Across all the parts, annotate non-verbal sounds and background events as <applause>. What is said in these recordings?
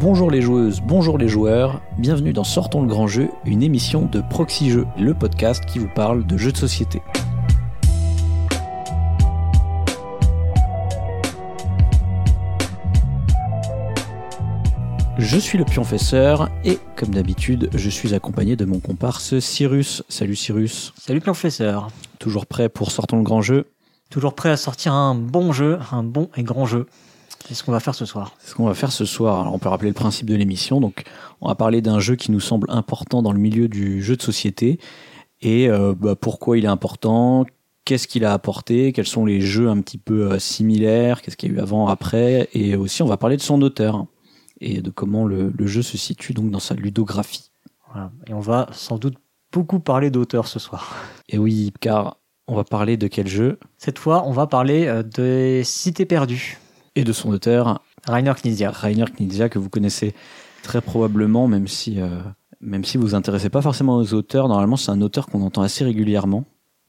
Bonjour les joueuses, bonjour les joueurs, bienvenue dans Sortons le grand jeu, une émission de Proxy Jeux, le podcast qui vous parle de jeux de société. Je suis le pionfesseur et, comme d'habitude, je suis accompagné de mon comparse Cyrus. Salut Cyrus. Salut pionfesseur. Toujours prêt pour Sortons le grand jeu? Toujours prêt à sortir un bon jeu, un bon et grand jeu. C'est ce qu'on va faire ce soir. C'est ce qu'on va faire ce soir. Alors, on peut rappeler le principe de l'émission. Donc, on va parler d'un jeu qui nous semble important dans le milieu du jeu de société et euh, bah, pourquoi il est important, qu'est-ce qu'il a apporté, quels sont les jeux un petit peu euh, similaires, qu'est-ce qu'il y a eu avant, après, et aussi on va parler de son auteur et de comment le, le jeu se situe donc dans sa ludographie. Voilà. Et on va sans doute beaucoup parler d'auteur ce soir. Et oui, car on va parler de quel jeu? Cette fois, on va parler euh, des Cités perdues. Et de son auteur Rainer Knizia. Rainer Knizia que vous connaissez très probablement, même si euh, même si vous vous intéressez pas forcément aux auteurs. Normalement, c'est un auteur qu'on entend assez régulièrement,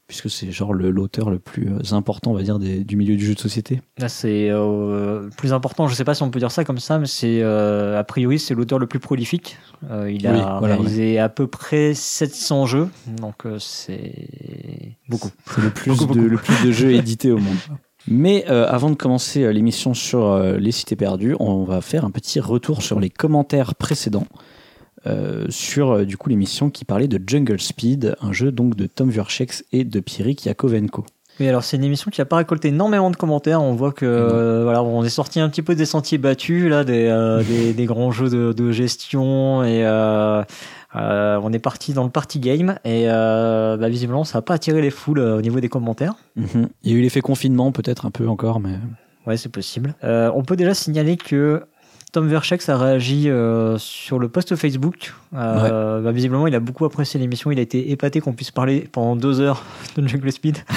puisque c'est genre l'auteur le plus euh, important, on va dire, des- du milieu du jeu de société. Là, c'est euh, le plus important. Je sais pas si on peut dire ça comme ça, mais c'est euh, a priori c'est l'auteur le plus prolifique. Euh, il a Oui, voilà, réalisé à peu près 700 jeux, donc c'est beaucoup. C'est le <laughs> le plus de jeux édités au monde. <laughs> Mais euh, avant de commencer euh, l'émission sur euh, les cités perdues, on va faire un petit retour sur les commentaires précédents euh, sur du coup l'émission qui parlait de Jungle Speed, un jeu donc de Tom Verchex et de Pierrick Yakovenko. Oui, alors c'est une émission qui a pas récolté énormément de commentaires. On voit que euh, voilà, on est sorti un petit peu des sentiers battus là, des, euh, des, des grands jeux de, de gestion et euh, euh, on est parti dans le party game et euh, bah, visiblement ça a pas attiré les foules euh, au niveau des commentaires. Mhm. Il y a eu l'effet confinement peut-être un peu encore, mais Ouais, c'est possible. On peut déjà signaler que Tom Verchex a réagi euh, sur le post Facebook. Euh, bah, visiblement, il a beaucoup apprécié l'émission. Il a été épaté qu'on puisse parler pendant deux heures de Jungle Speed. <laughs>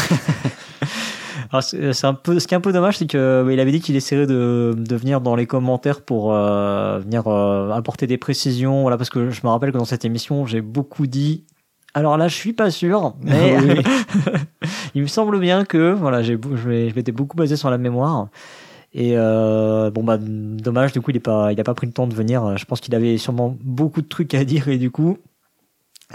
Alors, c'est un peu, ce qui est un peu dommage, c'est que bah, il avait dit qu'il essaierait de, de venir dans les commentaires pour euh, venir euh, apporter des précisions. Voilà, parce que je me rappelle que dans cette émission, j'ai beaucoup dit. Alors là, je suis pas sûr, mais <laughs> <laughs> il me semble bien que voilà, j'ai, je m'étais beaucoup basé sur la mémoire. Et euh, bon bah dommage du coup il est pas il a pas pris le temps de venir. Je pense qu'il avait sûrement beaucoup de trucs à dire et du coup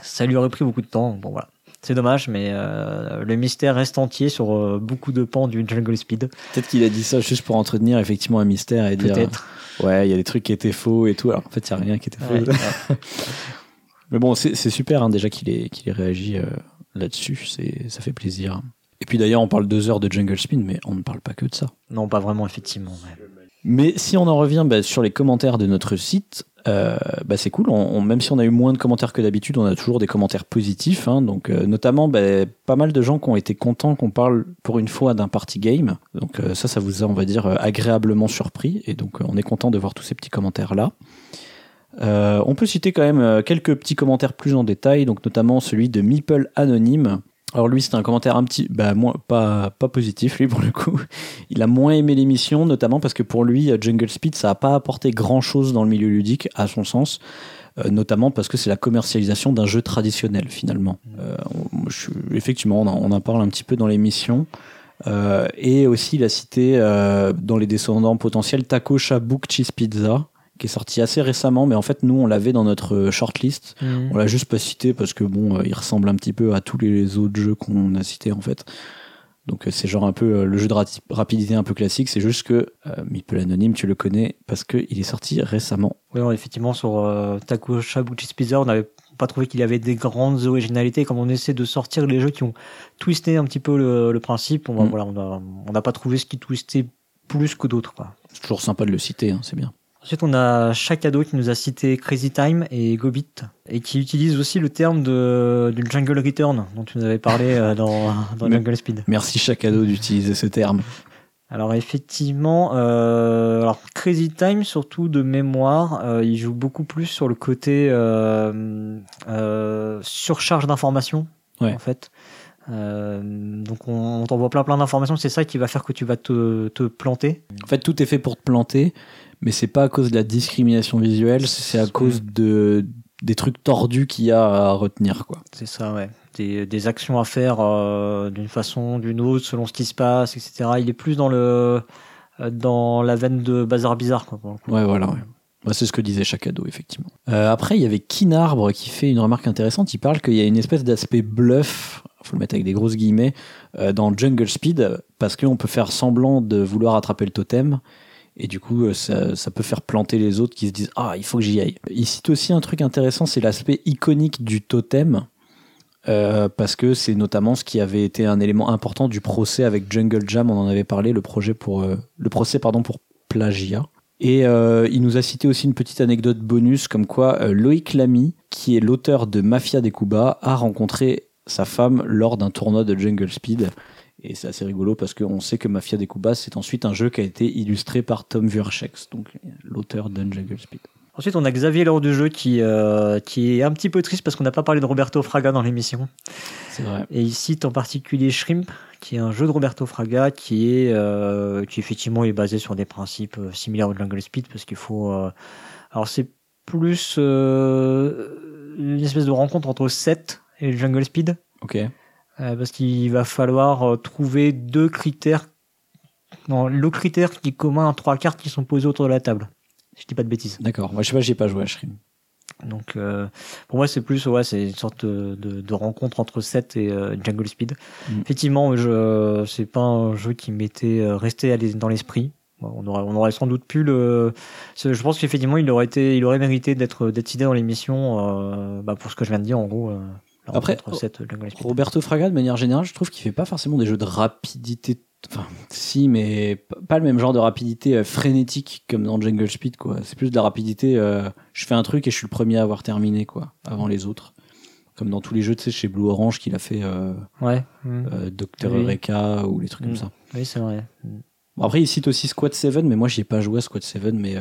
ça lui aurait pris beaucoup de temps. Bon voilà. C'est dommage, mais euh, le mystère reste entier sur euh, beaucoup de pans du Jungle Speed. peut-être qu'il a dit ça juste pour entretenir effectivement un mystère et dire Peut-être. ouais il y a des trucs qui étaient faux et tout. Alors en fait il y a rien qui était faux. Ouais. <laughs> Mais bon, c'est super hein, déjà qu'il ait, qu'il ait réagi euh, là-dessus, c'est ça fait plaisir. Et puis d'ailleurs, on parle deux heures de Jungle Spin, mais on ne parle pas que de ça. Non, pas vraiment effectivement. ouais. Mais si on en revient bah, sur les commentaires de notre site, euh, bah, c'est cool. Même si on a eu moins de commentaires que d'habitude, on a toujours des commentaires positifs. hein. donc, euh, notamment, bah, pas mal de gens qui ont été contents qu'on parle pour une fois d'un party game. Donc, euh, ça, ça vous a, on va dire, euh, agréablement surpris. Et donc, euh, on est content de voir tous ces petits commentaires là. Euh, on peut citer quand même euh, quelques petits commentaires plus en détail, donc notamment celui de Meeple Anonyme. Alors lui, c'est un commentaire un petit, bah moins, pas pas positif lui pour le coup. Il a moins aimé l'émission, notamment parce que pour lui, euh, Jungle Speed, ça a pas apporté grand chose dans le milieu ludique, à son sens. Euh, notamment parce que c'est la commercialisation d'un jeu traditionnel finalement. Euh, on- je suis- effectivement, on en, on en parle un petit peu dans l'émission. Euh, et aussi, il a cité euh, dans les descendants potentiels Taco Shabook Cheese Pizza, qui est sorti assez récemment, mais en fait, nous, on l'avait dans notre euh, shortlist. Mm. On l'a juste pas cité parce que bon, euh, il ressemble un petit peu à tous les autres jeux qu'on a cités en fait. Donc euh, c'est genre un peu le jeu de rapidité un peu classique. C'est juste que euh, Meeple Anonyme, tu le connais parce que il est sorti récemment. Oui, effectivement, sur euh, Taco Shabu Cheese Pizza, on n'avait pas trouvé qu'il y avait des grandes originalités. Comme on essaie de sortir les jeux qui ont twisté un petit peu le, le principe, on va- Mm. voilà, on a- on n'a pas trouvé ce qui twistait plus que d'autres. C'est toujours sympa de le citer, hein, c'est bien. Ensuite, on a Chakado qui nous a cité Crazy Time et Gobit et qui utilise aussi le terme de, du Jungle Return dont tu nous avais parlé euh, <laughs> dans, dans Jungle Speed. Merci Chacado d'utiliser ce terme. Alors effectivement, euh, alors Crazy Time, surtout de mémoire, euh, il joue beaucoup plus sur le côté euh, surcharge d'informations, Ouais. en fait. Donc on, on t'envoie plein plein d'informations, c'est ça qui va faire que tu vas te, te planter. En fait, tout est fait pour te planter, mais c'est pas à cause de la discrimination visuelle, c'est à cause de des trucs tordus qu'il y a à retenir, quoi. C'est ça, ouais. Des, des actions à faire euh, d'une façon, d'une autre, selon ce qui se passe, etc. Il est plus dans le euh, dans la veine de bazar bizarre, quoi. pour le coup. Ouais, voilà. Ouais. c'est ce que disait chaque ado, effectivement. Euh, après, il y avait Kinarbre qui fait une remarque intéressante. Il parle qu'il y a une espèce d'aspect bluff, faut le mettre avec des grosses guillemets, euh, dans Jungle Speed, parce qu'on peut faire semblant de vouloir attraper le totem. Et du coup, euh, ça, peut faire planter les autres qui se disent Ah, il faut que j'y aille. Il cite aussi un truc intéressant c'est l'aspect iconique du totem. Euh, parce que c'est notamment ce qui avait été un élément important du procès avec Jungle Jam, on en avait parlé, le projet pour euh, le procès pardon pour plagiat. Et il nous a cité aussi une petite anecdote bonus comme quoi Loïc Lamy, qui est l'auteur de Mafia des Cuba, a rencontré sa femme lors d'un tournoi de Jungle Speed. Et c'est assez rigolo parce qu'on sait que Mafia des Cuba, c'est ensuite un jeu qui a été illustré par Tom Vurchex, donc l'auteur de Jungle Speed. Ensuite, on a Xavier lors du jeu qui, euh, qui est un petit peu triste parce qu'on n'a pas parlé de Roberto Fraga dans l'émission. C'est vrai. Et il cite en particulier Shrimp, qui est un jeu de Roberto Fraga qui est euh, qui effectivement est basé sur des principes euh, similaires au Jungle Speed parce qu'il faut. euh, alors c'est plus une espèce de rencontre entre Set et le Jungle Speed Ok. Euh, parce qu'il va falloir euh, trouver deux critères. Non, le critère qui est commun à trois cartes qui sont posées autour de la table. Si je dis pas de bêtises. D'accord. Moi, je sais pas, j'ai pas joué à Shrim. Donc euh, pour moi c'est plus ouais c'est une sorte de, rencontre entre Set et euh, Jungle Speed. Mm. Effectivement je c'est pas un jeu qui m'était resté dans l'esprit. On aurait, on aurait sans doute pu le. Je pense qu'effectivement il aurait été il aurait mérité d'être d'être cité dans l'émission euh, bah, pour ce que je viens de dire en gros. Après. Roberto Fraga, de manière générale, je trouve qu'il fait pas forcément des jeux de rapidité. Enfin, si, mais pas le même genre de rapidité euh, frénétique comme dans Jungle Speed, quoi. C'est plus de la rapidité. euh, je fais un truc et je suis le premier à avoir terminé, quoi, avant les autres. Comme dans tous les jeux, tu sais, chez Blue Orange, qu'il a fait euh, Ouais. euh, Dr. Oui. Eureka ou les trucs Mm. comme ça. Oui c'est vrai. Mm. Bon, après, il cite aussi Squad 7, mais moi, j'y ai pas joué à Squad 7, mais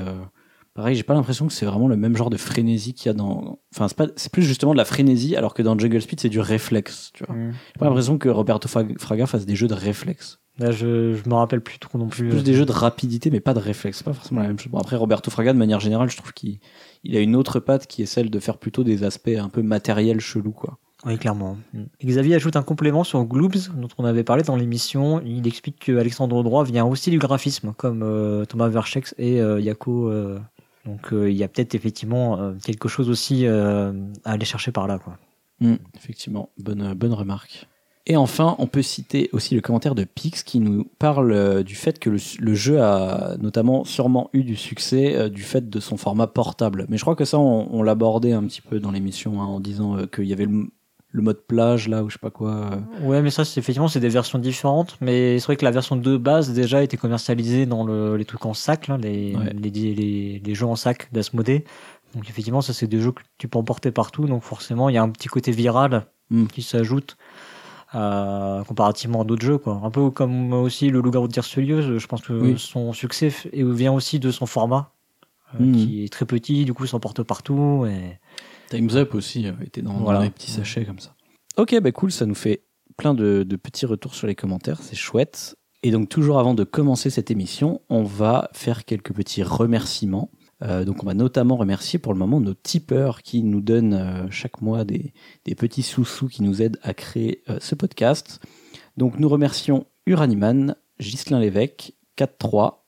pareil, j'ai pas l'impression que c'est vraiment le même genre de frénésie qu'il y a dans. Enfin, c'est pas- c'est plus justement de la frénésie, alors que dans Jungle Speed, c'est du réflexe, tu vois. Mm. J'ai pas l'impression que Roberto Fra- Fraga fasse des jeux de réflexe. Là je je me rappelle plus trop non plus. Plus des jeux de rapidité, mais pas de réflexe. C'est pas forcément la même chose. Bon, après, Roberto Fraga, de manière générale, je trouve qu'il il a une autre patte qui est celle de faire plutôt des aspects un peu matériels chelous, quoi. Oui, clairement. Xavier ajoute un complément sur Gloobs, dont on avait parlé dans l'émission. Il explique que Alexandre Droit vient aussi du graphisme, comme euh, Thomas Verchex et euh, Yako. euh. Donc euh, il y a peut-être effectivement euh, quelque chose aussi euh, à aller chercher par là. Quoi. Hmm, effectivement, bonne, bonne remarque. Et enfin, on peut citer aussi le commentaire de Pix qui nous parle du fait que le, jeu a notamment sûrement eu du succès du fait de son format portable. Mais je crois que ça, on, l'abordait un petit peu dans l'émission hein, en disant qu'il y avait le, le mode plage là ou je sais pas quoi. euh. Ouais, mais ça, c'est effectivement, c'est des versions différentes. Mais c'est vrai que la version de base déjà était commercialisée dans le, les trucs en sac, là, les, Ouais. les, les, les jeux en sac d'Asmodée. Donc effectivement, ça, c'est des jeux que tu peux emporter partout. Donc forcément, il y a un petit côté viral Mm. qui s'ajoute euh, comparativement à d'autres jeux. Quoi. Un peu comme aussi le Loup-garou de Tiercelieu. Je pense que Oui. son succès vient aussi de son format. euh, Mm. qui est très petit, du coup s'emporte partout. Et... Time's Up aussi euh, était dans, les petits sachets comme ça. Ok, bah cool, ça nous fait plein de, de petits retours sur les commentaires, c'est chouette. Et donc toujours avant de commencer cette émission, on va faire quelques petits remerciements. Euh, donc on va notamment remercier pour le moment nos tipeurs qui nous donnent euh, chaque mois des, des petits sous-sous qui nous aident à créer euh, ce podcast. Donc nous remercions Uraniman, Ghislain Lévesque, 4-3,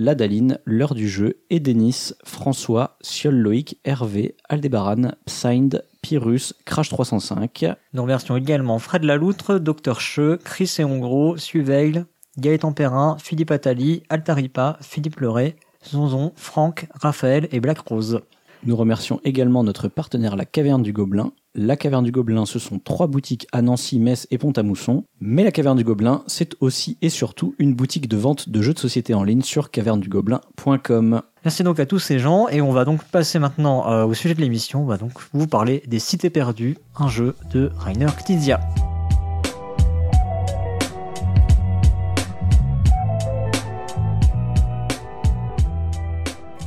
Ladaline, L'heure du jeu, Edenis, François, Siol Loïc, Hervé, Aldébaran, Psynd, Pyrrhus, Crash 305. Nous remercions également Fred Laloutre, Dr Cheux, Chris et Hongro, Suveil, Gaëtan Perrin, Philippe Attali, Altaripa, Philippe Leray, Zonzon, Franck, Raphaël et Black Rose. Nous remercions également notre partenaire La Caverne du Gobelin. La Caverne du Gobelin, ce sont trois boutiques à Nancy, Metz et Pont-à-Mousson. Mais La Caverne du Gobelin, c'est aussi et surtout une boutique de vente de jeux de société en ligne sur cavernedugobelin.com. Merci donc à tous ces gens et on va donc passer maintenant euh, au sujet de l'émission. On va donc vous parler des Cités perdues, un jeu de Rainer Knizia.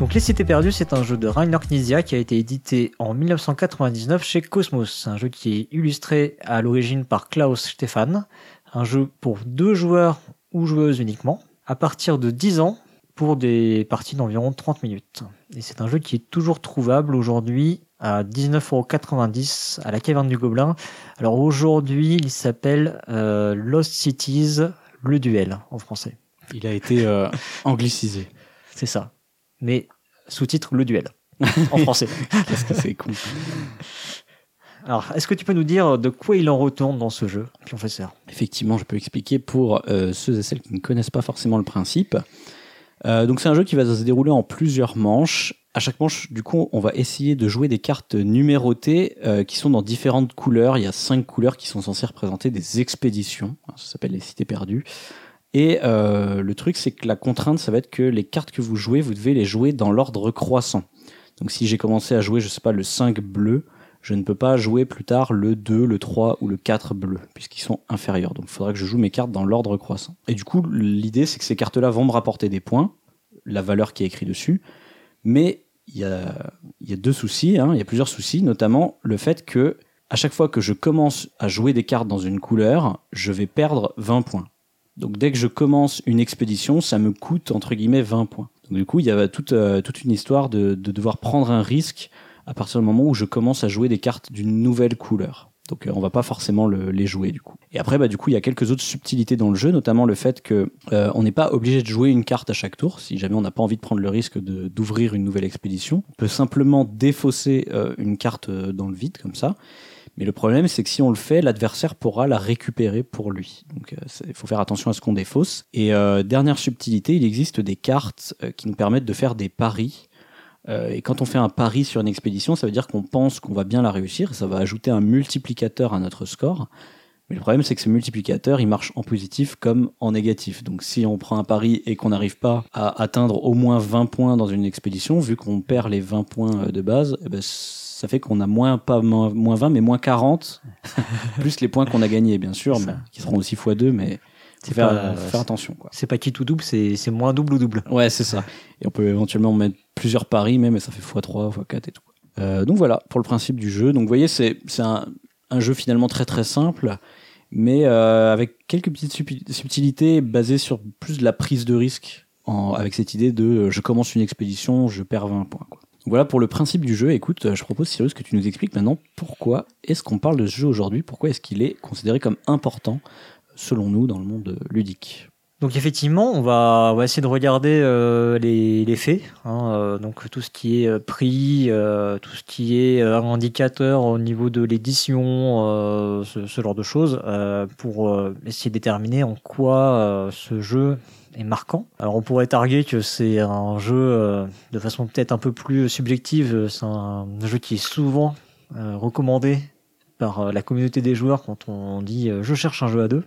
Donc Les Cités perdues, c'est un jeu de Rainer Knizia qui a été édité en 1999 chez Cosmos. Un jeu qui est illustré à l'origine par Klaus Stefan. Un jeu pour deux joueurs ou joueuses uniquement. À partir de 10 ans, pour des parties d'environ 30 minutes. Et c'est un jeu qui est toujours trouvable aujourd'hui à 19,90€ à la caverne du Gobelin. Alors aujourd'hui, il s'appelle euh, Lost Cities, le duel en français. Il a été euh, anglicisé. C'est ça. Mais Sous-titre Le Duel, en français. <laughs> Qu'est-ce que c'est con. Alors, est-ce que tu peux nous dire de quoi il en retourne dans ce jeu, professeur Effectivement, je peux expliquer pour euh, ceux et celles qui ne connaissent pas forcément le principe. Euh, donc c'est un jeu qui va se dérouler en plusieurs manches. À chaque manche, du coup, on va essayer de jouer des cartes numérotées euh, qui sont dans différentes couleurs. Il y a cinq couleurs qui sont censées représenter des expéditions. Ça s'appelle les cités perdues. Et euh, le truc, c'est que la contrainte, ça va être que les cartes que vous jouez, vous devez les jouer dans l'ordre croissant. Donc si j'ai commencé à jouer, je sais pas, le 5 bleu, je ne peux pas jouer plus tard le 2, le 3 ou le 4 bleu, puisqu'ils sont inférieurs. Donc il faudra que je joue mes cartes dans l'ordre croissant. Et du coup, l'idée, c'est que ces cartes-là vont me rapporter des points, la valeur qui est écrite dessus, mais il y a, y a deux soucis, hein, il y a plusieurs soucis, notamment le fait que à chaque fois que je commence à jouer des cartes dans une couleur, je vais perdre 20 points. Donc dès que je commence une expédition, ça me coûte entre guillemets 20 points. Donc du coup, il y a toute, euh, toute une histoire de, de devoir prendre un risque à partir du moment où je commence à jouer des cartes d'une nouvelle couleur. Donc euh, on va pas forcément le, les jouer du coup. Et après bah du coup il y a quelques autres subtilités dans le jeu, notamment le fait que euh, on n'est pas obligé de jouer une carte à chaque tour. Si jamais on n'a pas envie de prendre le risque d'ouvrir une nouvelle expédition, on peut simplement défausser euh, une carte dans le vide comme ça. Mais le problème c'est que si on le fait, l'adversaire pourra la récupérer pour lui. Donc il faut faire attention à ce qu'on défausse. Et euh, dernière subtilité, il existe des cartes euh, qui nous permettent de faire des paris. Euh, et quand on fait un pari sur une expédition, ça veut dire qu'on pense qu'on va bien la réussir. Ça va ajouter un multiplicateur à notre score. Mais le problème, c'est que ce multiplicateur, il marche en positif comme en négatif. Donc si on prend un pari et qu'on n'arrive pas à atteindre au moins 20 points dans une expédition, vu qu'on perd les 20 points euh, de base, eh ben, ça fait qu'on a moins, pas moins, moins 20, mais moins 40, <laughs> plus les points qu'on a gagnés, bien sûr, mais, qui seront aussi x2, mais faut C'est faire, pas- faire attention. Quoi. C'est pas qui tout double, c'est c'est moins double ou double. Ouais, c'est ça. Et on peut éventuellement mettre plusieurs paris même, et ça fait x3, x4 et tout. Euh, donc voilà, pour le principe du jeu. Donc vous voyez, c'est c'est un, un jeu finalement très très simple, mais euh, avec quelques petites subtilités basées sur plus de la prise de risque, en, avec cette idée de euh, je commence une expédition, je perds 20 points. Quoi. Voilà pour le principe du jeu. Écoute, euh, je propose Cyrus que tu nous expliques maintenant pourquoi est-ce qu'on parle de ce jeu aujourd'hui, pourquoi est-ce qu'il est considéré comme important selon nous dans le monde ludique. Donc effectivement, on va, essayer de regarder euh, les, faits, hein, euh, donc tout ce qui est prix, tout ce qui est indicateur au niveau de l'édition, ce, ce genre de choses, pour essayer de déterminer en quoi ce jeu est marquant. Alors on pourrait targuer que c'est un jeu euh, de façon peut-être un peu plus subjective, euh, c'est un jeu qui est souvent euh, recommandé par la communauté des joueurs quand on dit euh, je cherche un jeu à deux.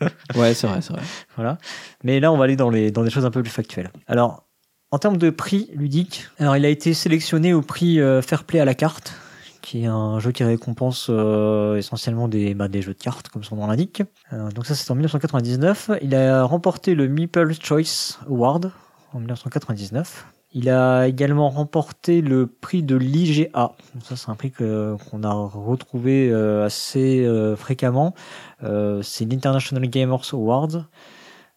<laughs> Ouais, c'est vrai, c'est vrai. <laughs> Voilà. Mais là, on va aller dans, les, dans des choses un peu plus factuelles. Alors, en termes de prix ludique, alors il a été sélectionné au prix euh, Fair Play à la carte, qui est un jeu qui récompense euh, essentiellement des, bah, des jeux de cartes, comme son nom l'indique. Euh, donc ça, c'est en 1999. Il a remporté le Meeple Choice Award en 1999. Il a également remporté le prix de l'IGA. Ça, c'est un prix qu'on a retrouvé euh, assez fréquemment. C'est l'International Gamers Awards.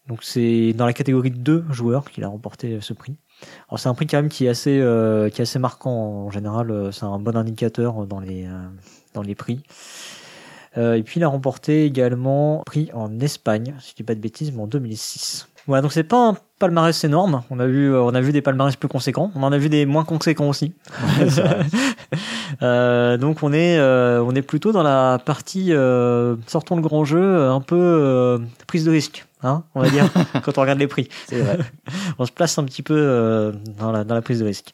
Donc c'est dans la catégorie de deux joueurs qu'il a remporté ce prix. Alors c'est un prix quand même qui est assez euh, qui est assez marquant en général. euh, C'est un bon indicateur dans les euh, dans les prix. Euh, et puis il a remporté également un prix en Espagne, si je dis pas de bêtises, mais en 2006. Voilà, donc c'est pas un palmarès énorme. On a vu, on a vu des palmarès plus conséquents. On en a vu des moins conséquents aussi. <laughs> Euh, donc on est, euh, on est plutôt dans la partie euh, sortons le grand jeu, un peu prise de risque, hein, on va dire, <laughs> quand on regarde les prix. Vrai. <laughs> On se place un petit peu euh, dans, la, dans la prise de risque.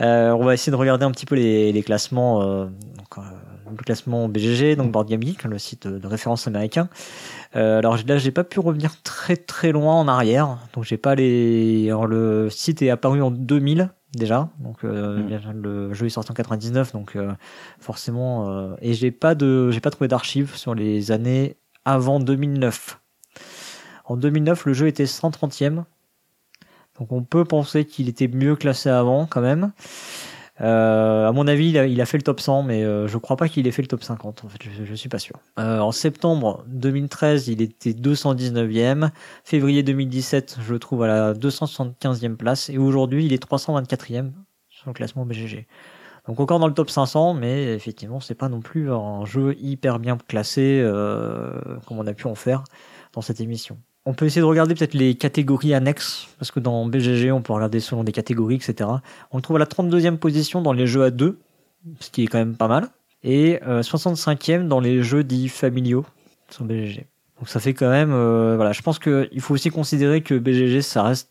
Euh, on va essayer de regarder un petit peu les, les classements, euh, donc, le classement BGG, donc Board Game Geek, le site de référence américain. Alors là, j'ai pas pu revenir très très loin en arrière, donc j'ai pas les. Alors, le site est apparu en 2000 déjà, donc euh, Mm. le jeu est sorti en 99, donc euh, forcément, euh, et j'ai pas de, j'ai pas trouvé d'archives sur les années avant 2009. En 2009, le jeu était 130e. Donc on peut penser qu'il était mieux classé avant quand même. Euh, à mon avis, il a, fait le top 100, mais euh, je crois pas qu'il ait fait le top 50. En fait, je, je suis pas sûr. Euh, en septembre 2013, il était 219e. Février 2017, je le trouve à la 275e place. Et aujourd'hui, il est 324e sur le classement BGG. Donc encore dans le top 500, mais effectivement, c'est pas non plus un jeu hyper bien classé euh, comme on a pu en faire dans cette émission. On peut essayer de regarder peut-être les catégories annexes, parce que dans BGG, on peut regarder selon des catégories, etc. On le trouve à la 32e position dans les jeux à 2, ce qui est quand même pas mal, et 65e dans les jeux dits familiaux sur BGG. Donc ça fait quand même, euh, voilà, je pense qu'il faut aussi considérer que BGG, ça reste,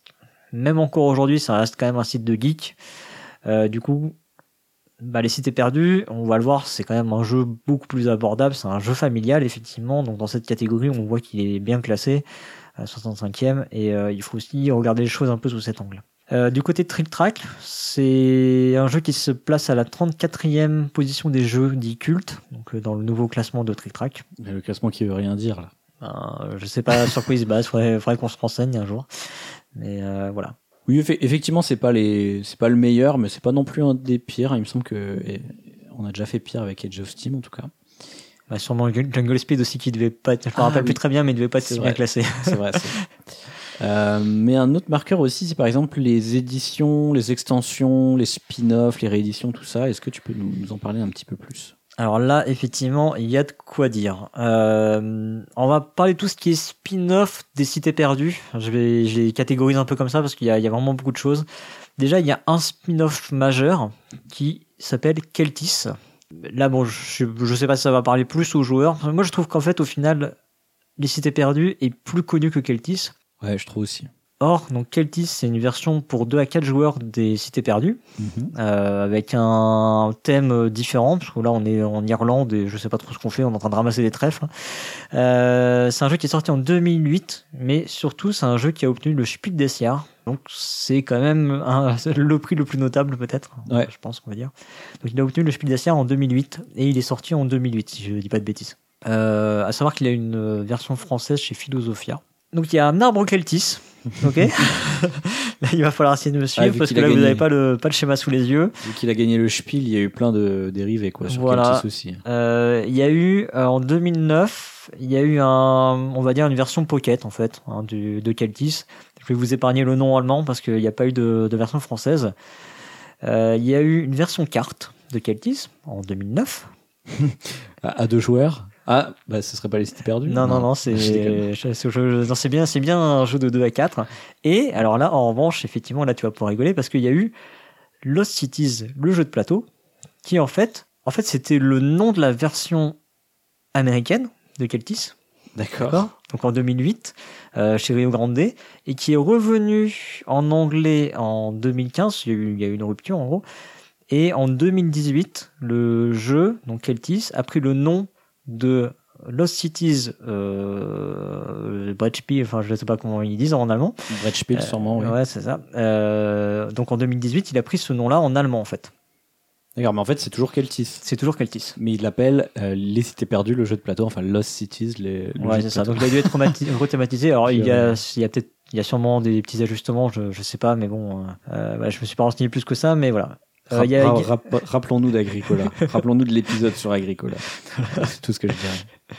même encore aujourd'hui, ça reste quand même un site de geek. Euh, du coup, bah, les cités perdues, on va le voir, c'est quand même un jeu beaucoup plus abordable, c'est un jeu familial effectivement, donc dans cette catégorie on voit qu'il est bien classé, 65e, et euh, il faut aussi regarder les choses un peu sous cet angle. Euh, du côté de Trick Track, c'est un jeu qui se place à la 34e position des jeux dits cultes, donc euh, dans le nouveau classement de Trick Track. Le classement qui veut rien dire là. Ben, je sais pas sur quoi il se base, faudrait, faudrait qu'on se renseigne un jour. Mais voilà. Oui, effectivement, c'est pas les, c'est pas le meilleur, mais c'est pas non plus un des pires. Il me semble que on a déjà fait pire avec Edge of Steam en tout cas. Bah, sûrement Jungle Speed aussi qui devait pas être, je me ah rappelle plus très bien, mais il devait pas être bien classé. C'est vrai. <laughs> Euh, mais un autre marqueur aussi, c'est par exemple les éditions, les extensions, les spin-offs, les rééditions, tout ça. Est-ce que tu peux nous en parler un petit peu plus? Alors là, effectivement, il y a de quoi dire. Euh, on va parler de tout ce qui est spin-off des cités perdues. Je vais, je les catégorise un peu comme ça parce qu'il y, y, a vraiment beaucoup de choses. Déjà, il y a un spin-off majeur qui s'appelle Keltis. Là, bon, je, sais pas si ça va parler plus aux joueurs. Moi, je trouve qu'en fait, au final, les cités perdues est plus connu que Keltis. Ouais, je trouve aussi. Or, donc Keltis, c'est une version pour 2 à 4 joueurs des Cités Perdues, mhm. euh, avec un thème différent, parce que là on est en Irlande et je sais pas trop ce qu'on fait, on est en train de ramasser des trèfles. Euh, c'est un jeu qui est sorti en 2008, mais surtout c'est un jeu qui a obtenu le Spiel des Jahres, donc c'est quand même un, <laughs> le prix le plus notable peut-être, ouais. je pense qu'on va dire. Donc il a obtenu le Spiel des Jahres en 2008, et il est sorti en 2008, si je dis pas de bêtises. Euh, à savoir qu'il a une version française chez Philosophia. Donc il y a un arbre Keltis, <laughs> Ok. là, il va falloir essayer de me suivre parce que là, vous n'avez pas le, pas le schéma sous les yeux. Vu qu'il a gagné le Spiel, il y a eu plein de dérivés quoi, sur voilà. aussi. Euh, il y a eu, euh, en 2009, il y a eu un, on va dire une version pocket, en fait, hein, du, de Keltis. Je vais vous épargner le nom allemand parce qu'il n'y a pas eu de, de version française. Euh, il y a eu une version carte de Keltis en 2009. <laughs> à deux joueurs ah, bah ce serait pas les cités perdues Non, non, non, c'est c'est bien, c'est bien un jeu de 2 à 4. Et alors là, en revanche, effectivement, là tu vas pouvoir rigoler parce qu'il y a eu Lost Cities, le jeu de plateau, qui en fait, en fait, c'était le nom de la version américaine de Keltis. D'accord. Donc en 2008, euh, chez Rio Grande, et qui est revenu en anglais en 2015. Il y a eu, il y a eu une rupture en gros. Et en 2018, le jeu, donc Keltis, a pris le nom de Lost Cities euh, enfin je ne sais pas comment ils disent en allemand. Brettspiel sûrement, oui. Ouais, c'est ça. Euh, donc en 2018, il a pris ce nom-là en allemand en fait. D'accord, mais en fait c'est toujours Keltis. C'est toujours Keltis. Mais il l'appelle euh, Les Cités Perdues, le jeu de plateau, enfin Lost Cities. Les, ouais, c'est ça. Donc il a dû être <laughs> rethématisé. Alors il y a, il y a peut-être, il y a sûrement des petits ajustements, je, je sais pas, mais bon, euh, bah, je me suis pas renseigné plus que ça, mais voilà. Euh, rappelons-nous d'Agricola. <laughs> Rappelons-nous de l'épisode sur Agricola. C'est tout ce que je dirais.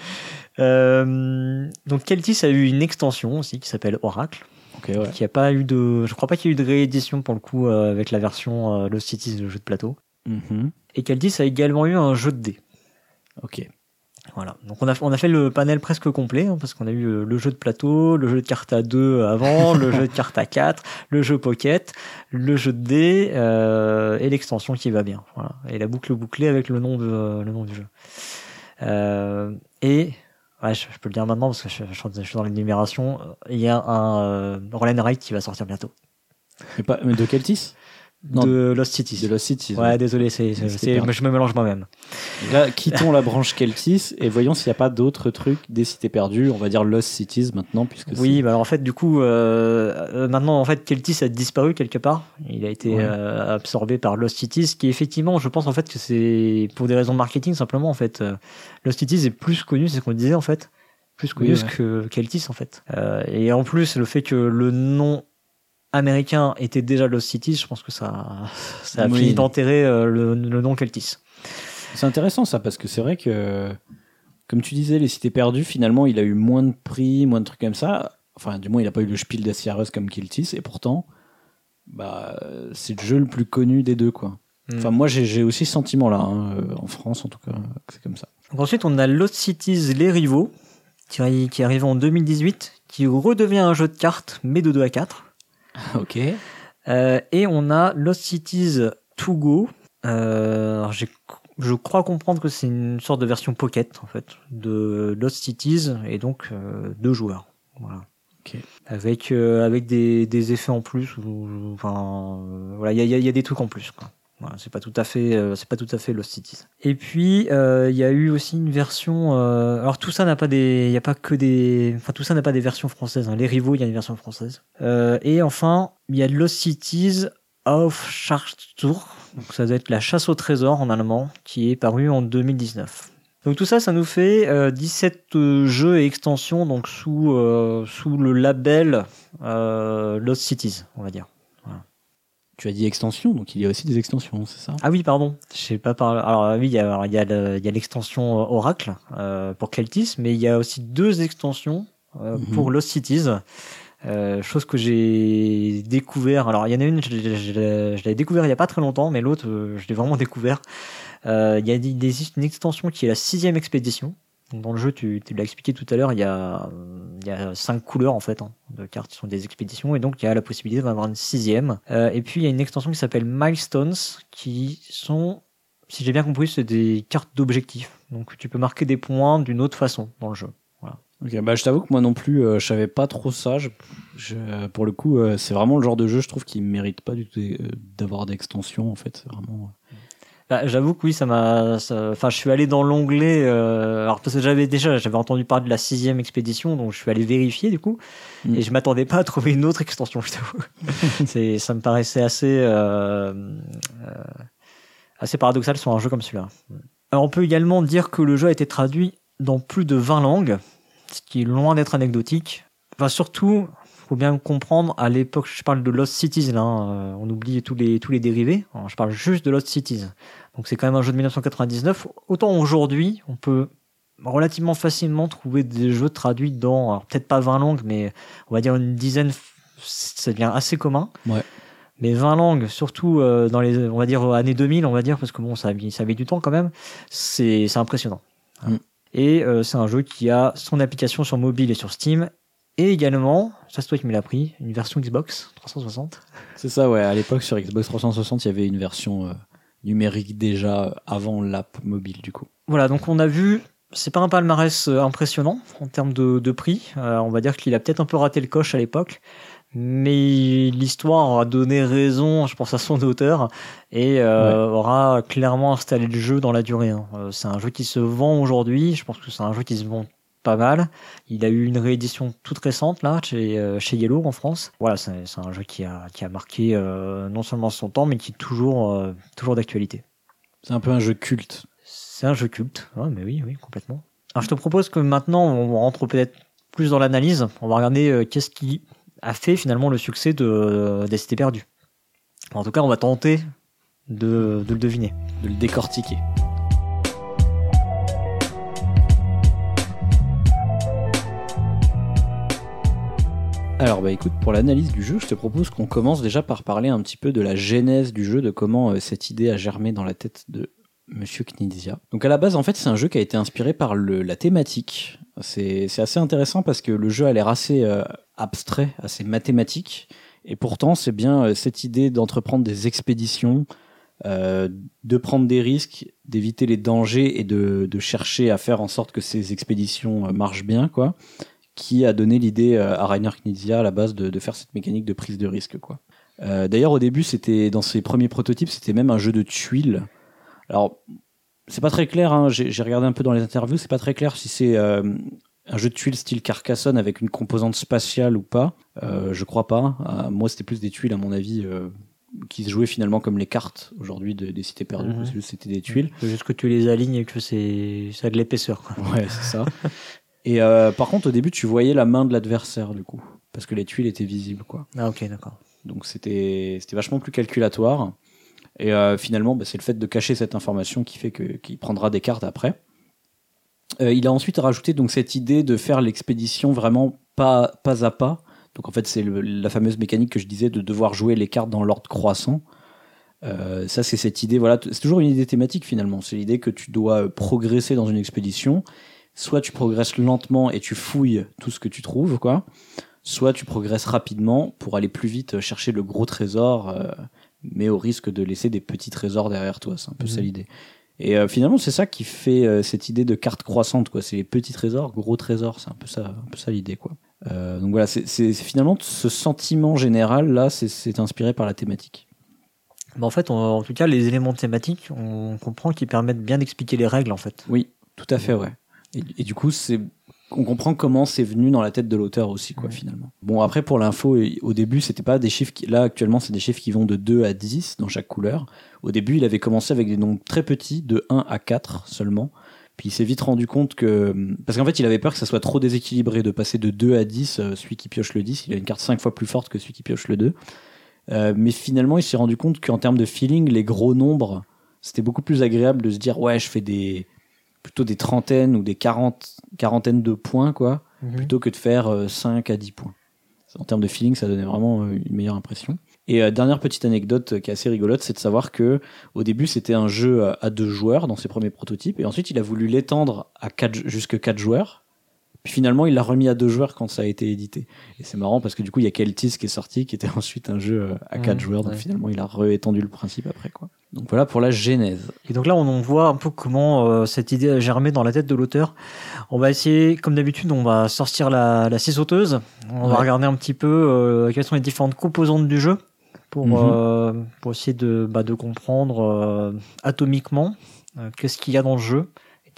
Euh, donc Keltis a eu une extension aussi qui s'appelle Oracle. Qui a pas eu de, je crois pas qu'il y ait eu de réédition pour le coup euh, avec la version Lost Cities, le jeu de plateau. Mm-hmm. Et Keltis a également eu un jeu de dés. Ok. Voilà. Donc on a, on a fait le panel presque complet, hein, parce qu'on a eu euh, le jeu de plateau, le jeu de cartes à 2 avant, le jeu de cartes à 4, le jeu pocket, le jeu de dés euh, et l'extension qui va bien. Voilà. Et la boucle bouclée avec le nom, de, le nom du jeu. Euh, et ouais, je, peux le dire maintenant parce que je, suis dans l'énumération. Il y a un euh, Roll Ride qui va sortir bientôt. Mais, pas, mais de quel de Lost Cities. De Lost Cities. Ouais, désolé, c'est, je me mélange moi-même. Là, quittons la branche Keltis et voyons s'il n'y a pas d'autres trucs des cités perdues. On va dire Lost Cities maintenant, puisque oui, bah alors en fait, du coup, euh, euh, maintenant en fait, Keltis a disparu quelque part. Il a été euh, absorbé par Lost Cities, qui effectivement, je pense en fait que c'est pour des raisons de marketing simplement en fait. Lost Cities est plus connu, c'est ce qu'on disait en fait, plus connu que Keltis en fait. et en plus, le fait que le nom américain était déjà Lost Cities, je pense que ça, ça a fini d'enterrer euh, le, nom Keltis. C'est intéressant ça, parce que c'est vrai que, comme tu disais, les cités perdues, finalement, il a eu moins de prix, moins de trucs comme ça. Enfin, du moins, il n'a pas eu le Spiel Jahres comme Keltis, et pourtant, bah, c'est le jeu le plus connu des deux, quoi. Hmm. Enfin, moi, j'ai aussi ce sentiment-là, hein, en France en tout cas, c'est comme ça. ensuite, on a Lost Cities Les Rivaux, qui, qui est arrivé en 2018, qui redevient un jeu de cartes, mais de 2 à 4. <laughs> Ok. Euh, et on a Lost Cities To Go. Euh, je crois comprendre que c'est une sorte de version pocket en fait de Lost Cities et donc euh, deux joueurs. Voilà. Ok. Avec euh, avec des, des effets en plus. ou- Enfin voilà, il y a, y a- y a des trucs en plus. Quoi. Voilà, c'est pas tout à fait euh, c'est pas tout à fait Lost Cities. Et puis euh, il y a eu aussi une version. euh, alors tout ça n'a pas des, il a pas que des, enfin tout ça n'a pas des versions françaises. hein. Les rivaux, il y a une version française. Et enfin il y a Lost Cities of Tour. Donc ça doit être la chasse au trésor en allemand qui est paru en 2019. Donc tout ça, ça nous fait euh, 17 euh, jeux et extensions donc sous sous le label Lost Cities, on va dire. Tu as dit extension, donc il y a aussi des extensions, c'est ça? Ah oui, pardon. Je sais pas par. Alors oui, il y a il y l'extension Oracle euh, pour Keltis, mais il y a aussi deux extensions euh, Mhm. pour Lost Cities. Euh, chose que j'ai découvert. Alors il y en a une, je, l'ai- je l'ai je l'avais découvert il y a pas très longtemps, mais l'autre, euh, je l'ai vraiment découvert. Il y a il existe une extension qui est la sixième expédition. Dans le jeu, tu, l'as expliqué tout à l'heure, il y a euh, cinq couleurs en fait hein, de cartes qui sont des expéditions, et donc il y a la possibilité d'en avoir une sixième. Euh, et puis il y a une extension qui s'appelle Milestones, qui sont, si j'ai bien compris, c'est des cartes d'objectifs. Donc tu peux marquer des points d'une autre façon dans le jeu. Ok, bah je t'avoue que moi non plus, euh, je savais pas trop ça. Pour le coup, euh, c'est vraiment le genre de jeu, je trouve, qui mérite pas du tout euh, d'avoir d'extension, en fait. Vraiment. Bah, J'avoue que oui, ça m'a. Enfin, je suis allé dans l'onglet. Euh... Alors parce que j'avais déjà, j'avais entendu parler de la sixième expédition, donc je suis allé vérifier du coup, Mm. et je m'attendais pas à trouver une autre extension. Je t'avoue. <laughs> Ça me paraissait assez, euh, euh, assez paradoxal sur un jeu comme celui-là. Alors on peut également dire que le jeu a été traduit dans plus de 20 langues, ce qui est loin d'être anecdotique. Enfin, surtout, faut bien comprendre, à l'époque, je parle de Lost Cities, là, hein, on oublie tous les, tous les dérivés. Je parle juste de Lost Cities. Donc c'est quand même un jeu de 1999. Autant aujourd'hui, on peut relativement facilement trouver des jeux traduits dans, peut-être pas 20 langues, mais on va dire une dizaine, ça devient assez commun. Ouais. Mais 20 langues, surtout euh, dans les, on va dire années 2000, on va dire, parce que bon, ça a mis, ça a mis du temps quand même. C'est, c'est impressionnant. Mm. Et euh, c'est un jeu qui a son application sur mobile et sur Steam. Et également, ça c'est toi qui me l'as pris, une version Xbox 360. C'est ça, ouais. À l'époque, sur Xbox 360, il y avait une version euh, numérique déjà avant l'app mobile, du coup. Voilà, donc on a vu, c'est pas un palmarès euh, impressionnant en termes de, de prix. Euh, on va dire qu'il a peut-être un peu raté le coche à l'époque, mais l'histoire a donné raison, je pense, à son auteur et euh, aura clairement installé le jeu dans la durée. hein. C'est un jeu qui se vend aujourd'hui. Je pense que c'est un jeu qui se vend pas mal. Il a eu une réédition toute récente là chez, euh, chez Yellow en France. Voilà, c'est c'est un jeu qui a, qui a marqué euh, non seulement son temps, mais qui est toujours, euh, toujours d'actualité. C'est un peu un jeu culte. C'est un jeu culte. Ouais, mais oui, oui, complètement. Alors, je te propose que maintenant, on rentre peut-être plus dans l'analyse. On va regarder euh, qu'est-ce qui a fait finalement le succès de, des Cités perdues. En tout cas, on va tenter de, de le deviner. De le décortiquer. Alors bah écoute, pour l'analyse du jeu, je te propose qu'on commence déjà par parler un petit peu de la genèse du jeu, de comment euh, cette idée a germé dans la tête de Monsieur Knizia. Donc à la base, en fait, c'est un jeu qui a été inspiré par la thématique. C'est assez intéressant parce que le jeu a l'air assez euh, abstrait, assez mathématique, et pourtant c'est bien euh, cette idée d'entreprendre des expéditions, de prendre des risques, d'éviter les dangers et de, de chercher à faire en sorte que ces expéditions marchent bien, quoi, qui a donné l'idée euh, à Rainer Knizia à la base de, de faire cette mécanique de prise de risque, quoi. Euh, D'ailleurs, au début, c'était dans ses premiers prototypes, c'était même un jeu de tuiles. Alors, c'est pas très clair. Hein, J'ai regardé un peu dans les interviews, c'est pas très clair si c'est euh, un jeu de tuiles style Carcassonne avec une composante spatiale ou pas. Euh, je crois pas. Moi, c'était plus des tuiles, à mon avis, qui se jouaient finalement comme les cartes aujourd'hui de- des cités perdues. Que C'était des tuiles. Juste que tu les alignes et que c'est ça a de l'épaisseur. Ouais, c'est ça. <laughs> Et euh, par contre, au début, tu voyais la main de l'adversaire, du coup, parce que les tuiles étaient visibles, quoi. Ah ok, d'accord. Donc c'était c'était vachement plus calculatoire. Et euh, finalement, bah, c'est le fait de cacher cette information qui fait que qu'il prendra des cartes après. Euh, il a ensuite rajouté donc cette idée de faire l'expédition vraiment pas pas à pas. Donc en fait, c'est la fameuse mécanique que je disais de devoir jouer les cartes dans l'ordre croissant. Euh, ça, c'est cette idée. Voilà, c'est toujours une idée thématique finalement. C'est l'idée que tu dois progresser dans une expédition, soit tu progresses lentement et tu fouilles tout ce que tu trouves, quoi. Soit tu progresses rapidement pour aller plus vite chercher le gros trésor, euh, mais au risque de laisser des petits trésors derrière toi. C'est un peu ça Mhm. l'idée. Et euh, finalement, c'est ça qui fait euh, cette idée de carte croissante, quoi. C'est les petits trésors, gros trésors. C'est un peu ça, un peu ça l'idée, quoi. Donc voilà, c'est finalement ce sentiment général là, c'est- c'est inspiré par la thématique. Bah, en fait, on- en tout cas, les éléments thématiques, on comprend qu'ils permettent bien d'expliquer les règles, en fait. Oui, tout à fait, ouais. Et, et du coup, c'est on comprend comment c'est venu dans la tête de l'auteur aussi, quoi, Ouais. finalement. Bon, après, pour l'info, au début, c'était pas des chiffres qui, là, actuellement, c'est des chiffres qui vont de 2 à 10 dans chaque couleur. Au début, il avait commencé avec des nombres très petits, de 1 à 4 seulement. Puis il s'est vite rendu compte que, parce qu'en fait, il avait peur que ça soit trop déséquilibré de passer de 2 à 10, euh, celui qui pioche le 10, il a une carte 5 fois plus forte que celui qui pioche le 2. Euh, mais finalement, il s'est rendu compte qu'en termes de feeling, les gros nombres, c'était beaucoup plus agréable de se dire, ouais, je fais des, plutôt des trentaines ou des quarante, quarantaines de points, quoi, plutôt que de faire euh, 5 à 10 points. En termes de feeling, ça donnait vraiment euh, une meilleure impression. Et euh, dernière petite anecdote euh, qui est assez rigolote, c'est de savoir que au début c'était un jeu à- deux joueurs dans ses premiers prototypes, et ensuite il a voulu l'étendre à quatre, jusque 4 joueurs. Puis finalement il l'a remis à deux joueurs quand ça a été édité. Et c'est marrant parce que du coup il y a Keltis qui est sorti, qui était <laughs> ensuite un jeu euh, à quatre Mhm, joueurs, donc ouais. finalement il a réétendu le principe après quoi. Donc voilà pour la genèse. Et donc là, on en voit un peu comment euh, cette idée a germé dans la tête de l'auteur. On va essayer, comme d'habitude, on va sortir la, la scie sauteuse. On va regarder un petit peu euh, quelles sont les différentes composantes du jeu pour, Mhm. euh, pour essayer de, bah, de comprendre atomiquement qu'est-ce qu'il y a dans le jeu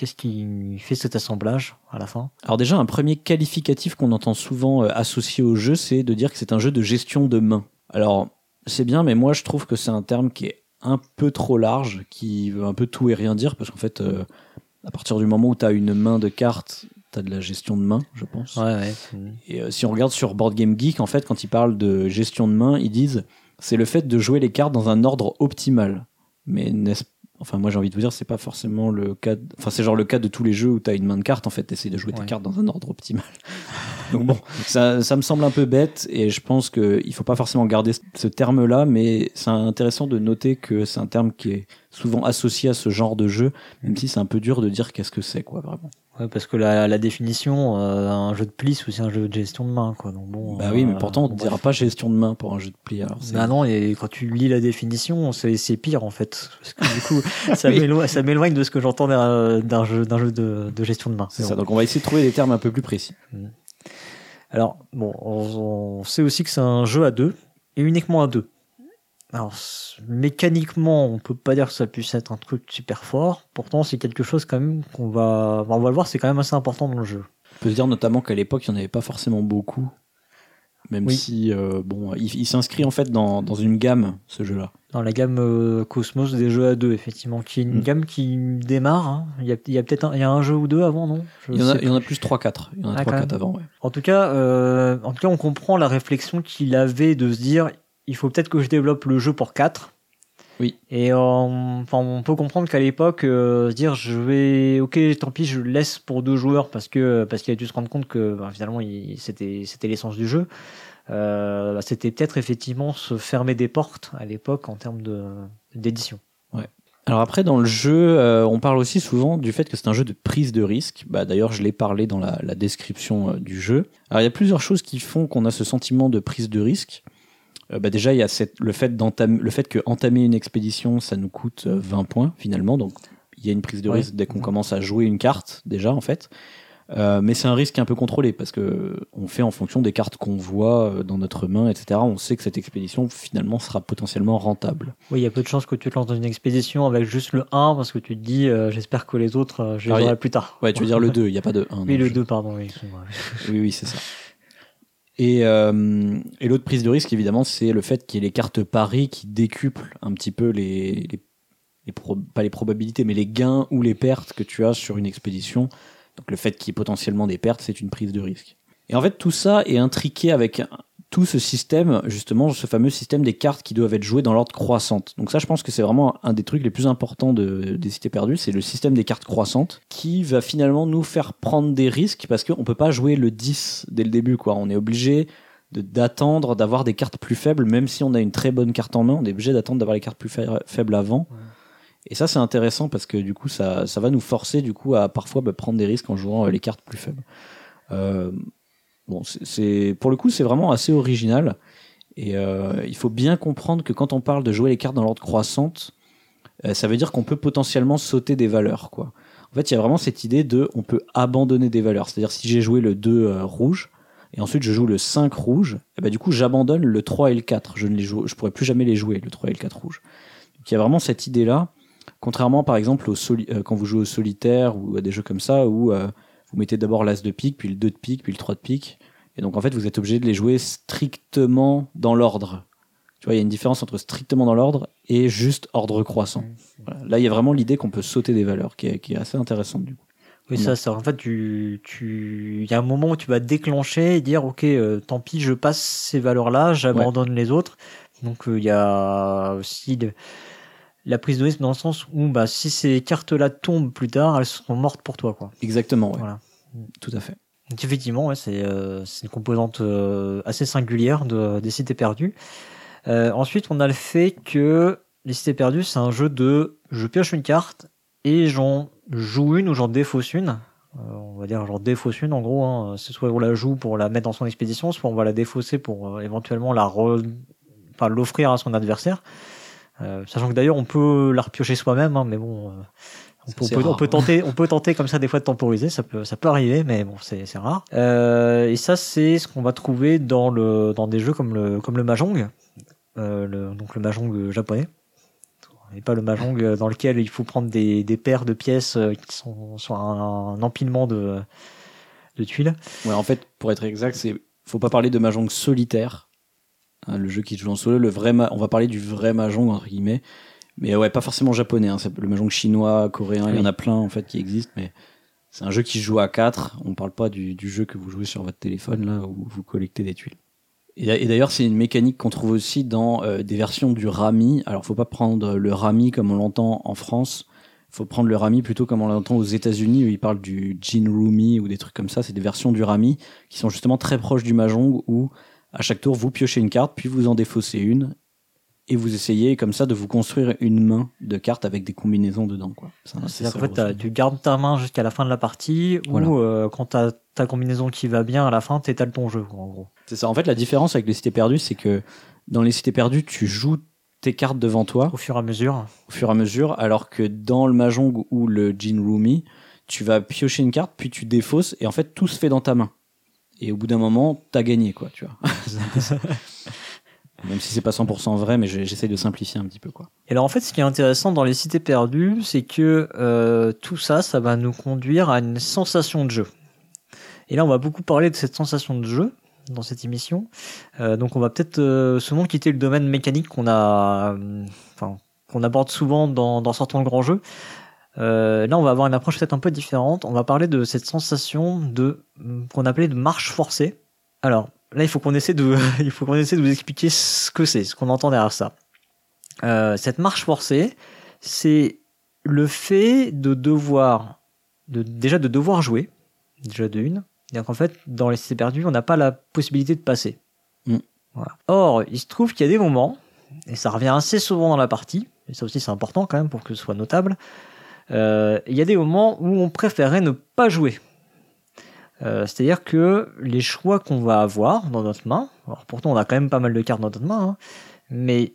qu'est-ce qui fait cet assemblage à la fin? Alors déjà, un premier qualificatif qu'on entend souvent euh, associé au jeu, c'est de dire que c'est un jeu de gestion de main. Alors, c'est bien, mais moi je trouve que c'est un terme qui est un peu trop large, qui veut un peu tout et rien dire, parce qu'en fait, euh, à partir du moment où tu as une main de cartes, tu as de la gestion de main, je pense. Ouais, ouais. Et euh, si on regarde sur Board Game Geek, en fait, quand ils parlent de gestion de main, ils disent c'est le fait de jouer les cartes dans un ordre optimal. Mais n'est-ce Enfin, moi j'ai envie de vous dire, c'est pas forcément le cas. de- Enfin, c'est genre le cas de tous les jeux où tu as une main de cartes, en fait, t'essayes de jouer tes cartes dans un ordre optimal. <laughs> Donc bon, ça, ça me semble un peu bête et je pense qu'il faut pas forcément garder ce- ce terme-là, mais c'est intéressant de noter que c'est un terme qui est souvent associé à ce genre de jeu, même si c'est un peu dur de dire qu'est-ce que c'est, quoi, vraiment. Ouais, parce que la, la définition, euh, un jeu de pli, c'est aussi un jeu de gestion de main, quoi. Donc bon. Bah oui, mais euh, pourtant, on bon, dira pas gestion de main pour un jeu de pli. Alors Bah non, et quand tu lis la définition, c'est pire en fait. Parce que du coup, <laughs> ça Oui. m'éloigne de ce que j'entends d'un d'un jeu, de, de gestion de main. C'est ça, bon. donc on va essayer de trouver des termes un peu plus précis. Alors, bon, on, on sait aussi que c'est un jeu à deux, et uniquement à deux. Alors, mécaniquement, on peut pas dire que ça puisse être un truc super fort. Pourtant, c'est quelque chose quand même qu'on va, on va le voir, c'est quand même assez important dans le jeu. On peut se dire notamment qu'à l'époque, il n'y en avait pas forcément beaucoup. Même Oui. si, euh, bon, il, il s'inscrit en fait dans, dans une gamme, ce jeu-là. Dans la gamme euh, Cosmos des jeux à deux, effectivement, qui est une Mm. gamme qui démarre. hein. Il y a, il y a peut-être un, il y a un jeu ou deux avant, non? Je Il y, en a, sais il y en a plus 3-4. Il y en a Ah, quand 3-4 même. avant, ouais. En tout cas, euh, en tout cas, on comprend la réflexion qu'il avait de se dire, il faut peut-être que je développe le jeu pour 4. Oui. Et enfin, on peut comprendre qu'à l'époque, euh, dire, je vais, ok, tant pis, je le laisse pour deux joueurs parce que parce qu'il a dû se rendre compte que ben, finalement, c'était c'était l'essence du jeu. Euh, bah, c'était peut-être effectivement se fermer des portes à l'époque en termes de d'édition. Alors après, dans le jeu, euh, on parle aussi souvent du fait que c'est un jeu de prise de risque. Bah, D'ailleurs, je l'ai parlé dans la, la description euh, du jeu. Alors il y a plusieurs choses qui font qu'on a ce sentiment de prise de risque. Euh, bah, déjà, il y a cette, le, fait d'entamer- le fait que entamer une expédition, ça nous coûte euh, 20 points finalement. Donc il y a une prise de Ouais. risque dès qu'on commence à jouer une carte, déjà en fait. Euh, mais c'est un risque un peu contrôlé parce que on fait en fonction des cartes qu'on voit euh, dans notre main, etc. On sait que cette expédition finalement sera potentiellement rentable. Oui, il y a peu de chances que tu te lances dans une expédition avec juste le 1 parce que tu te dis, euh, j'espère que les autres, euh, je les a- aurai plus tard. Ouais, tu veux dire le <laughs> 2, il n'y a pas de 1. Oui, le 2, pardon. Oui. Oui, oui, c'est ça. <laughs> Et, euh, et l'autre prise de risque, évidemment, c'est le fait qu'il y ait les cartes paris qui décuplent un petit peu les, les, pro- pas les probabilités, mais les gains ou les pertes que tu as sur une expédition. Donc le fait qu'il y ait potentiellement des pertes, c'est une prise de risque. Et en fait, tout ça est intriqué avec tout ce système, justement, ce fameux système des cartes qui doivent être jouées dans l'ordre croissante. Donc ça, je pense que c'est vraiment un des trucs les plus importants de, des cités perdues, c'est le système des cartes croissantes, qui va finalement nous faire prendre des risques, parce qu'on peut pas jouer le 10 dès le début, quoi. On est obligé de- d'attendre d'avoir des cartes plus faibles, même si on a une très bonne carte en main, on est obligé d'attendre d'avoir les cartes plus fa- faibles avant. Et ça, c'est intéressant parce que du coup, ça, ça va nous forcer du coup à parfois bah, prendre des risques en jouant euh, les cartes plus faibles. Euh, bon, c'est pour le coup, c'est vraiment assez original. Et euh, il faut bien comprendre que quand on parle de jouer les cartes dans l'ordre croissante, euh, ça veut dire qu'on peut potentiellement sauter des valeurs, quoi. En fait, il y a vraiment cette idée de on peut abandonner des valeurs. C'est-à-dire si j'ai joué le 2 euh, rouge et ensuite je joue le 5 rouge, et bah, du coup j'abandonne le 3 et le 4. Je ne les joue, je pourrais plus jamais les jouer, le 3 et le 4 rouge. Donc il y a vraiment cette idée-là. Contrairement par exemple au quand vous jouez au solitaire ou à des jeux comme ça où vous mettez d'abord l'as de pique, puis le 2 de pique, puis le 3 de pique. Et donc en fait vous êtes obligé de les jouer strictement dans l'ordre. Tu vois, il y a une différence entre strictement dans l'ordre et juste ordre croissant. Voilà. Là, il y a vraiment l'idée qu'on peut sauter des valeurs, qui est, qui est assez intéressante du coup. Oui, ça, ça, en fait, tu, tu, il y a un moment où tu vas déclencher et dire, ok, euh, tant pis, je passe ces valeurs-là, j'abandonne les autres. Donc, euh, il y a aussi le- la prise de risque dans le sens où, bah, si ces cartes-là tombent plus tard, elles seront mortes pour toi, quoi. Exactement, ouais. Voilà. Tout à fait. Donc, effectivement, ouais, c'est, euh, une composante euh, assez singulière de, des cités perdues. Euh, ensuite, on a le fait que les cités perdues, c'est un jeu de, je pioche une carte et j'en joue une ou j'en défausse une. On va dire j'en défausse une en gros. Hein. C'est soit on la joue pour la mettre dans son expédition, soit on va la défausser pour éventuellement la re... enfin, l'offrir à son adversaire. Euh, sachant que d'ailleurs on peut la repiocher soi-même, hein, mais bon, euh, on, peut, on c'est peut- on rare. peut tenter, on peut tenter comme ça des fois de temporiser, ça peut, ça peut arriver, mais bon, c'est rare. Euh, et ça, c'est ce qu'on va trouver dans le, dans des jeux comme le, comme le mahjong, euh, le, donc le mahjong japonais. Et pas le mahjong dans lequel il faut prendre des, des paires de pièces qui sont sur un, un empilement de, de tuiles. Ouais, en fait, pour être exact, c'est faut pas parler de mahjong solitaire, hein, le jeu qui joue en solo. Le vrai, on va parler du vrai mahjong entre guillemets, mais ouais, pas forcément japonais. Hein, le mahjong chinois, coréen, il y en a plein en fait qui existent, mais c'est un jeu qui joue à 4 On parle pas du, jeu que vous jouez sur votre téléphone là où vous collectez des tuiles. Et, et d'ailleurs, c'est une mécanique qu'on trouve aussi dans euh, des versions du rami. Alors, faut pas prendre le rami comme on l'entend en France. Faut prendre le rami plutôt comme on l'entend aux États-Unis où ils parlent du gin rumi ou des trucs comme ça. C'est des versions du rami qui sont justement très proches du mahjong où à chaque tour vous piochez une carte puis vous en défaussez une et vous essayez comme ça de vous construire une main de cartes avec des combinaisons dedans C'est-à-dire qu'en fait, tu gardes ta main jusqu'à la fin de la partie, Voilà. ou euh, quand t'as ta combinaison qui va bien à la fin, t'étales ton jeu, en gros. C'est ça. En fait, la différence avec les cités perdues, c'est que dans les cités perdues, tu joues tes cartes devant toi Au fur et à mesure. au fur et à mesure, alors que dans le mahjong ou le Jin Rumi, tu vas piocher une carte, puis tu défausses, et en fait tout se fait dans ta main. Et au bout d'un moment, t'as gagné, quoi, tu vois. <laughs> <laughs> Même si c'est pas 100% vrai, mais j'essaye de simplifier un petit peu, quoi. Et alors en fait, ce qui est intéressant dans les cités perdues, c'est que euh, tout ça, ça va nous conduire à une sensation de jeu. Et là, on va beaucoup parler de cette sensation de jeu dans cette émission. Euh, donc, on va peut-être euh, souvent quitter le domaine mécanique qu'on a, euh, enfin, qu'on aborde souvent dans, dans Sortons le grand jeu. Euh, là, on va avoir une approche peut-être un peu différente. On va parler de cette sensation de qu'on appelait de marche forcée. Alors là, il faut qu'on essaie de, <laughs> il faut qu'on essaie de vous expliquer ce que c'est, ce qu'on entend derrière ça. Euh, cette marche forcée, c'est le fait de devoir, de, déjà de devoir jouer, déjà de une. C'est-à-dire qu'en fait, dans les cités perdues, on n'a pas la possibilité de passer. Mm. Voilà. Or, il se trouve qu'il y a des moments, et ça revient assez souvent dans la partie, et ça aussi c'est important quand même pour que ce soit notable, il y a des moments où on préférait ne pas jouer. Euh, C'est-à-dire que les choix qu'on va avoir dans notre main, alors pourtant on a quand même pas mal de cartes dans notre main, hein, mais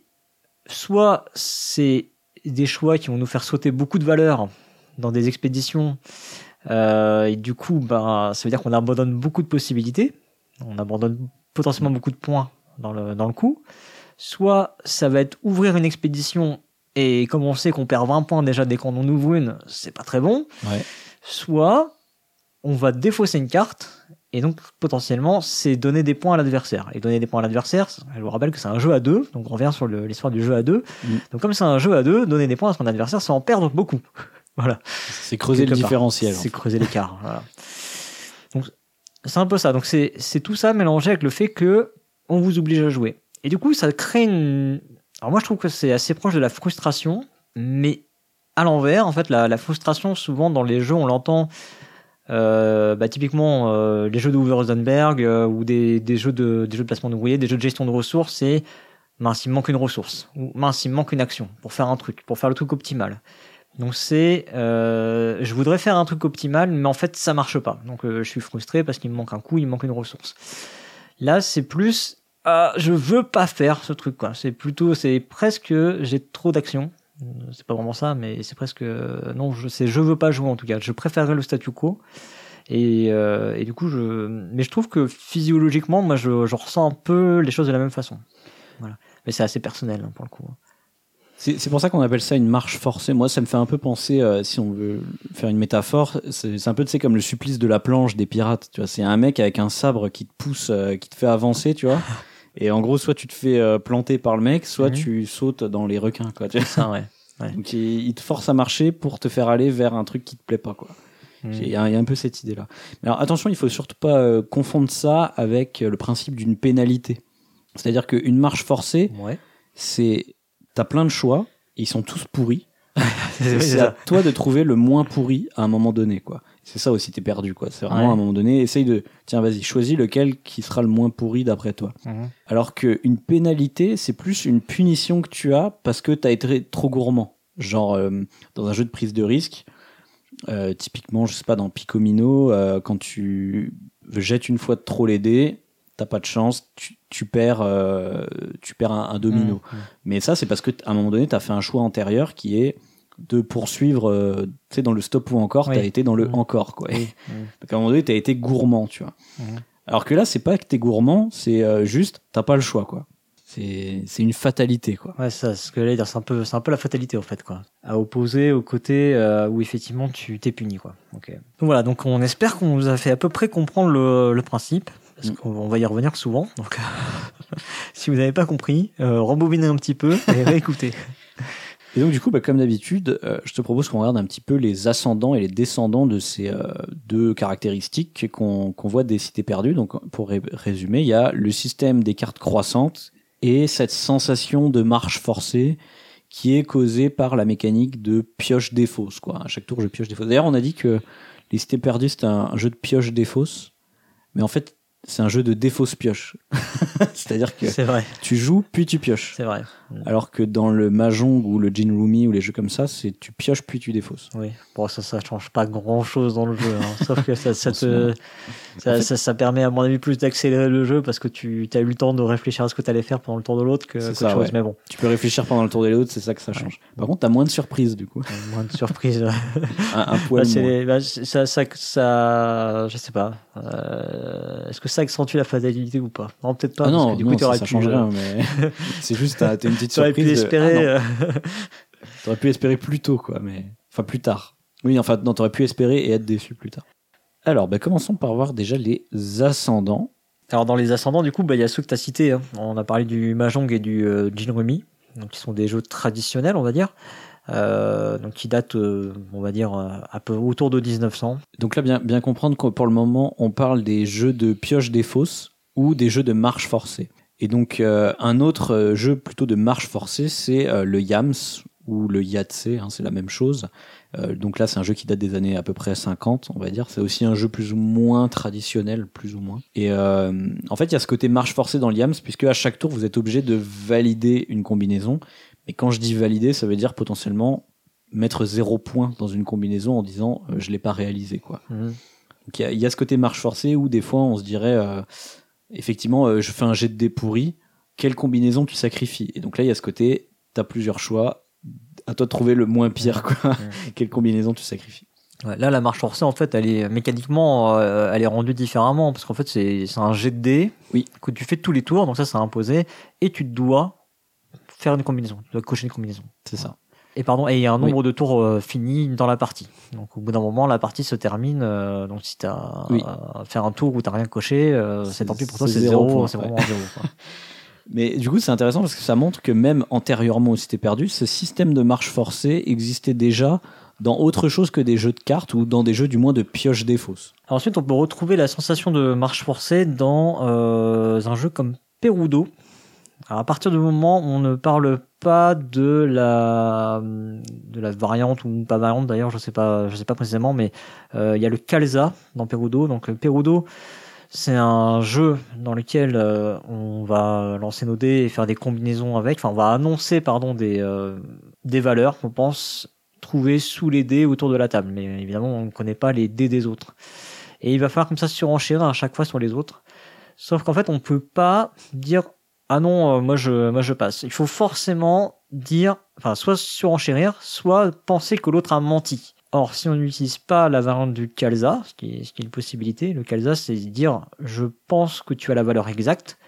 soit c'est des choix qui vont nous faire sauter beaucoup de valeur dans des expéditions, euh, et du coup, ben, ça veut dire qu'on abandonne beaucoup de possibilités, on abandonne potentiellement beaucoup de points dans le, dans le coup. Soit ça va être ouvrir une expédition, et comme on sait qu'on perd 20 points déjà dès qu'on en ouvre une, c'est pas très bon. Ouais. Soit on va défausser une carte, et donc potentiellement c'est donner des points à l'adversaire. Et donner des points à l'adversaire, je vous rappelle que c'est un jeu à deux, donc on revient sur l'histoire du jeu à deux. Mm. Donc comme c'est un jeu à deux, donner des points à son adversaire, c'est en perdre beaucoup. <laughs> voilà. C'est creuser le part. différentiel. C'est creuser l'écart. <laughs> voilà. Donc c'est un peu ça. Donc c'est c'est tout ça mélangé avec le fait que on vous oblige à jouer. Et du coup, ça crée une. Alors moi, je trouve que c'est assez proche de la frustration, mais à l'envers, en fait, la, frustration, souvent dans les jeux, on l'entend. euh, bah, typiquement, euh, les jeux de Uwe Rosenberg euh, ou des, des jeux de des jeux de placement d'ouvriers, des jeux de gestion de ressources, c'est mince, il manque une ressource, ou mince, il manque une action pour faire un truc, pour faire le truc optimal. Donc c'est, je voudrais faire un truc optimal, mais en fait ça marche pas. Donc je suis frustré parce qu'il me manque un coup, il me manque une ressource. Là c'est plus, euh, je veux pas faire ce truc quoi. C'est plutôt, c'est presque, j'ai trop d'actions. C'est pas vraiment ça, mais c'est presque, non, je sais, je veux pas jouer en tout cas. Je préférerais le statu quo. Et, euh, et, du coup, je, mais je trouve que physiologiquement, moi, je, je, ressens un peu les choses de la même façon. Voilà. Mais c'est assez personnel hein, pour le coup. C'est pour ça qu'on appelle ça une marche forcée. Moi, ça me fait un peu penser, euh, si on veut faire une métaphore, c'est un peu tu sais, comme le supplice de la planche des pirates. Tu vois, c'est un mec avec un sabre qui te pousse, euh, qui te fait avancer, tu vois. <laughs> Et en gros, soit tu te fais euh, planter par le mec, soit mhm. tu sautes dans les requins, quoi. Tu vois. Ça, ouais. ouais. Donc il, il, te force à marcher pour te faire aller vers un truc qui te plaît pas, quoi. Mhm. Il y, a un peu cette idée-là. Mais alors attention, il faut surtout pas confondre ça avec le principe d'une pénalité. C'est-à-dire qu'une marche forcée, ouais. c'est t'as plein de choix, ils sont tous pourris. <laughs> <laughs> c'est à toi de trouver le moins pourri à un moment donné, quoi. C'est ça aussi, t'es perdu, quoi. C'est vraiment à un moment donné, essaye de, tiens, vas-y, choisis lequel qui sera le moins pourri d'après toi. Mhm. Alors qu'une pénalité, c'est plus une punition que tu as parce que t'as été trop gourmand. Genre, euh, dans un jeu de prise de risque, euh, typiquement, je sais pas, dans Picomino, euh, quand tu jettes une fois de trop les dés, t'as pas de chance, tu, tu perds, euh, tu perds un, domino. Mmh, mmh. Mais ça, c'est parce que à un moment donné, tu as fait un choix antérieur qui est de poursuivre, euh, tu sais, dans le stop ou encore, tu as été dans le mmh. encore, quoi. Donc <laughs> à un moment donné, tu as été gourmand, tu vois. Alors que là, c'est pas que tu es gourmand, c'est euh, juste, t'as pas le choix, quoi. C'est, une fatalité, quoi. Ouais, ça, ce que j'allais dire, c'est un peu, c'est un peu la fatalité, en fait, quoi. À opposer au côté où effectivement tu t'es puni, quoi. Donc voilà, donc on espère qu'on vous a fait à peu près comprendre le, le principe parce qu'on va y revenir souvent. Donc, <laughs> si vous n'avez pas compris, euh, rembobinez un petit peu et <laughs> réécoutez. Et donc, du coup, bah, comme d'habitude, euh, je te propose qu'on regarde un petit peu les ascendants et les descendants de ces euh, deux caractéristiques qu'on voit des cités perdues. Donc, pour résumer, il y a le système des cartes croissantes et cette sensation de marche forcée qui est causée par la mécanique de pioche des fosses. Quoi. À chaque tour, je pioche des fosses. D'ailleurs, on a dit que les cités perdues, c'était un, jeu de pioche des fosses. Mais en fait, c'est un jeu de défausse pioche. <laughs> C'est-à-dire que tu joues puis tu pioches. C'est vrai. Alors que dans le Mahjong ou le Jin Rumi ou les jeux comme ça, c'est tu pioches puis tu défausses. Oui. Bon, ça, ça change pas grand-chose dans le jeu. Hein. Sauf que ça, ça, te, ça, ça, permet à mon avis plus d'accélérer le jeu parce que tu as eu le temps de réfléchir à ce que tu allais faire pendant le tour de l'autre que, que ça, chose. Mais bon. Tu peux réfléchir pendant le tour de l'autre, c'est ça que ça change. Par contre, t'as moins de surprises du coup. moins de surprises. <laughs> un, un poil bah, moins. Bah, ça, ça, ça, je sais pas. Euh, Est-ce que ça accentue la fatalité ou pas? Non, peut-être pas. Ah non, du coup, ça, ça change rien. Euh, Mais <laughs> c'est juste, t'as une petite surprise. Pu espérer. Ah, <laughs> t'aurais pu espérer plus tôt, quoi. Mais enfin, plus tard. Oui, enfin, non, t'aurais pu espérer et être déçu plus tard. Alors, bah, commençons par voir déjà les ascendants. Alors, dans les ascendants, du coup, bah, il y a ceux que tu as cités. Hein. On a parlé du Mahjong et du euh, Jinrumi, donc qui sont des jeux traditionnels, on va dire. Euh, donc qui datent, euh, on va dire, un peu autour de 1900. Donc là, bien, bien comprendre que pour le moment, on parle des jeux de pioche des fosses ou des jeux de marche forcée. Et donc un autre jeu plutôt de marche forcée, c'est le Yams ou le Yahtzee, hein, c'est la même chose. Euh, donc là, c'est un jeu qui date des années à peu près 50, on va dire. C'est aussi un jeu plus ou moins traditionnel, plus ou moins. Et euh, en fait, il y a ce côté marche forcée dans l'IAMS, puisque à chaque tour, vous êtes obligé de valider une combinaison. Mais quand je dis valider, ça veut dire potentiellement mettre zéro point dans une combinaison en disant euh, je l'ai pas réalisé quoi. Mmh. Donc il y, y, a ce côté marche forcée où des fois on se dirait euh, effectivement euh, je fais un jet de dés pourri, quelle combinaison tu sacrifies? Et donc là il y a ce côté tu as plusieurs choix, à toi de trouver le moins pire, quoi. <laughs> Quelle combinaison tu sacrifies. là, la marche forcée, en fait, elle est mécaniquement, euh, elle est rendue différemment parce qu'en fait, c'est un jet de dés oui. que tu fais tous les tours, donc ça, c'est imposé, et tu dois faire une combinaison, tu dois cocher une combinaison. C'est ça. Et pardon, et il y a un nombre de tours euh, fini dans la partie. Donc au bout d'un moment, la partie se termine. Euh, donc si tu as oui. faire un tour où tu rien coché, c'est tant pis pour toi, c'est zéro. C'est vraiment zéro. <laughs> Mais du coup, c'est intéressant parce que ça montre que même antérieurement au Cité Perdue, ce système de marche forcée existait déjà dans autre chose que des jeux de cartes ou dans des jeux du moins de pioche des fosses. ensuite, on peut retrouver la sensation de marche forcée dans euh, un jeu comme Perudo. Alors à partir du moment où on ne parle pas de la de la variante ou pas variante d'ailleurs, je sais sais pas précisément, mais euh, il y a le Calza dans Perudo. Donc Perudo, C'est un jeu dans lequel euh, on va lancer nos dés et faire des combinaisons avec. Enfin, on va annoncer pardon des euh, des valeurs qu'on pense trouver sous les dés autour de la table. Mais évidemment, on ne connaît pas les dés des autres. Et il va falloir comme ça surenchérir à chaque fois sur les autres. Sauf qu'en fait, on peut pas dire ah non, euh, moi je moi je passe. Il faut forcément dire, enfin, soit surenchérir, soit penser que l'autre a menti. Or, si on n'utilise pas la variante du Calza, ce qui est, ce qui est une possibilité, le Calza, c'est dire je pense que tu as la valeur exacte,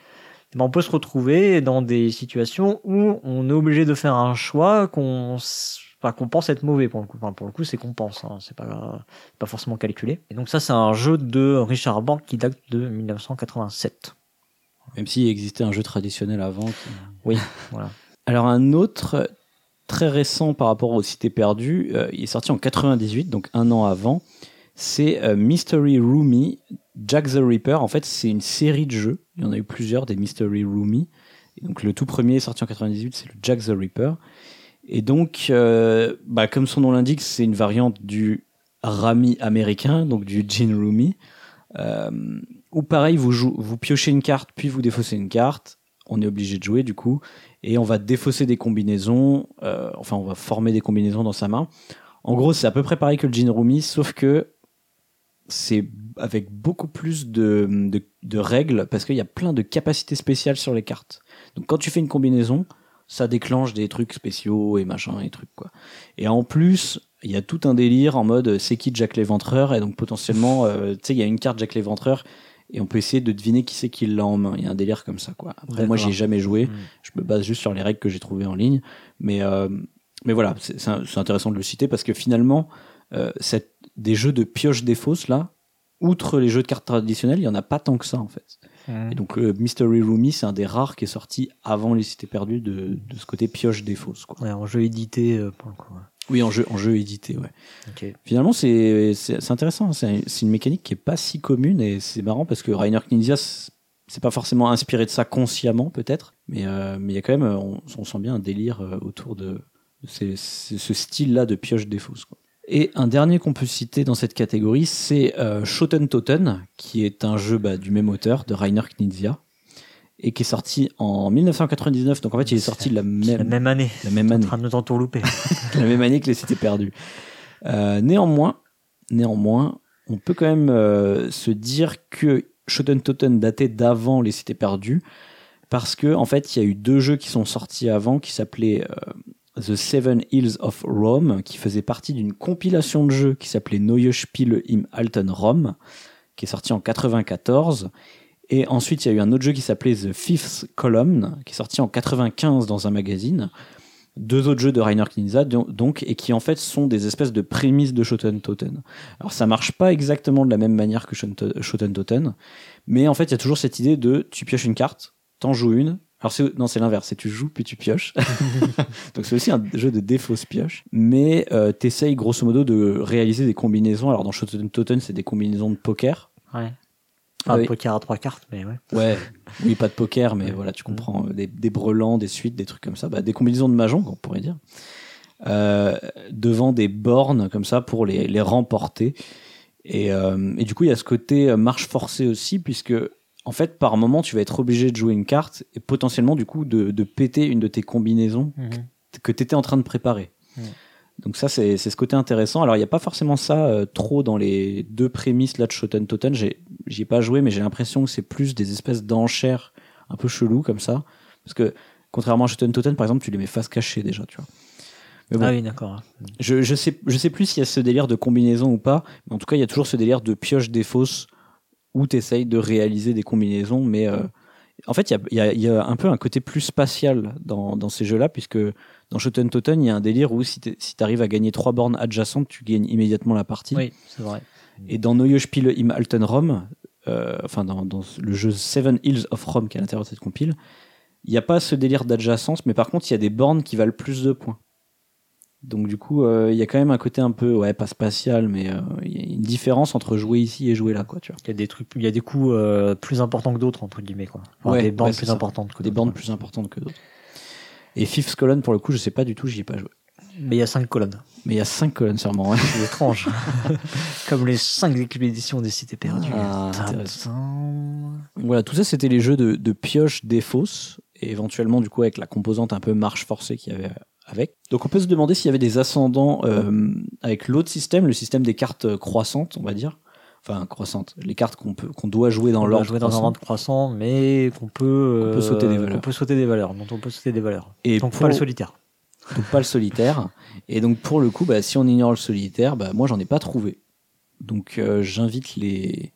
ben, on peut se retrouver dans des situations où on est obligé de faire un choix qu'on enfin, qu'on pense être mauvais pour le coup. Enfin, pour le coup, c'est qu'on pense, hein. c'est pas, pas forcément calculé. Et donc ça, c'est un jeu de Richard Bank qui date de 1987. Même s'il existait un jeu traditionnel avant. qui- Oui, voilà. <laughs> Alors un autre très récent par rapport aux cités perdues, euh, il est sorti en 98, donc un an avant. C'est euh, Mystery Roomy, Jack the Ripper. En fait, c'est une série de jeux. Il y en a eu plusieurs des Mystery Roomy. Donc le tout premier est sorti en 98, c'est le Jack the Ripper. Et donc, euh, bah, comme son nom l'indique, c'est une variante du Rami américain, donc du Gin Roomy. Ou pareil, vous, vous piochez une carte, puis vous défaussez une carte. On est obligé de jouer du coup et on va défausser des combinaisons, euh, enfin on va former des combinaisons dans sa main. En gros, c'est à peu près pareil que le Gin Rumi, sauf que c'est avec beaucoup plus de, règles parce qu'il y a plein de capacités spéciales sur les cartes. Donc quand tu fais une combinaison, ça déclenche des trucs spéciaux et machin et trucs quoi. Et en plus, il y a tout un délire en mode c'est qui Jack l'Éventreur? Et donc potentiellement, euh, tu sais, il y a une carte Jack l'Éventreur et on peut essayer de deviner qui c'est qui l'a en main. Il y a un délire comme ça quoi. Après moi j'ai jamais joué, Mm. je me base juste sur les règles que j'ai trouvées en ligne, mais euh, mais voilà, c'est intéressant de le citer parce que finalement, euh, cette- des jeux de pioche des fausses là, outre les jeux de cartes traditionnels, il y en a pas tant que ça en fait. Mm. Et donc le Mystery Roomy, c'est un des rares qui est sorti avant les cités perdues de, de ce côté pioche des fausses quoi. Ouais, en jeu édité euh, pour le coup. Oui, en jeu en jeu édité, ouais. Ok. Finalement, c'est intéressant. C'est c'est une mécanique qui est pas si commune et c'est marrant parce que Rainer Knizia, c'est pas forcément inspiré de ça consciemment peut-être, mais euh, mais il y a quand même, on, on sent bien un délire euh, autour de, de ces- ces- ce style-là de pioche des fausses. Quoi. Et un dernier qu'on peut citer dans cette catégorie, c'est euh, Schoten Toten, qui est un jeu bah, du même auteur, de Rainer Knizia, et qui est sorti en 1999. Donc en fait, il est sorti la C'est la même, même année. la même En année train de nous entourlouper. <laughs> la même année que les cités perdues. Euh, néanmoins, néanmoins, on peut quand même euh, se dire que Shoten Toten datait d'avant les cités perdues, parce que en fait, il y a eu deux jeux qui sont sortis avant qui s'appelaient euh, The Seven Hills of Rome, qui faisait partie d'une compilation de jeux qui s'appelait Neue Spiele im Alten Rom, qui est sorti en 94. Et ensuite, il y a eu un autre jeu qui s'appelait The Fifth Column, qui est sorti en 95 dans un magazine deux autres jeux de Rainer Knizia don- donc et qui en fait sont des espèces de prémices de Shoten Toten. Alors ça marche pas exactement de la même manière que Shoten Toten, mais en fait il y a toujours cette idée de tu pioches une carte, t'en joues une. Alors non c'est l'inverse, c'est tu joues puis tu pioches. <laughs> donc c'est aussi un jeu de défausse pioche, mais euh, t'essayes grosso modo de réaliser des combinaisons. Alors dans Shoten Toten c'est des combinaisons de poker. Ouais. Enfin, Oui. poker à trois cartes, mais ouais. Ouais, oui, pas de poker, mais voilà, tu comprends, euh, des, des brelans, des suites, des trucs comme ça, bah, des combinaisons de mahjong, on pourrait dire, euh, devant des bornes comme ça pour les, les remporter. Et, euh, et du coup, il y a ce côté euh, marche forcée aussi, puisque en fait, par moment, tu vas être obligé de jouer une carte et potentiellement, du coup, de, de péter une de tes combinaisons que tu étais en train de préparer. Mhm. Donc ça, c'est c'est ce côté intéressant. Alors, il n'y a pas forcément ça euh, trop dans les deux prémices là de Shoten Toten. J'y ai pas joué, mais j'ai l'impression que c'est plus des espèces d'enchères un peu chelou comme ça. Parce que, contrairement à Shoten Toten, par exemple, tu les mets face cachée déjà, tu vois. Mais bon, Ah oui, d'accord. je, je sais, je sais plus s'il y a ce délire de combinaison ou pas, mais en tout cas, il y a toujours ce délire de pioche des fausses où tu essayes de réaliser des combinaisons, mais euh, en fait, il y a, y a- y a un peu un côté plus spatial dans, dans ces jeux-là, puisque dans Shoten Toten, il y a un délire où si tu arrives à gagner trois bornes adjacentes, tu gagnes immédiatement la partie. Oui, c'est vrai. Et dans Neue Spiele im Alten Rom, euh, enfin dans, dans le jeu Seven Hills of Rome qui est à l'intérieur de cette compile, il n'y a pas ce délire d'adjacence, mais par contre il y a des bornes qui valent plus de points. Donc du coup, euh, il y a quand même un côté un peu, ouais, pas spatial, mais euh, il y a une différence entre jouer ici et jouer là, quoi, tu vois. Il y a des trucs, il y a des coups euh, plus importants que d'autres entre guillemets quoi. Enfin, Ouais, des bandes ouais, c'est plus ça. importantes que Des d'autres, bornes ouais. plus importantes que d'autres. Et Fifth Column, pour le coup, je sais pas du tout, j'y ai pas joué. Mais il y a 5 colonnes. Mais il y a 5 colonnes sûrement. Ouais. C'est étrange. <laughs> Comme les 5 expéditions des cités perdues. Ah. Voilà, tout ça c'était les jeux de, de pioche des fosses et éventuellement du coup avec la composante un peu marche forcée qu'il y avait avec. Donc on peut se demander s'il y avait des ascendants euh, avec l'autre système, le système des cartes euh, croissantes, on va dire. Enfin croissantes, les cartes qu'on peut qu'on doit jouer dans On l'ordre jouer dans un ordre croissant, mais qu'on peut, Qu'on peut sauter des euh, valeurs. qu'on peut sauter des valeurs, dont on peut sauter des valeurs. Et Donc pour- pas le solitaire. donc pas le solitaire. Et donc pour le coup, bah, si on ignore le solitaire, bah, moi j'en ai pas trouvé. Donc euh, j'invite les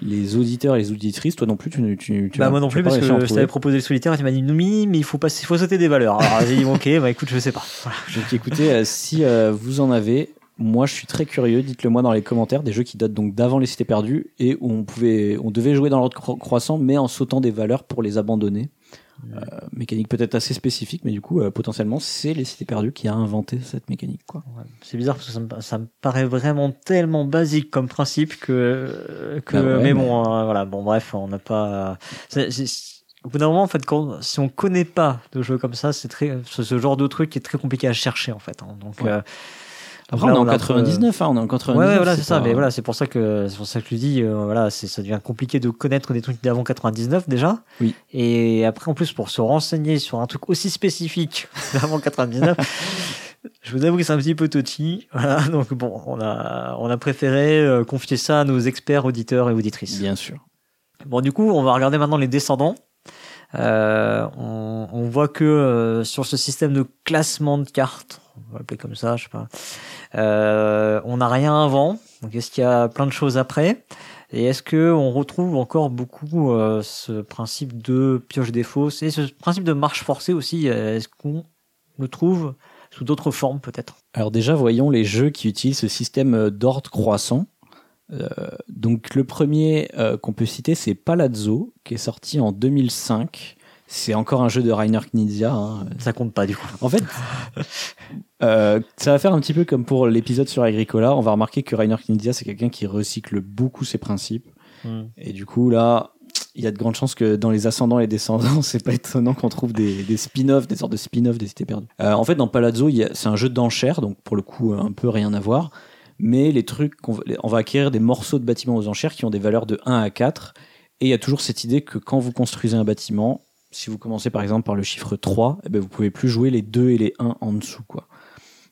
les auditeurs et les auditrices, toi non plus, tu, tu, tu bah moi non plus parce que je t'avais proposé le solitaire et tu m'as dit Noumi mais il faut pas il faut sauter des valeurs. Alors j'ai dit ok bah écoute je sais pas. <laughs> Voilà. Donc écoutez, euh, si euh, vous en avez, moi je suis très curieux, dites-le moi dans les commentaires, des jeux qui datent donc d'avant les cités perdues et où on pouvait, on devait jouer dans l'ordre cro- croissant, mais en sautant des valeurs pour les abandonner. Euh, mécanique peut-être assez spécifique, mais du coup euh, potentiellement c'est les cités perdues qui a inventé cette mécanique quoi. Ouais. C'est bizarre parce que ça me, ça me paraît vraiment tellement basique comme principe que que Bah ouais, mais mais- bon euh, voilà bon bref on n'a pas au bout d'un moment en fait quand si on connaît pas de jeux comme ça c'est très ce, ce genre de truc qui est très compliqué à chercher en fait hein. donc Ouais. Après là, on est en a un peu- 99, hein, on est en 99. Ouais, ouais, voilà, c'est ça. pas- Mais voilà, c'est pour ça que c'est pour ça que je lui dis, euh, voilà, c'est ça devient compliqué de connaître des trucs d'avant 99 déjà. Oui. Et après, en plus, pour se renseigner sur un truc aussi spécifique <laughs> d'avant 99, <laughs> je vous avoue que c'est un petit peu touchy. Voilà, <laughs> donc bon, on a on a préféré euh, confier ça à nos experts auditeurs et auditrices. Bien sûr. Bon, du coup, on va regarder maintenant les descendants. Euh, on, on voit que euh, sur ce système de classement de cartes, on va l'appeler comme ça, je sais pas, on n'a rien avant. Donc, est-ce qu'il y a plein de choses après Et est-ce que on retrouve encore beaucoup euh, ce principe de pioche des fosses et ce principe de marche forcée aussi euh, Est-ce qu'on le trouve sous d'autres formes peut-être? Alors déjà, voyons les jeux qui utilisent ce système euh, d'ordre croissant. Euh, donc le premier euh, qu'on peut citer, c'est Palazzo, qui est sorti en 2005. C'est encore un jeu de Rainer Knizia. hein. Ça compte pas du coup. En fait, <laughs> euh, ça va faire un petit peu comme pour l'épisode sur Agricola. On va remarquer que Rainer Knizia, c'est quelqu'un qui recycle beaucoup ses principes. Hmm. Et du coup, là, il y a de grandes chances que dans les ascendants et les descendants, <laughs> c'est pas étonnant qu'on trouve des, des spin-offs, des sortes de spin-offs des cités perdues. Euh, en fait, dans Palazzo, c'est un jeu d'enchères, donc pour le coup, un peu rien à voir. Mais les trucs, qu'on va- on va acquérir des morceaux de bâtiments aux enchères qui ont des valeurs de 1 à 4. Et il y a toujours cette idée que quand vous construisez un bâtiment, si vous commencez par exemple par le chiffre 3, eh ben vous pouvez plus jouer les 2 et les 1 en dessous. quoi.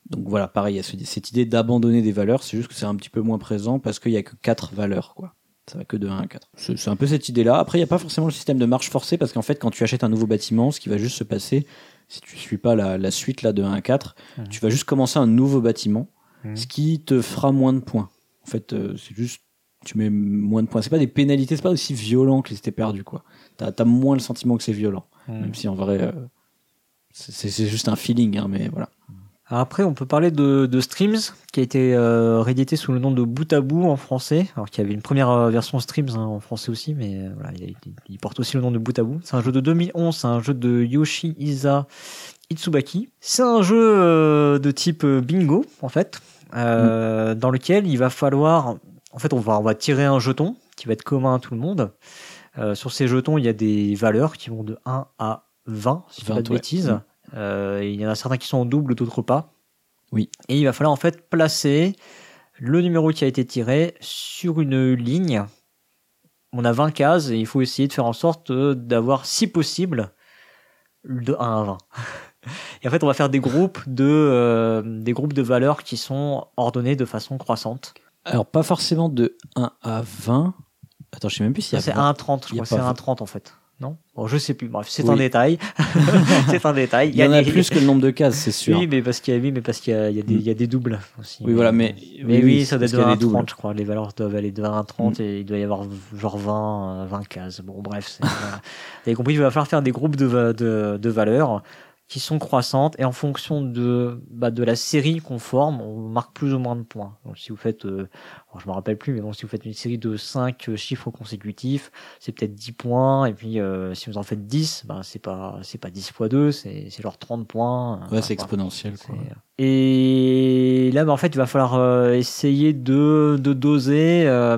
Donc voilà, pareil, il y a ce- cette idée d'abandonner des valeurs, c'est juste que c'est un petit peu moins présent parce qu'il y a que 4 valeurs. quoi. Ça va que de 1 à 4. C'est un peu cette idée-là. Après, il n'y a pas forcément le système de marche forcée parce qu'en fait, quand tu achètes un nouveau bâtiment, ce qui va juste se passer, si tu suis pas la, la suite là de 1 à 4, Mhm. tu vas juste commencer un nouveau bâtiment, Mhm. ce qui te fera moins de points. En fait, euh, c'est juste, tu mets moins de points. C'est pas des pénalités, c'est pas aussi violent que les cités perdues, quoi. T'as as moins le sentiment que c'est violent. Hmm. Même si en vrai, euh, c'est- juste un feeling, hein, mais voilà. Alors Après, on peut parler de, de Streams, qui a été euh, réédité sous le nom de Bout à Bout en français. Alors qu'il y avait une première euh, version Streams hein, en français aussi, mais euh, voilà, il, il- il porte aussi le nom de Bout à Bout. C'est un jeu de 2011, c'est un jeu de Yoshihisa Itsubaki. C'est un jeu de type bingo, en fait, euh, dans lequel il va falloir... En fait, on va, on va tirer un jeton qui va être commun à tout le monde. Euh, sur ces jetons, il y a des valeurs qui vont de 1 à 20, si je dis pas 20, de ouais. bêtises. Euh, il y en a certains qui sont en double, d'autres pas. Oui. Et il va falloir en fait placer le numéro qui a été tiré sur une ligne. On a 20 cases et il faut essayer de faire en sorte euh, d'avoir, si possible, de 1 à 20. <laughs> Et en fait, on va faire des groupes de, euh, des groupes de valeurs qui sont ordonnés de façon croissante. Alors, pas forcément de 1 à 20. Attends, je sais même plus s'il y a C'est 20. 1 à 30, je crois. C'est pas 1 à vingt. 30 en fait. Non? Bon, je sais plus. Bref, c'est Oui. un détail. <laughs> <laughs> c'est un détail. Il y en a des- plus que le nombre de cases, c'est sûr. Oui, mais parce qu'il y a, oui, mais parce qu'il y a, il y a des, il y a des doubles aussi. Oui, voilà, mais- mais oui, oui, ça doit être a 20 à des doubles. 30, je crois. Les valeurs doivent aller de 20 à 30 et il doit y avoir genre 20, euh, 20 cases. Bon, bref. Vous avez compris, il va falloir faire des groupes de, de, de valeurs qui sont croissantes et en fonction de, bah, de la série qu'on forme, on marque plus ou moins de points. Donc, si vous faites, euh, alors, je me rappelle plus, mais bon, si vous faites une série de 5 chiffres consécutifs, c'est peut-être 10 points. Et puis, euh, si vous en faites 10, bah, c'est pas, c'est pas 10 fois 2, c'est, c'est genre 30 points. Ouais, Voilà, c'est exponentiel, quoi. C'est- Et là, bah, en fait, il va falloir euh, essayer de, de doser, euh,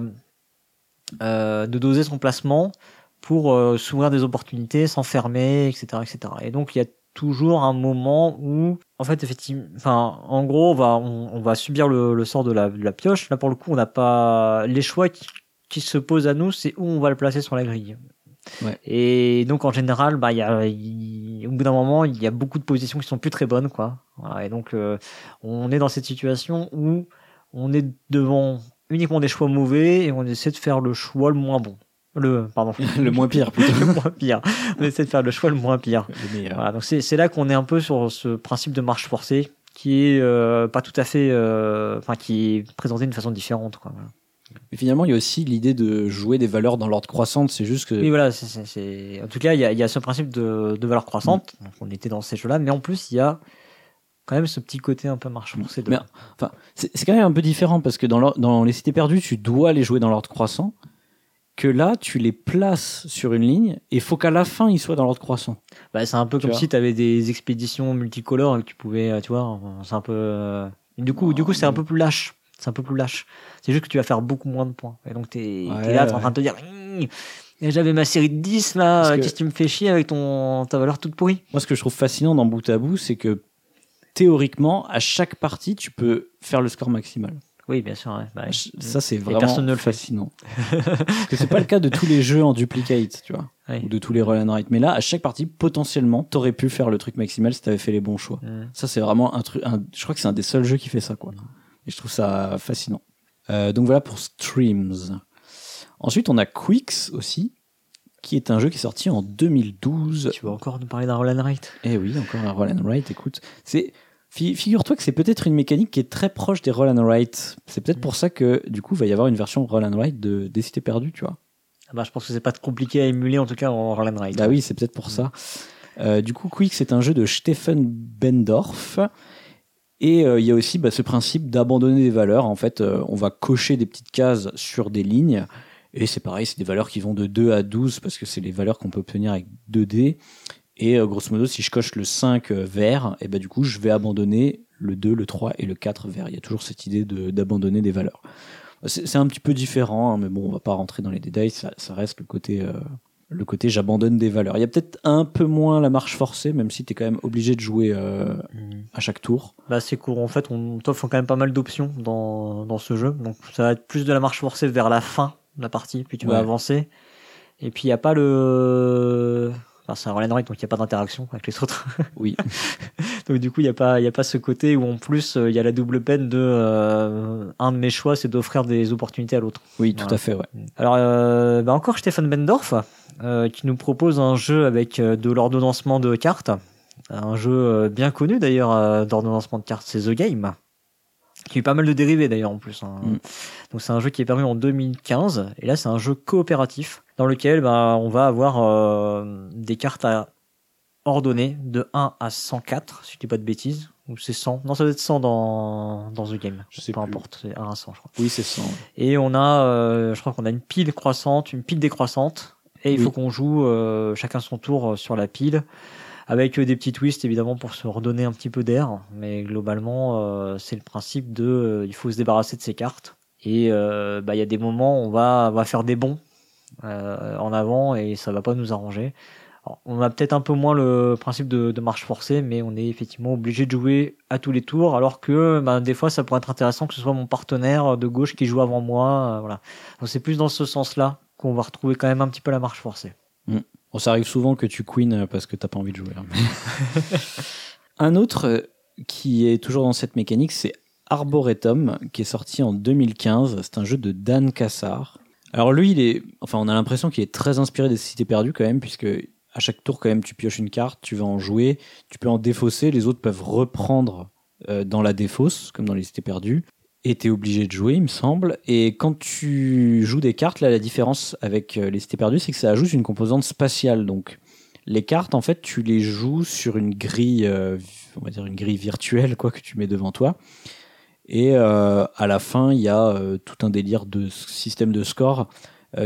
euh, de doser son placement pour euh, s'ouvrir des opportunités, s'enfermer, etc., etc. Et donc, il y a toujours un moment où, en fait, effectivement, enfin, en gros, on va, on, va subir le, sort de la, de la, pioche. Là, pour le coup, on n'a pas les choix qui, qui se posent à nous, c'est où on va le placer sur la grille. Ouais. Et donc en général, bah, y a, au bout d'un moment, il y a beaucoup de positions qui sont plus très bonnes, quoi. Voilà, et donc euh, on est dans cette situation où on est devant uniquement des choix mauvais et on essaie de faire le choix le moins bon. Le, pardon. <laughs> le moins pire, plutôt. le moins pire. On essaie de faire le choix le moins pire. Voilà, donc c'est là qu'on est un peu sur ce principe de marche forcée qui est euh, pas tout à fait, euh, enfin, qui est présenté d'une façon différente, quoi. Mais finalement, il y a aussi l'idée de jouer des valeurs dans l'ordre croissante. C'est juste que. Oui, voilà. c'est En tout cas, il y a, il y a ce principe de, de valeur croissante. Mm. on était dans ces jeux-là, mais en plus, il y a quand même ce petit côté un peu marche forcée. Mais, enfin, c'est quand même un peu différent parce que dans, dans les cités perdues, tu dois les jouer dans l'ordre croissant. Que là, tu les places sur une ligne et il faut qu'à la fin, ils soient dans l'ordre croissant. Bah, c'est un peu comme si tu avais des expéditions multicolores et que tu pouvais, tu vois, c'est un peu. Euh, du coup, du coup, c'est un peu plus lâche. C'est un peu plus lâche. C'est juste que tu vas faire beaucoup moins de points. Et donc, tu es, là, tu en train de te dire j'avais ma série de 10 là, qu'est-ce que tu me fais chier avec ton, ta valeur toute pourrie? Moi, ce que je trouve fascinant dans Bout à Bout, c'est que théoriquement, à chaque partie, tu peux faire le score maximal. Oui, bien sûr. Bah, ça, c'est vraiment ne le fascinant. Parce que c'est pas le cas de tous les jeux en duplicate, tu vois, ou de tous les roll and write. Mais là, à chaque partie, potentiellement, t'aurais pu faire le truc maximal si t'avais fait les bons choix. Ça, c'est vraiment un truc. Je crois que c'est un des seuls jeux qui fait ça, quoi. Et je trouve ça fascinant. Euh, donc voilà pour Streams. Ensuite, on a Quicks aussi, qui est un jeu qui est sorti en 2012. Tu vas encore nous parler d'un roll and write Eh oui, encore un roll and write. Écoute, c'est figure-toi que c'est peut-être une mécanique qui est très proche des roll and write. C'est peut-être pour ça que du coup, il va y avoir une version roll and write de des cités perdues, tu vois. Ah bah, je pense que c'est pas compliqué à émuler en tout cas en roll and write. Ah oui, c'est peut-être pour ça. Euh, du coup, Quicks c'est un jeu de Stefan Bendorf et euh, il y a aussi bah, ce principe d'abandonner des valeurs. En fait, euh, on va cocher des petites cases sur des lignes. Et c'est pareil, c'est des valeurs qui vont de 2 à 12 parce que c'est les valeurs qu'on peut obtenir avec 2 dés. Et euh, grosso modo, si je coche le 5 vert, et bah, du coup, je vais abandonner le 2, le 3 et le 4 vert. Il y a toujours cette idée d'abandonner des valeurs. C'est un petit peu différent, hein, mais bon, on va pas rentrer dans les détails. Ça, ça reste le côté le côté j'abandonne des valeurs. Il y a peut-être un peu moins la marche forcée, même si tu es quand même obligé de jouer euh, mm. à chaque tour. Bah, c'est court. En fait, on t'offre quand même pas mal d'options dans, dans ce jeu. Donc, ça va être plus de la marche forcée vers la fin de la partie, puis tu vas avancer. Et puis, il n'y a pas le. Enfin, c'est un roll donc il n'y a pas d'interaction avec les autres. <laughs> Oui. donc, du coup, il n'y a, pas, a pas ce côté où, en plus, euh, il y a la double peine de. Euh, un de mes choix, c'est d'offrir des opportunités à l'autre. Oui, tout à fait, ouais. Alors, bah, encore Stéphane Bendorf. Euh, qui nous propose un jeu avec euh, de l'ordonnancement de cartes. Un jeu euh, bien connu d'ailleurs d'ordonnancement de cartes, c'est The Game. Qui a eu pas mal de dérivés d'ailleurs en plus. Hein. Mm. Donc c'est un jeu qui est paru en 2015 et là c'est un jeu coopératif dans lequel bah, on va avoir des cartes à ordonner de 1 à 104 si je dis pas de bêtises. Ou c'est 100 non ça doit être 100 dans, dans The Game. Je sais peu importe c'est 1 à 100 je crois. Oui c'est 100 et on a je crois qu'on a une pile croissante une pile décroissante. Et il faut qu'on joue euh, chacun son tour euh, sur la pile, avec euh, des petits twists évidemment pour se redonner un petit peu d'air. Mais globalement, c'est le principe de il faut se débarrasser de ses cartes. Et bah, il y a des moments où on va, va faire des bons en avant et ça va pas nous arranger. on a peut-être un peu moins le principe de, de, marche forcée, mais on est effectivement obligé de jouer à tous les tours, alors que bah, des fois ça pourrait être intéressant que ce soit mon partenaire de gauche qui joue avant moi. voilà. Donc c'est plus dans ce sens-là qu'on va retrouver quand même un petit peu la marche forcée. Mm. Bon, ça arrive souvent que tu queen euh, parce que t'as pas envie de jouer. Hein. <laughs> un autre euh, qui est toujours dans cette mécanique, c'est Arboretum, qui est sorti en 2015. C'est un jeu de Dan Cassar. Alors lui, il est, enfin, on a l'impression qu'il est très inspiré des Cités Perdues quand même, puisque à chaque tour quand même, tu pioches une carte, tu vas en jouer, tu peux en défausser, les autres peuvent reprendre euh, dans la défausse, comme dans les Cités Perdues et t'es obligé de jouer, il me semble. Et quand tu joues des cartes, là, la différence avec euh, les cités perdues, c'est que ça ajoute une composante spatiale. Donc, les cartes, en fait, tu les joues sur une grille, euh, on va dire une grille virtuelle, quoi, que tu mets devant toi. Et euh, à la fin, il y a tout un délire de système de score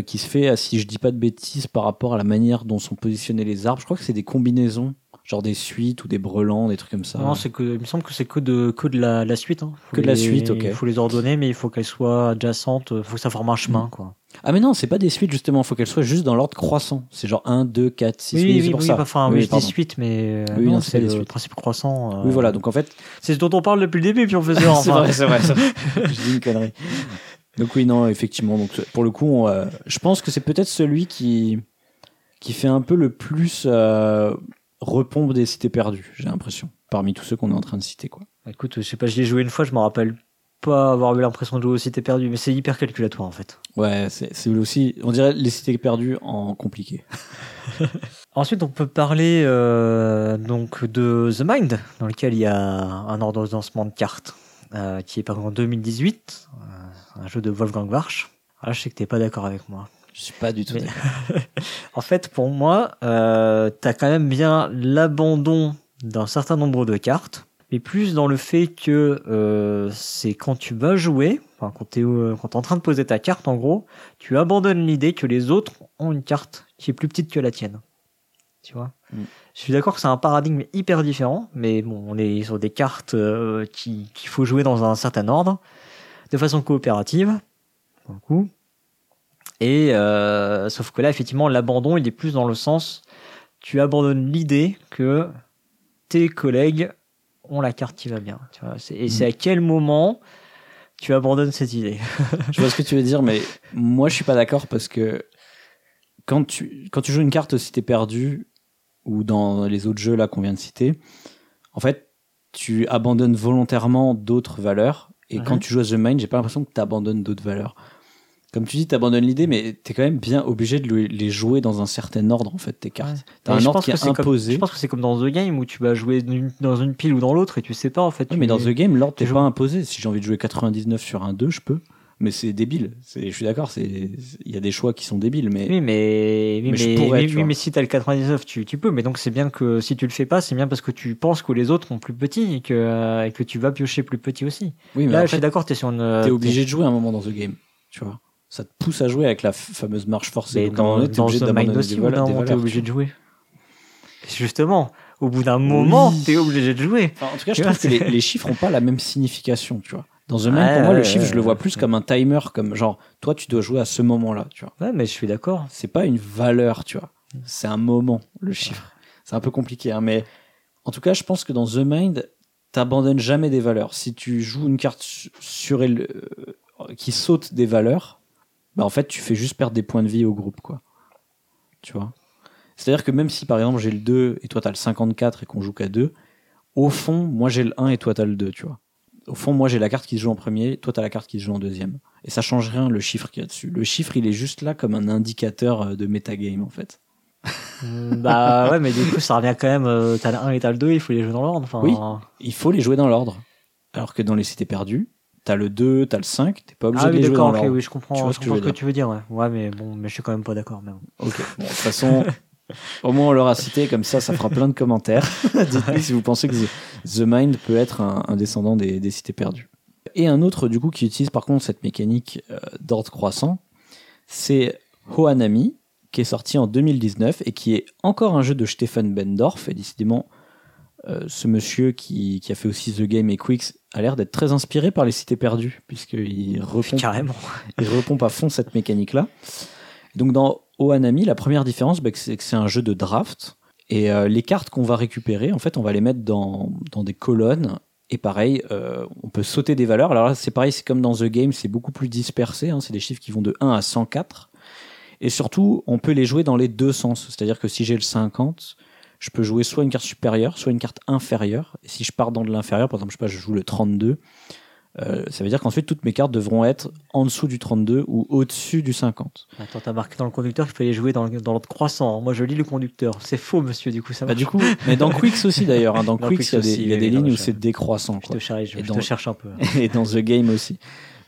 qui se fait, si je dis pas de bêtises, par rapport à la manière dont sont positionnés les arbres. Je crois que c'est des combinaisons genre des suites ou des brelans, des trucs comme ça. Non, c'est que, il me semble que c'est que de, que de la, la suite. Hein. Que de la suite, ok. Il faut les ordonner, mais il faut qu'elles soient adjacentes, il faut que ça forme un chemin, mm. quoi. Ah mais non, c'est pas des suites justement, faut qu'elles soient juste dans l'ordre croissant. C'est genre 1, 2, 4, 6, Oui, oui, oui, c'est pour oui, ça. enfin, Oui, je dis pardon. suite, mais euh, Oui, non, c'est c'est le principe croissant. euh, Oui voilà, donc en fait, C'est ce dont on parle depuis le début, professeur. <laughs> c'est enfin. vrai, c'est vrai. <laughs> Je dis une connerie. Donc oui, non, effectivement. Donc pour le coup, on, euh, je pense que c'est peut-être celui qui qui fait un peu le plus repompe des cités perdues. J'ai l'impression parmi tous ceux qu'on est en train de citer quoi. Écoute, je sais pas, je l'ai joué une fois, je me rappelle pas avoir eu l'impression de jouer aussi t'es perdu, mais c'est hyper calculatoire en fait. Ouais, c'est aussi, on dirait les cités perdues en compliqué. <laughs> Ensuite, on peut parler euh, donc de The Mind, dans lequel il y a un ordonnancement de cartes euh, qui est paru en 2018, euh, un jeu de Wolfgang Warsch. Ah, je sais que t'es pas d'accord avec moi. Je suis pas du tout. Mais- d'accord. <laughs> En fait, pour moi, euh, t'as quand même bien l'abandon d'un certain nombre de cartes, mais plus dans le fait que euh, c'est quand tu vas jouer, enfin quand t'es euh, quand t'es en train de poser ta carte, en gros, tu abandonnes l'idée que les autres ont une carte qui est plus petite que la tienne. Tu vois? Mm. Je suis d'accord que c'est un paradigme hyper différent, mais bon, on est sur des cartes euh, qui- qu'il faut jouer dans un certain ordre, de façon coopérative, pour le coup. Et euh, sauf que là, effectivement, l'abandon, il est plus dans le sens, tu abandonnes l'idée que tes collègues ont la carte qui va bien. Tu vois, et c'est à quel moment tu abandonnes cette idée <laughs> Je vois ce que tu veux dire, mais moi je suis pas d'accord parce que quand tu, quand tu joues une carte aussi t'es perdu ou dans les autres jeux là qu'on vient de citer, en fait tu abandonnes volontairement d'autres valeurs et quand tu joues à The Mind, j'ai pas l'impression que tu abandonnes d'autres valeurs. Comme tu dis, tu abandonnes l'idée, mais tu es quand même bien obligé de le- les jouer dans un certain ordre en fait tes cartes. Ouais. T'as un je ordre qui est comme- imposé. je pense que c'est comme dans The Game où tu vas jouer dans une pile ou dans l'autre et tu sais pas en fait. Ouais, mais dans The Game, l'ordre t'es pas imposé. Si j'ai envie de jouer 99 sur un 2, je peux. Mais c'est débile. Je suis d'accord, il y a des choix qui sont débiles, mais Oui, mais, oui, Mais je pourrais, tu oui, mais si t'as le 99, tu, tu peux. Mais donc c'est bien que si tu le fais pas, c'est bien parce que tu penses que les autres ont plus petit et que, euh, et que tu vas piocher plus petit aussi. oui, mais Là, je après, suis d'accord, t'es sur une. t'es obligé de jouer à un moment dans The Game. Tu vois, ça te pousse à jouer avec la fameuse marche forcée. Mais moment dans, dans obligé The Mind aussi, au bout moment, t'es obligé de jouer. Justement, au bout d'un moment, Oui. t'es obligé de jouer. Enfin, en tout cas, je trouve que les, chiffres ont pas la même signification, tu vois. Dans The Mind, Ouais, pour moi, le ouais, chiffre, je le vois plus comme un timer, comme genre, toi, tu dois jouer à ce moment-là, tu vois. Ouais, mais je suis d'accord. C'est pas une valeur, tu vois. C'est un moment, le chiffre. C'est un peu compliqué, hein, mais en tout cas, je pense que dans The Mind, t'abandonnes jamais des valeurs. Si tu joues une carte su- sur elle, euh, qui saute des valeurs, bah en fait, tu fais juste perdre des points de vie au groupe, quoi. Tu vois? C'est-à-dire que même si par exemple j'ai le 2 et toi t'as le 54 et qu'on joue qu'à 2, au fond, moi j'ai le 1 et toi t'as le 2, tu vois. Au fond, moi j'ai la carte qui se joue en premier, toi t'as la carte qui se joue en deuxième. Et ça change rien le chiffre qu'il y a dessus. Le chiffre il est juste là comme un indicateur euh, de metagame en fait. Mm, bah <laughs> ouais, mais du coup, ça revient quand même. euh, t'as le 1 et t'as le 2, il faut les jouer dans l'ordre. Enfin, Oui. Il faut les jouer dans l'ordre. Alors que dans les cités perdues, t'as le 2, t'as le 5, t'es pas obligé Ah de oui, les jouer dans oui, je comprends, Tu vois je ce que je comprends veux ce que tu veux dire, ouais. Ouais, mais bon, mais je suis quand même pas d'accord. Bon. Ok. Bon, de toute façon, au moins on l'aura cité, comme ça, ça fera plein de commentaires. <laughs> Dites-nous si vous pensez que The- Mind peut être un, un descendant des, des cités perdues. Et un autre, du coup, qui utilise par contre cette mécanique euh, d'ordre croissant, c'est Hohanami, qui est sorti en 2019 et qui est encore un jeu de Stefan Bendorf. Et décidément, ce monsieur qui, qui a fait aussi The Game et Quicks a l'air d'être très inspiré par les cités perdues, puisqu'il repompe Carrément. <laughs> il repompe à fond cette mécanique-là. Donc dans Ohanami, la première différence, bah, c'est que c'est un jeu de draft. Et euh, les cartes qu'on va récupérer, en fait, on va les mettre dans, dans des colonnes. Et pareil, euh, on peut sauter des valeurs. Alors là, c'est pareil, c'est comme dans The Game, c'est beaucoup plus dispersé. hein. c'est des chiffres qui vont de 1 à 104. Et surtout, on peut les jouer dans les deux sens. C'est-à-dire que si j'ai le 50, je peux jouer soit une carte supérieure, soit une carte inférieure. Et si je pars dans de l'inférieur, par exemple, je sais pas, je joue le 32, euh, ça veut dire qu'ensuite toutes mes cartes devront être en dessous du 32 ou au-dessus du 50. Attends, t'as marqué dans le conducteur qu'il fallait jouer dans, le- dans l'ordre croissant. Moi, je lis le conducteur. C'est faux, monsieur, du coup, ça Bah, du coup, mais dans Quicks aussi d'ailleurs, hein, dans, <laughs> Dans Quicks, il y a des, aussi, y a lignes où c'est décroissant. Je Quoi. te je, je dans- cherche un peu. <laughs> Et dans The Game aussi.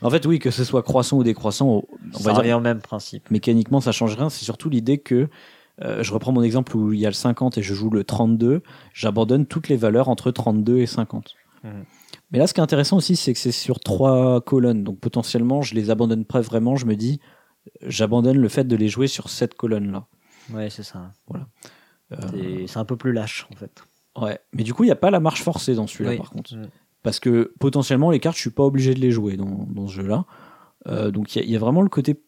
En fait, oui, que ce soit croissant ou décroissant, on va dire au même principe. mécaniquement ça change rien. C'est surtout l'idée que euh, je reprends mon exemple où il y a le 50 et je joue le 32, j'abandonne toutes les valeurs entre 32 et 50. Mhm. Mais là, ce qui est intéressant aussi, c'est que c'est sur trois colonnes. Donc potentiellement, je les abandonne pas vraiment. Je me dis, j'abandonne le fait de les jouer sur cette colonne-là. Ouais, c'est ça. Euh, C'est- C'est un peu plus lâche, en fait. ouais. Mais du coup, il n'y a pas la marche forcée dans celui-là, Oui. par contre. Mm. Parce que potentiellement, les cartes, je suis pas obligé de les jouer dans, dans ce jeu-là. Euh, donc il y, a- il y a vraiment le côté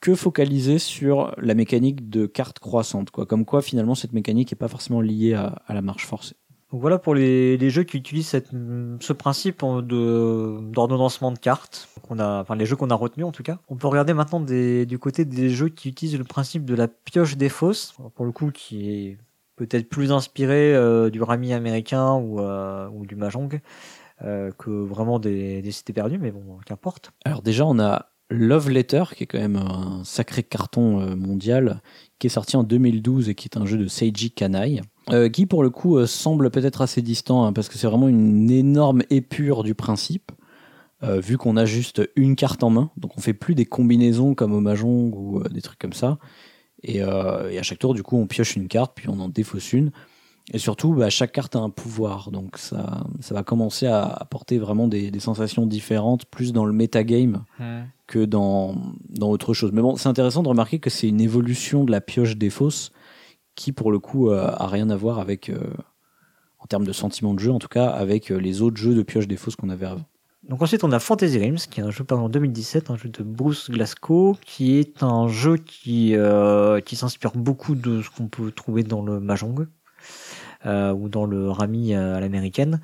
que focalisé sur la mécanique de carte croissante, quoi. Comme quoi, finalement, cette mécanique est pas forcément liée à, à la marche forcée. Donc voilà pour les, les jeux qui utilisent cette, ce principe de d'ordonnancement de cartes. On a, enfin les jeux qu'on a retenus en tout cas. On peut regarder maintenant des, du côté des jeux qui utilisent le principe de la pioche des fosses. Pour le coup, qui est peut-être plus inspiré euh, du Rami américain ou, euh, ou du Mahjong euh, que vraiment des, des cités perdues, mais bon, qu'importe. Alors déjà, on a Love Letter, qui est quand même un sacré carton euh, mondial, qui est sorti en 2012 et qui est un jeu de Seiji Kanai, euh, qui pour le coup euh, semble peut-être assez distant, hein, parce que c'est vraiment une énorme épure du principe, euh, vu qu'on a juste une carte en main, donc on fait plus des combinaisons comme au Mahjong ou des trucs comme ça, et, et à chaque tour du coup on pioche une carte, puis on en défausse une, et surtout bah, chaque carte a un pouvoir, donc ça, ça va commencer à apporter vraiment des, des sensations différentes, plus dans le metagame que dans, dans autre chose. Mais bon, c'est intéressant de remarquer que c'est une évolution de la pioche des fosses qui, pour le coup, euh, a rien à voir avec, euh, en termes de sentiment de jeu, en tout cas, avec euh, les autres jeux de pioche des fosses qu'on avait avant. Donc ensuite on a Fantasy Realms, qui est un jeu paru en 2017, un jeu de Bruce Glasgow, qui est un jeu qui, euh, qui s'inspire beaucoup de ce qu'on peut trouver dans le Mahjong ou dans le Rami euh, à l'américaine.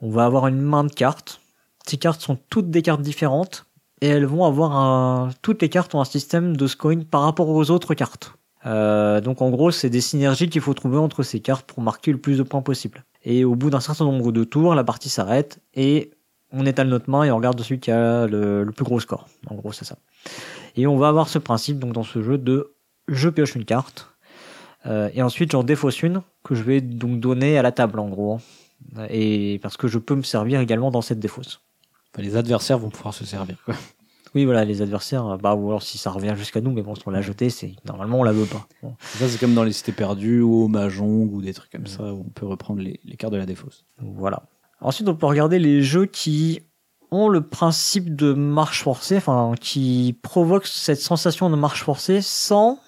On va avoir une main de cartes. Ces cartes sont toutes des cartes différentes et elles vont avoir un... toutes les cartes ont un système de scoring par rapport aux autres cartes. Euh, donc en gros, c'est des synergies qu'il faut trouver entre ces cartes pour marquer le plus de points possible. Et au bout d'un certain nombre de tours, la partie s'arrête et on étale notre main et on regarde de celui qui a le, le plus gros score. En gros, c'est ça. Et on va avoir ce principe donc dans ce jeu de je pioche une carte euh, et ensuite j'en défausse une que je vais donc donner à la table en gros. Et parce que je peux me servir également dans cette défausse. Enfin, les adversaires vont pouvoir se servir. Quoi. Oui, voilà, les adversaires, euh, bah, ou alors si ça revient jusqu'à nous, mais bon, si on l'a jeté, c'est normalement on la veut pas. Bon. Ça, c'est comme dans les cités perdues ou au Mahjong ou des trucs comme ça où on peut reprendre les, les cartes de la défausse. Voilà. Ensuite, on peut regarder les jeux qui ont le principe de marche forcée, enfin, qui provoquent cette sensation de marche forcée sans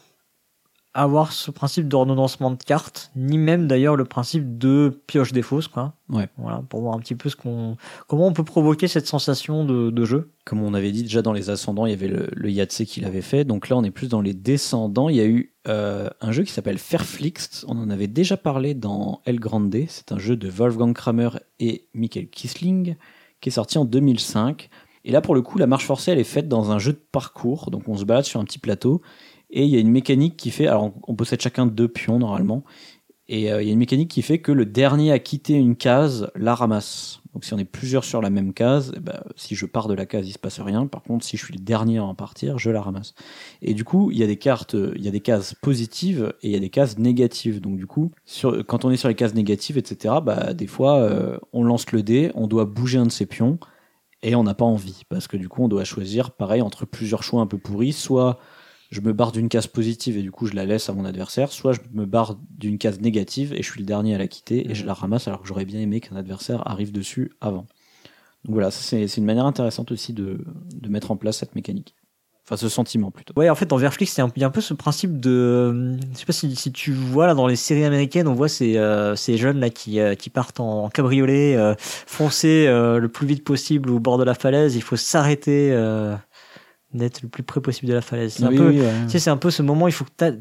avoir ce principe d'ordonnancement de cartes, ni même d'ailleurs le principe de pioche des fausses, quoi. Ouais. Voilà, pour voir un petit peu ce qu'on, comment on peut provoquer cette sensation de, de jeu. Comme on avait dit déjà dans les ascendants, il y avait le, le Yatsé qui l'avait fait. Donc là, on est plus dans les descendants. Il y a eu euh, un jeu qui s'appelle Fairflixed. On en avait déjà parlé dans El Grande. C'est un jeu de Wolfgang Kramer et Michael Kisling qui est sorti en 2005. Et là, pour le coup, la marche forcée, elle est faite dans un jeu de parcours. Donc on se balade sur un petit plateau et il y a une mécanique qui fait, alors on possède chacun deux pions normalement, et euh, il y a une mécanique qui fait que le dernier à quitter une case la ramasse. Donc si on est plusieurs sur la même case, eh ben, si je pars de la case, il se passe rien. Par contre, si je suis le dernier à en partir, je la ramasse. Et du coup, il y a des cartes, il y a des cases positives et il y a des cases négatives. Donc du coup, quand on est sur les cases négatives, etc., bah, des fois, euh, on lance le dé, on doit bouger un de ses pions et on n'a pas envie parce que du coup, on doit choisir, pareil, entre plusieurs choix un peu pourris, soit je me barre d'une case positive et du coup je la laisse à mon adversaire, soit je me barre d'une case négative et je suis le dernier à la quitter et je la ramasse alors que j'aurais bien aimé qu'un adversaire arrive dessus avant. Donc voilà, c'est une manière intéressante aussi de, de mettre en place cette mécanique. Enfin, ce sentiment plutôt. Ouais, en fait, dans Verflix, c'est un, il y a un peu ce principe de, je sais pas si, si tu vois là dans les séries américaines, on voit ces, euh, ces jeunes là qui, euh, qui partent en, en cabriolet, euh, foncer euh, le plus vite possible au bord de la falaise. Il faut s'arrêter, d'être le plus près possible de la falaise. C'est Oui, un peu, oui, ouais. tu sais, c'est un peu ce moment. Il faut que t'a-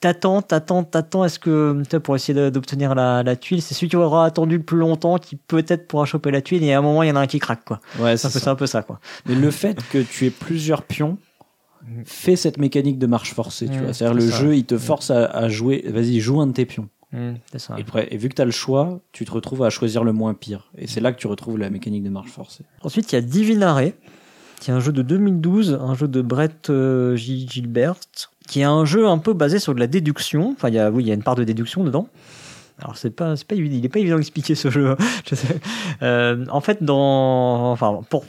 t'attends, t'attends, t'attends. Est-ce que, pour essayer d'obtenir la, la tuile, c'est celui qui aura attendu le plus longtemps qui peut-être pourra choper la tuile. Et à un moment, il y en a un qui craque, quoi. Ouais, C'est un peu, ça. un peu ça, quoi. Mais le fait que tu aies plusieurs pions fait cette mécanique de marche forcée, tu Mm, vois. C'est-à-dire c'est le ça. jeu, il te force à, à jouer, vas-y, joue un de tes pions. c'est ça. Et, après- et vu que tu as le choix, tu te retrouves à choisir le moins pire. Et c'est là que tu retrouves la mécanique de marche forcée. Ensuite, il y a Divinare, qui est un jeu de 2012, un jeu de Brett euh. Gilbert, qui est un jeu un peu basé sur de la déduction. Enfin, il y a, oui, il y a une part de déduction dedans. Alors, c'est pas, c'est pas il est pas évident d'expliquer ce jeu. hein. <laughs> Euh, en fait, dans, enfin, pour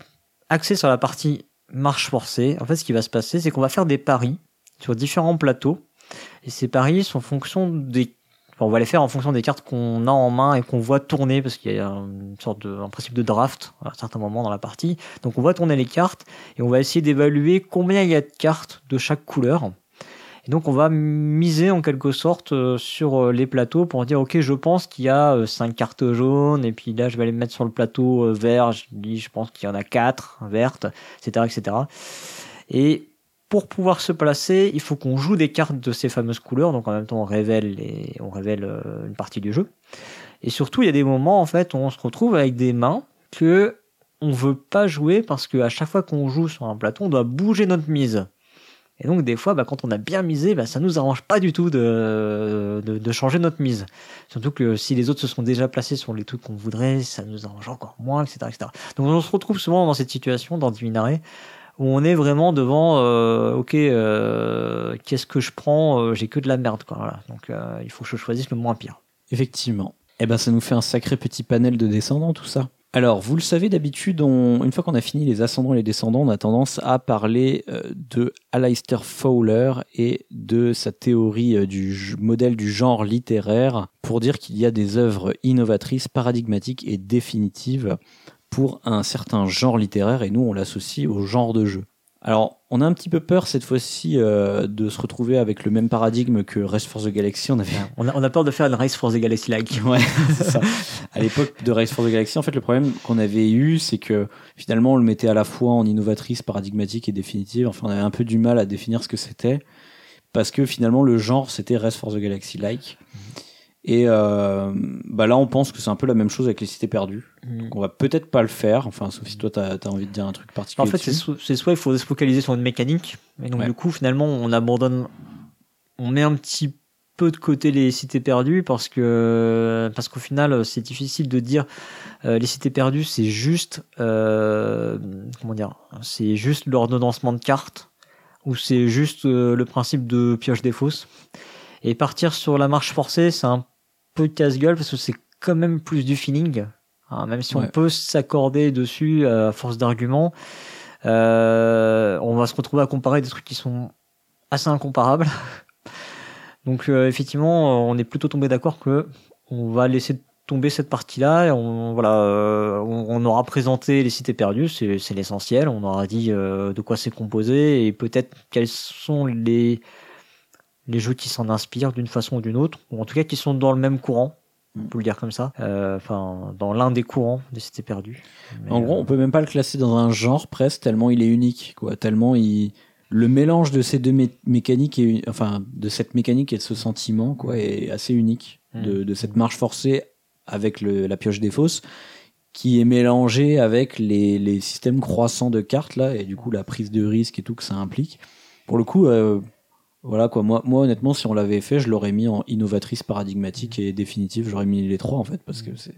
axer sur la partie marche forcée, en fait, ce qui va se passer, c'est qu'on va faire des paris sur différents plateaux. Et ces paris sont en fonction des on va les faire en fonction des cartes qu'on a en main et qu'on voit tourner parce qu'il y a une sorte de un principe de draft à certains moments dans la partie. Donc on va tourner les cartes et on va essayer d'évaluer combien il y a de cartes de chaque couleur. Et donc on va miser en quelque sorte euh, sur euh, les plateaux pour dire ok je pense qu'il y a euh, cinq cartes jaunes et puis là je vais les mettre sur le plateau euh, vert, je dis je pense qu'il y en a quatre vertes, etc. etc. Et pour pouvoir se placer, il faut qu'on joue des cartes de ces fameuses couleurs. Donc en même temps, on révèle, on révèle euh, une partie du jeu. Et surtout, il y a des moments en fait où on se retrouve avec des mains que on veut pas jouer parce qu'à chaque fois qu'on joue sur un plateau, on doit bouger notre mise. Et donc des fois, bah, quand on a bien misé, bah, ça nous arrange pas du tout de, changer notre mise. Surtout que si les autres se sont déjà placés sur les trucs qu'on voudrait, ça nous arrange encore moins, etc., etc. Donc on se retrouve souvent dans cette situation, dans Divinare, où on est vraiment devant, euh, ok, euh, qu'est-ce que je prends euh, J'ai que de la merde, quoi. Donc il faut que je choisisse le moins pire. Effectivement. Eh ben, ça nous fait un sacré petit panel de descendants, tout ça. Alors, vous le savez, d'habitude, une fois qu'on a fini les ascendants et les descendants, on a tendance à parler de Aleister Fowler et de sa théorie du modèle du genre littéraire pour dire qu'il y a des œuvres innovatrices, paradigmatiques et définitives pour un certain genre littéraire et nous, on l'associe au genre de jeu. Alors, on a un petit peu peur cette fois-ci euh, de se retrouver avec le même paradigme que Race for the Galaxy. On avait On a, on a peur de faire une Race for the Galaxy like. <laughs> Ouais, c'est ça. À l'époque de Race for the Galaxy, en fait, le problème qu'on avait eu, c'est que finalement, on le mettait à la fois en innovatrice, paradigmatique et définitive. Enfin, on avait un peu du mal à définir ce que c'était. Parce que finalement, le genre, c'était Race for the Galaxy-like. Et euh, bah là, on pense que c'est un peu la même chose avec les cités perdues. Donc, on va peut-être pas le faire. Enfin, sauf si toi, t'as as envie de dire un truc particulier. En fait, c'est soit il faut se focaliser sur une mécanique, et donc Ouais. du coup, finalement, on abandonne, on met un petit peu de côté les cités perdues parce que parce qu'au final, c'est difficile de dire euh, les cités perdues, c'est juste euh, comment dire, c'est juste l'ordonnancement de cartes ou c'est juste le principe de pioche des fosses. Et partir sur la marche forcée, c'est un peu casse-gueule parce que c'est quand même plus du feeling. hein, même si on peut s'accorder dessus euh, à force d'arguments, euh, on va se retrouver à comparer des trucs qui sont assez incomparables. <laughs> Donc euh, effectivement, on est plutôt tombé d'accord que on va laisser tomber cette partie-là. et On, voilà, on, on aura présenté les cités perdues, c'est l'essentiel. On aura dit de quoi c'est composé et peut-être quels sont les les jeux qui s'en inspirent d'une façon ou d'une autre, ou en tout cas qui sont dans le même courant. On peut le dire comme ça. Euh, Enfin, dans l'un des courants cités perdues. Mais, En gros, euh, on peut même pas le classer dans un genre presque tellement il est unique, quoi. Tellement il le mélange de ces deux mé- mécaniques et enfin de cette mécanique et de ce sentiment, quoi, est assez unique. De, de cette marche forcée avec le, la pioche des fosses qui est mélangée avec les, les systèmes croissants de cartes là et du coup la prise de risque et tout que ça implique. Pour le coup, euh, voilà quoi. Moi, moi honnêtement, si on l'avait fait, je l'aurais mis en innovatrice, paradigmatique et définitive. J'aurais mis les trois en fait parce que c'est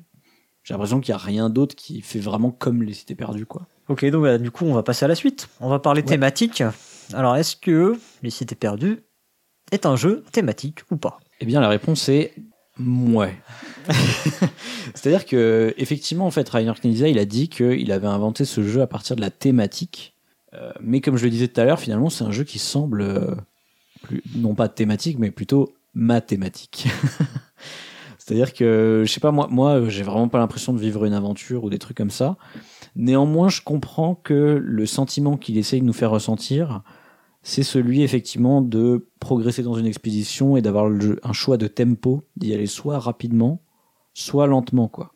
j'ai l'impression qu'il n'y a rien d'autre qui fait vraiment comme les cités perdues, quoi. Ok, donc voilà, du coup, on va passer à la suite. On va parler Ouais. thématique. Alors, est-ce que Les Cités Perdues est un jeu thématique ou pas? Eh bien, la réponse est ouais. <laughs> C'est-à-dire que, effectivement, en fait, Rainer Knizia, il a dit qu'il avait inventé ce jeu à partir de la thématique. Euh, mais comme je le disais tout à l'heure, finalement, c'est un jeu qui semble euh, non pas thématique, mais plutôt mathématique. <laughs> C'est-à-dire que, je sais pas, moi, moi j'ai vraiment pas l'impression de vivre une aventure ou des trucs comme ça. Néanmoins, je comprends que le sentiment qu'il essaye de nous faire ressentir, c'est celui effectivement de progresser dans une expédition et d'avoir un choix de tempo, d'y aller soit rapidement, soit lentement, quoi.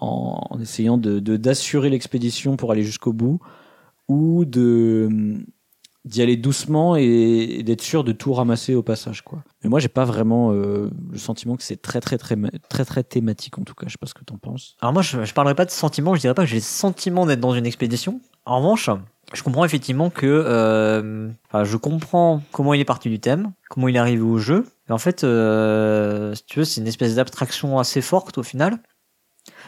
En, en essayant de- d'assurer l'expédition pour aller jusqu'au bout, ou de d'y aller doucement et, d'être sûr de tout ramasser au passage, quoi. Mais moi, j'ai pas vraiment euh, le sentiment que c'est très, très, très, thématique, en tout cas. Je sais pas ce que t'en penses. Alors moi, je, je parlerai pas de sentiment, je dirais pas que j'ai le sentiment d'être dans une expédition. En revanche, je comprends effectivement que... euh, je comprends comment il est parti du thème, comment il est arrivé au jeu. Et en fait, euh, si tu veux, c'est une espèce d'abstraction assez forte au final.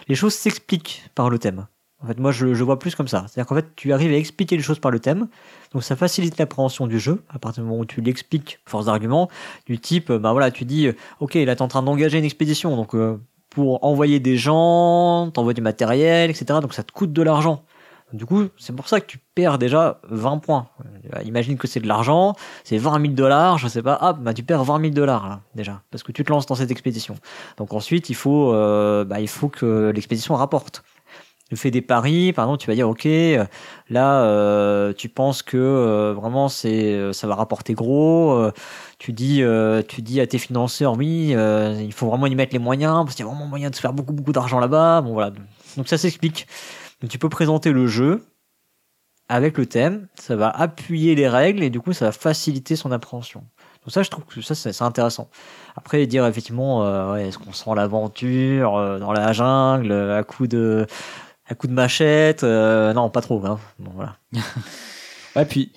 Les choses s'expliquent par le thème. En fait, moi, je, je vois plus comme ça. C'est-à-dire qu'en fait, tu arrives à expliquer les choses par le thème, donc ça facilite l'appréhension du jeu à partir du moment où tu l'expliques, force d'argument, du type, euh, bah voilà, tu dis, euh, ok, là, t'es en train d'engager une expédition, donc euh, pour envoyer des gens, t'envoies du matériel, etc. Donc ça te coûte de l'argent. Du coup, c'est pour ça que tu perds déjà 20 points. Imagine que c'est de l'argent, c'est 20 000 dollars, je sais pas, ah, bah tu perds 20 000 dollars déjà, parce que tu te lances dans cette expédition. Donc ensuite, il faut, bah, il faut que l'expédition rapporte. Fais des paris, par exemple, tu vas dire, ok, euh, là, euh, tu penses que euh, vraiment c'est, ça va rapporter gros. tu dis, tu dis à tes financeurs, oui, il faut vraiment y mettre les moyens parce qu'il y a vraiment moyen de se faire beaucoup beaucoup d'argent là-bas. Bon voilà, donc ça s'explique. Tu peux présenter le jeu avec le thème, ça va appuyer les règles et du coup ça va faciliter son appréhension. Donc ça, je trouve que ça c'est intéressant. Après dire effectivement, est-ce qu'on sent l'aventure dans la jungle à coup de à coup de machette euh, Non, pas trop. Hein. Bon, voilà. <laughs> ouais, puis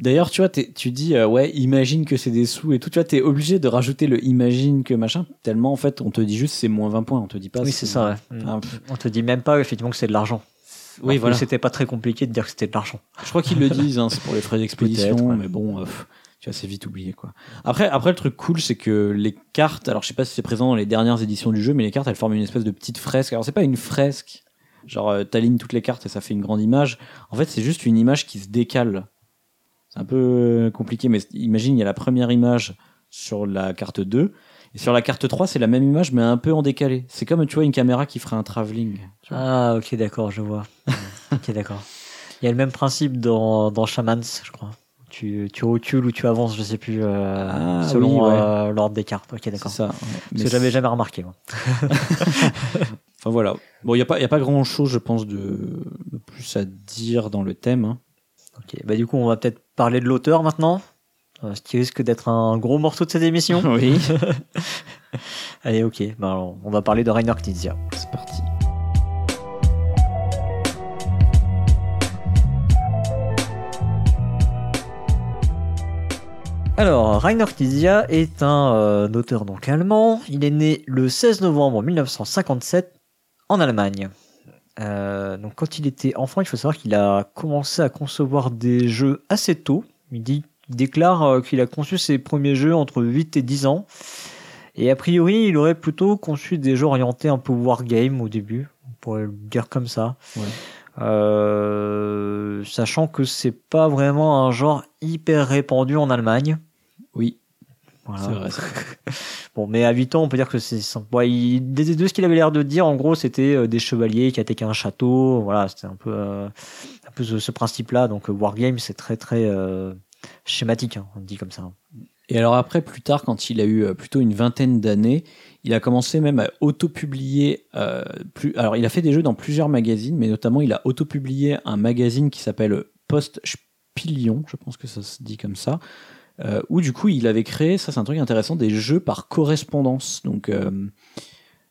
D'ailleurs, tu vois, tu dis, euh, ouais, imagine que c'est des sous et tout. Tu vois, t'es obligé de rajouter le imagine que machin, tellement en fait, on te dit juste c'est moins 20 points, on te dit pas. Oui, c'est ça, ouais. on te dit même pas effectivement que c'est de l'argent. Oui, voilà. C'était pas très compliqué de dire que c'était de l'argent. Je crois qu'ils le <laughs> disent, hein, c'est pour les frais d'expédition, mais bon, euh, tu vois, c'est vite oublié, quoi. Après, après, le truc cool, c'est que les cartes, alors je sais pas si c'est présent dans les dernières éditions du jeu, mais les cartes, elles forment une espèce de petite fresque. Alors, c'est pas une fresque, genre, euh, t'alignes toutes les cartes et ça fait une grande image. En fait, c'est juste une image qui se décale c'est un peu compliqué, mais imagine, il y a la première image sur la carte 2. Et sur la carte 3, c'est la même image, mais un peu en décalé. C'est comme, tu vois, une caméra qui ferait un travelling. Ah, ok, d'accord, je vois. <laughs> ok, d'accord. Il y a le même principe dans, dans Shamans, je crois. Tu, tu recules ou tu avances, je sais plus, euh, ah, selon euh, l'ordre des cartes. Ok, d'accord. C'est ça. Mais j'avais jamais remarqué, moi. <laughs> <laughs> enfin, voilà. Bon, il n'y a, pas, y a pas grand chose, je pense, de, plus à dire dans le thème. Hein. Ok, bah du coup, on va peut-être parler de l'auteur maintenant. Euh, ce qui risque d'être un gros morceau de cette émission. <laughs> oui. Allez, ok. Bah, on va parler de Rainer Knizia. C'est parti. Alors, Rainer Knizia est un euh, auteur donc allemand. Il est né le 16 novembre 1957 en Allemagne. Euh, donc quand il était enfant, il faut savoir qu'il a commencé à concevoir des jeux assez tôt. Il, dit, déclare euh, qu'il a conçu ses premiers jeux entre 8 et 10 ans. Et a priori, il aurait plutôt conçu des jeux orientés un peu wargame au début, on pourrait le dire comme ça. Euh, sachant que c'est pas vraiment un genre hyper répandu en Allemagne. Oui. C'est vrai. <laughs> bon, mais à 8 ans, on peut dire que c'est bon, il, de, ce qu'il avait l'air de dire, en gros, c'était euh, des chevaliers qui attaquaient un château. Voilà, c'était un peu, euh, un peu ce, principe-là. Donc, euh, Wargame, c'est très, très schématique, hein, on dit comme ça. Et alors après, plus tard, quand il a eu plutôt une vingtaine d'années, il a commencé même à auto-publier. plus... Alors, il a fait des jeux dans plusieurs magazines, mais notamment, il a auto-publié un magazine qui s'appelle Post Spilion, je pense que ça se dit comme ça, euh, où du coup il avait créé, ça c'est un truc intéressant, des jeux par correspondance. Donc euh,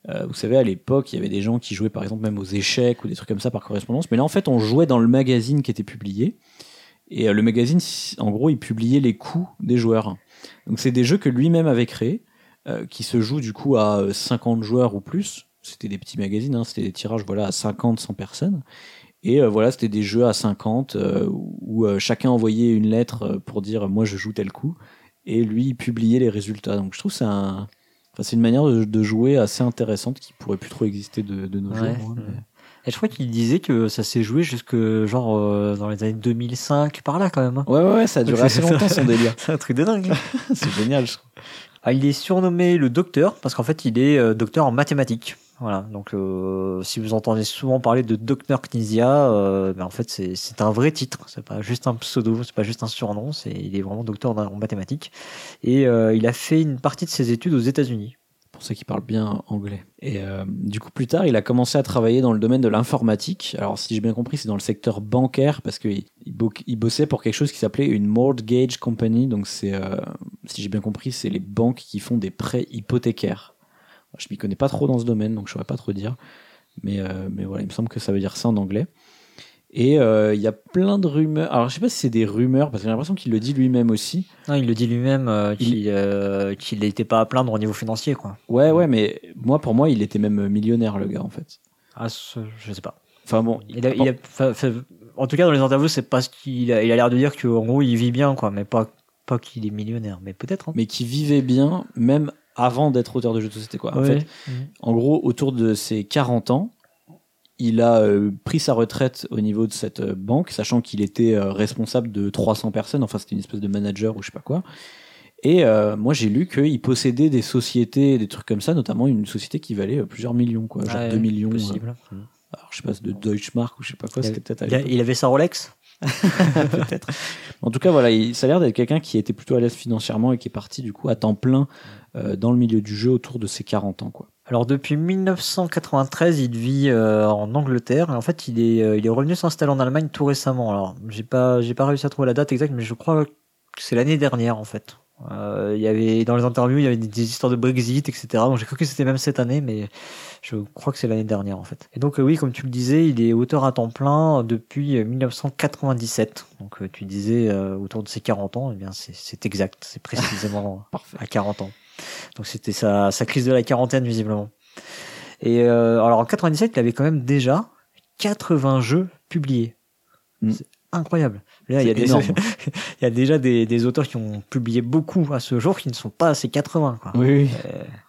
euh, vous savez, à l'époque, il y avait des gens qui jouaient par exemple même aux échecs ou des trucs comme ça par correspondance. Mais là, en fait, on jouait dans le magazine qui était publié. Et le magazine, en gros, il publiait les coups des joueurs. Donc c'est des jeux que lui-même avait créés, qui se jouent du coup à 50 joueurs ou plus. C'était des petits magazines, hein, c'était des tirages voilà, à 50, 100 personnes. Et euh, voilà, c'était des jeux à 50 euh, où euh, chacun envoyait une lettre pour dire moi je joue tel coup et lui il publiait les résultats. Donc je trouve c'est un, enfin, c'est une manière de, jouer assez intéressante qui pourrait plus trop exister de, de nos jours. Hein, et je crois qu'il disait que ça s'est joué jusque genre dans les années 2005 par là quand même. Hein. Ouais ouais, ça a duré assez longtemps son <laughs> délire. c'est un truc de dingue. <laughs> c'est génial. Je trouve. Ah, il est surnommé le docteur parce qu'en fait il est docteur en mathématiques. Voilà, donc euh, si vous entendez souvent parler de Dr Knizia, euh, ben en fait c'est un vrai titre, c'est pas juste un pseudo, c'est pas juste un surnom, c'est il est vraiment docteur en mathématiques et euh, il a fait une partie de ses études aux États-Unis. Pour ceux qui parlent bien anglais. Et du coup plus tard, il a commencé à travailler dans le domaine de l'informatique. Alors si j'ai bien compris, c'est dans le secteur bancaire parce qu'il il bossait pour quelque chose qui s'appelait une mortgage company. Donc c'est, si j'ai bien compris, c'est les banques qui font des prêts hypothécaires. Je m'y connais pas trop dans ce domaine, donc je saurais pas trop dire. Mais, euh, mais voilà, il me semble que ça veut dire ça en anglais. Et euh, il y a plein de rumeurs. Alors, je sais pas si c'est des rumeurs, parce que j'ai l'impression qu'il le dit lui-même aussi. Non, il le dit lui-même euh, qu'il n'était pas à plaindre au niveau financier, quoi. Ouais, ouais, mais moi, pour moi, il était même millionnaire, le gars, en fait. Ah, je sais pas. Enfin bon. Il en tout cas, dans les interviews, c'est pas ce qu'il a. Il a l'air de dire qu'en gros, il vit bien, quoi, mais pas, pas qu'il est millionnaire, mais peut-être. Hein. Mais qu'il vivait bien, même avant d'être auteur de jeux de société. Quoi. En, fait, en gros, autour de ses 40 ans, il a euh, pris sa retraite au niveau de cette euh, banque, sachant qu'il était euh, responsable de 300 personnes, enfin c'était une espèce de manager ou je sais pas quoi. Et moi j'ai lu qu'il possédait des sociétés, des trucs comme ça, notamment une société qui valait plusieurs millions, quoi, genre 2 millions. Possible. alors je sais pas, de Deutschmark ou je sais pas quoi, c'était peut-être il, il avait sa Rolex? <laughs> Peut-être. En tout cas, voilà, il, ça a l'air d'être quelqu'un qui était plutôt à l'aise financièrement et qui est parti du coup à temps plein dans le milieu du jeu autour de ses 40 ans. Quoi. Alors depuis 1993, il vit euh, en Angleterre et en fait il est, euh, il est revenu s'installer en Allemagne tout récemment. Alors j'ai pas, j'ai pas réussi à trouver la date exacte, mais je crois que c'est l'année dernière en fait. Euh, il y avait dans les interviews, il y avait des, des histoires de Brexit, etc. Donc j'ai cru que c'était même cette année, mais je crois que c'est l'année dernière en fait. Et donc euh, oui, comme tu le disais, il est auteur à temps plein depuis euh, 1997. Donc euh, tu disais euh, autour de ses 40 ans, eh bien c'est- exact, c'est précisément <laughs> à 40 ans. Donc c'était sa, sa crise de la quarantaine visiblement. Et euh, alors en 97, il avait quand même déjà 80 jeux publiés. Mm. C'est incroyable. Là, il y a, C'est des, énorme. <laughs> il y a déjà des, des auteurs qui ont publié beaucoup à ce jour qui ne sont pas à ces 80. Quoi. Oui, oui.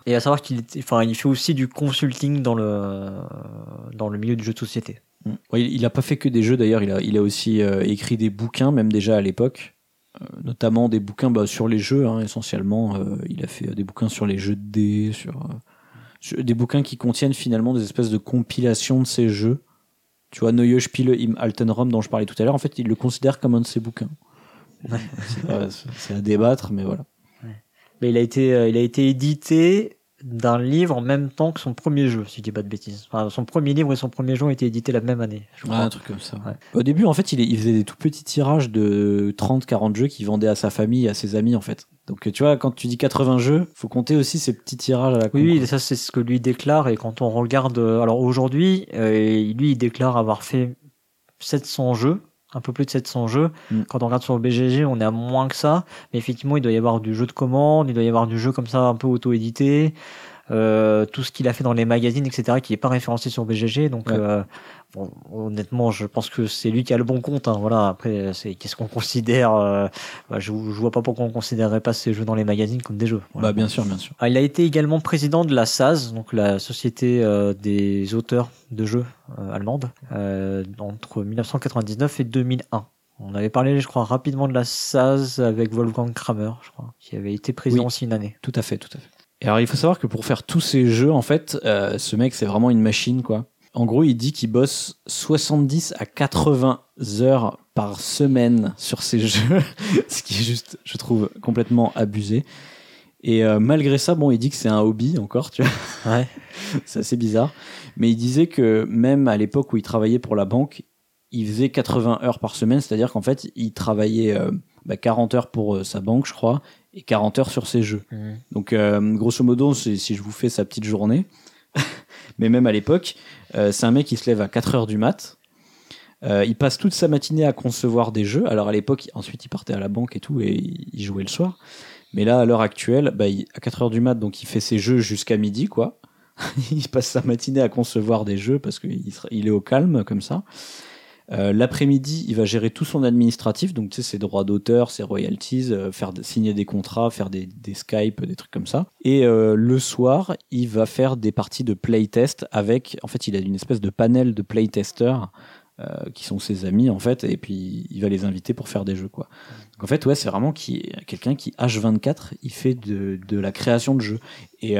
Et à savoir qu'il enfin, il fait aussi du consulting dans le, dans le milieu du jeu de société. Mm. Il n'a pas fait que des jeux d'ailleurs, il a, il a aussi euh, écrit des bouquins, même déjà à l'époque, Euh, notamment des bouquins bah, sur les jeux, hein, essentiellement. Euh, il a fait euh, des bouquins sur les jeux de dés, sur, euh, sur- des bouquins qui contiennent finalement des espèces de compilations de ces jeux. Tu vois, Neue Spiele im Altenraum dont je parlais tout à l'heure, en fait, il le considère comme un de ses bouquins. C'est à débattre, mais voilà. Mais il a été, euh, il a été édité d'un livre en même temps que son premier jeu, si je dis pas de bêtises. Enfin, son premier livre et son premier jeu ont été édités la même année. Je un truc comme ça. Ouais. Au début, en fait, il, faisait des tout petits tirages de 30-40 jeux qu'il vendait à sa famille et à ses amis, en fait. Donc, tu vois, quand tu dis 80 jeux, faut compter aussi ces petits tirages à la con. Oui, oui, ça c'est ce que lui déclare et quand on regarde, euh, alors aujourd'hui, euh, lui il déclare avoir fait 700 jeux, un peu plus de 700 jeux. Mm. Quand on regarde sur le BGG, on est à moins que ça, mais effectivement il doit y avoir du jeu de commande, il doit y avoir du jeu comme ça un peu auto-édité, euh, tout ce qu'il a fait dans les magazines, etc., qui est pas référencé sur BGG. Donc Ouais. euh, bon, honnêtement, je pense que c'est lui qui a le bon compte. hein, voilà. Après, c'est qu'est-ce qu'on considère euh, bah, je, je vois pas pourquoi on considérerait pas ces jeux dans les magazines comme des jeux. Voilà. Bah, bien sûr, bien sûr. Ah, il a été également président de la SAS, donc la société des auteurs de jeux allemande, entre 1999 et 2001. On avait parlé, je crois, rapidement de la SAS avec Wolfgang Kramer, je crois, qui avait été président Oui. aussi une année. Tout à fait, tout à fait. Et alors, il faut savoir que pour faire tous ces jeux, en fait, euh, ce mec, c'est vraiment une machine, quoi. En gros, il dit qu'il bosse 70 à 80 heures par semaine sur ces <laughs> jeux, ce qui est juste, je trouve, complètement abusé. Et euh, malgré ça, bon, il dit que c'est un hobby encore, tu vois. Ouais. <laughs> c'est assez bizarre. Mais il disait que même à l'époque où il travaillait pour la banque, il faisait 80 heures par semaine, c'est-à-dire qu'en fait, il travaillait euh, bah, 40 heures pour euh, sa banque, je crois, et 40 heures sur ses jeux. Donc, euh, grosso modo, si je vous fais sa petite journée, <laughs> mais même à l'époque, euh, c'est un mec qui se lève à 4 heures du mat. Euh, il passe toute sa matinée à concevoir des jeux. Alors à l'époque, ensuite il partait à la banque et tout, et il jouait le soir. Mais là, à l'heure actuelle, bah, il- à 4 heures du mat, donc il fait ses jeux jusqu'à midi, quoi. <laughs> il passe sa matinée à concevoir des jeux parce qu'il il est au calme comme ça. Euh, L'après-midi, il va gérer tout son administratif, donc tu sais, ses droits d'auteur, ses royalties, euh, faire signer des contrats, faire des, des Skype, des trucs comme ça. Et euh, le soir, il va faire des parties de playtest avec, en fait, il a une espèce de panel de playtesters qui sont ses amis en fait, et puis il va les inviter pour faire des jeux quoi. Donc en fait, ouais, c'est vraiment qui quelqu'un qui H24, il fait de, de la création de jeux. Et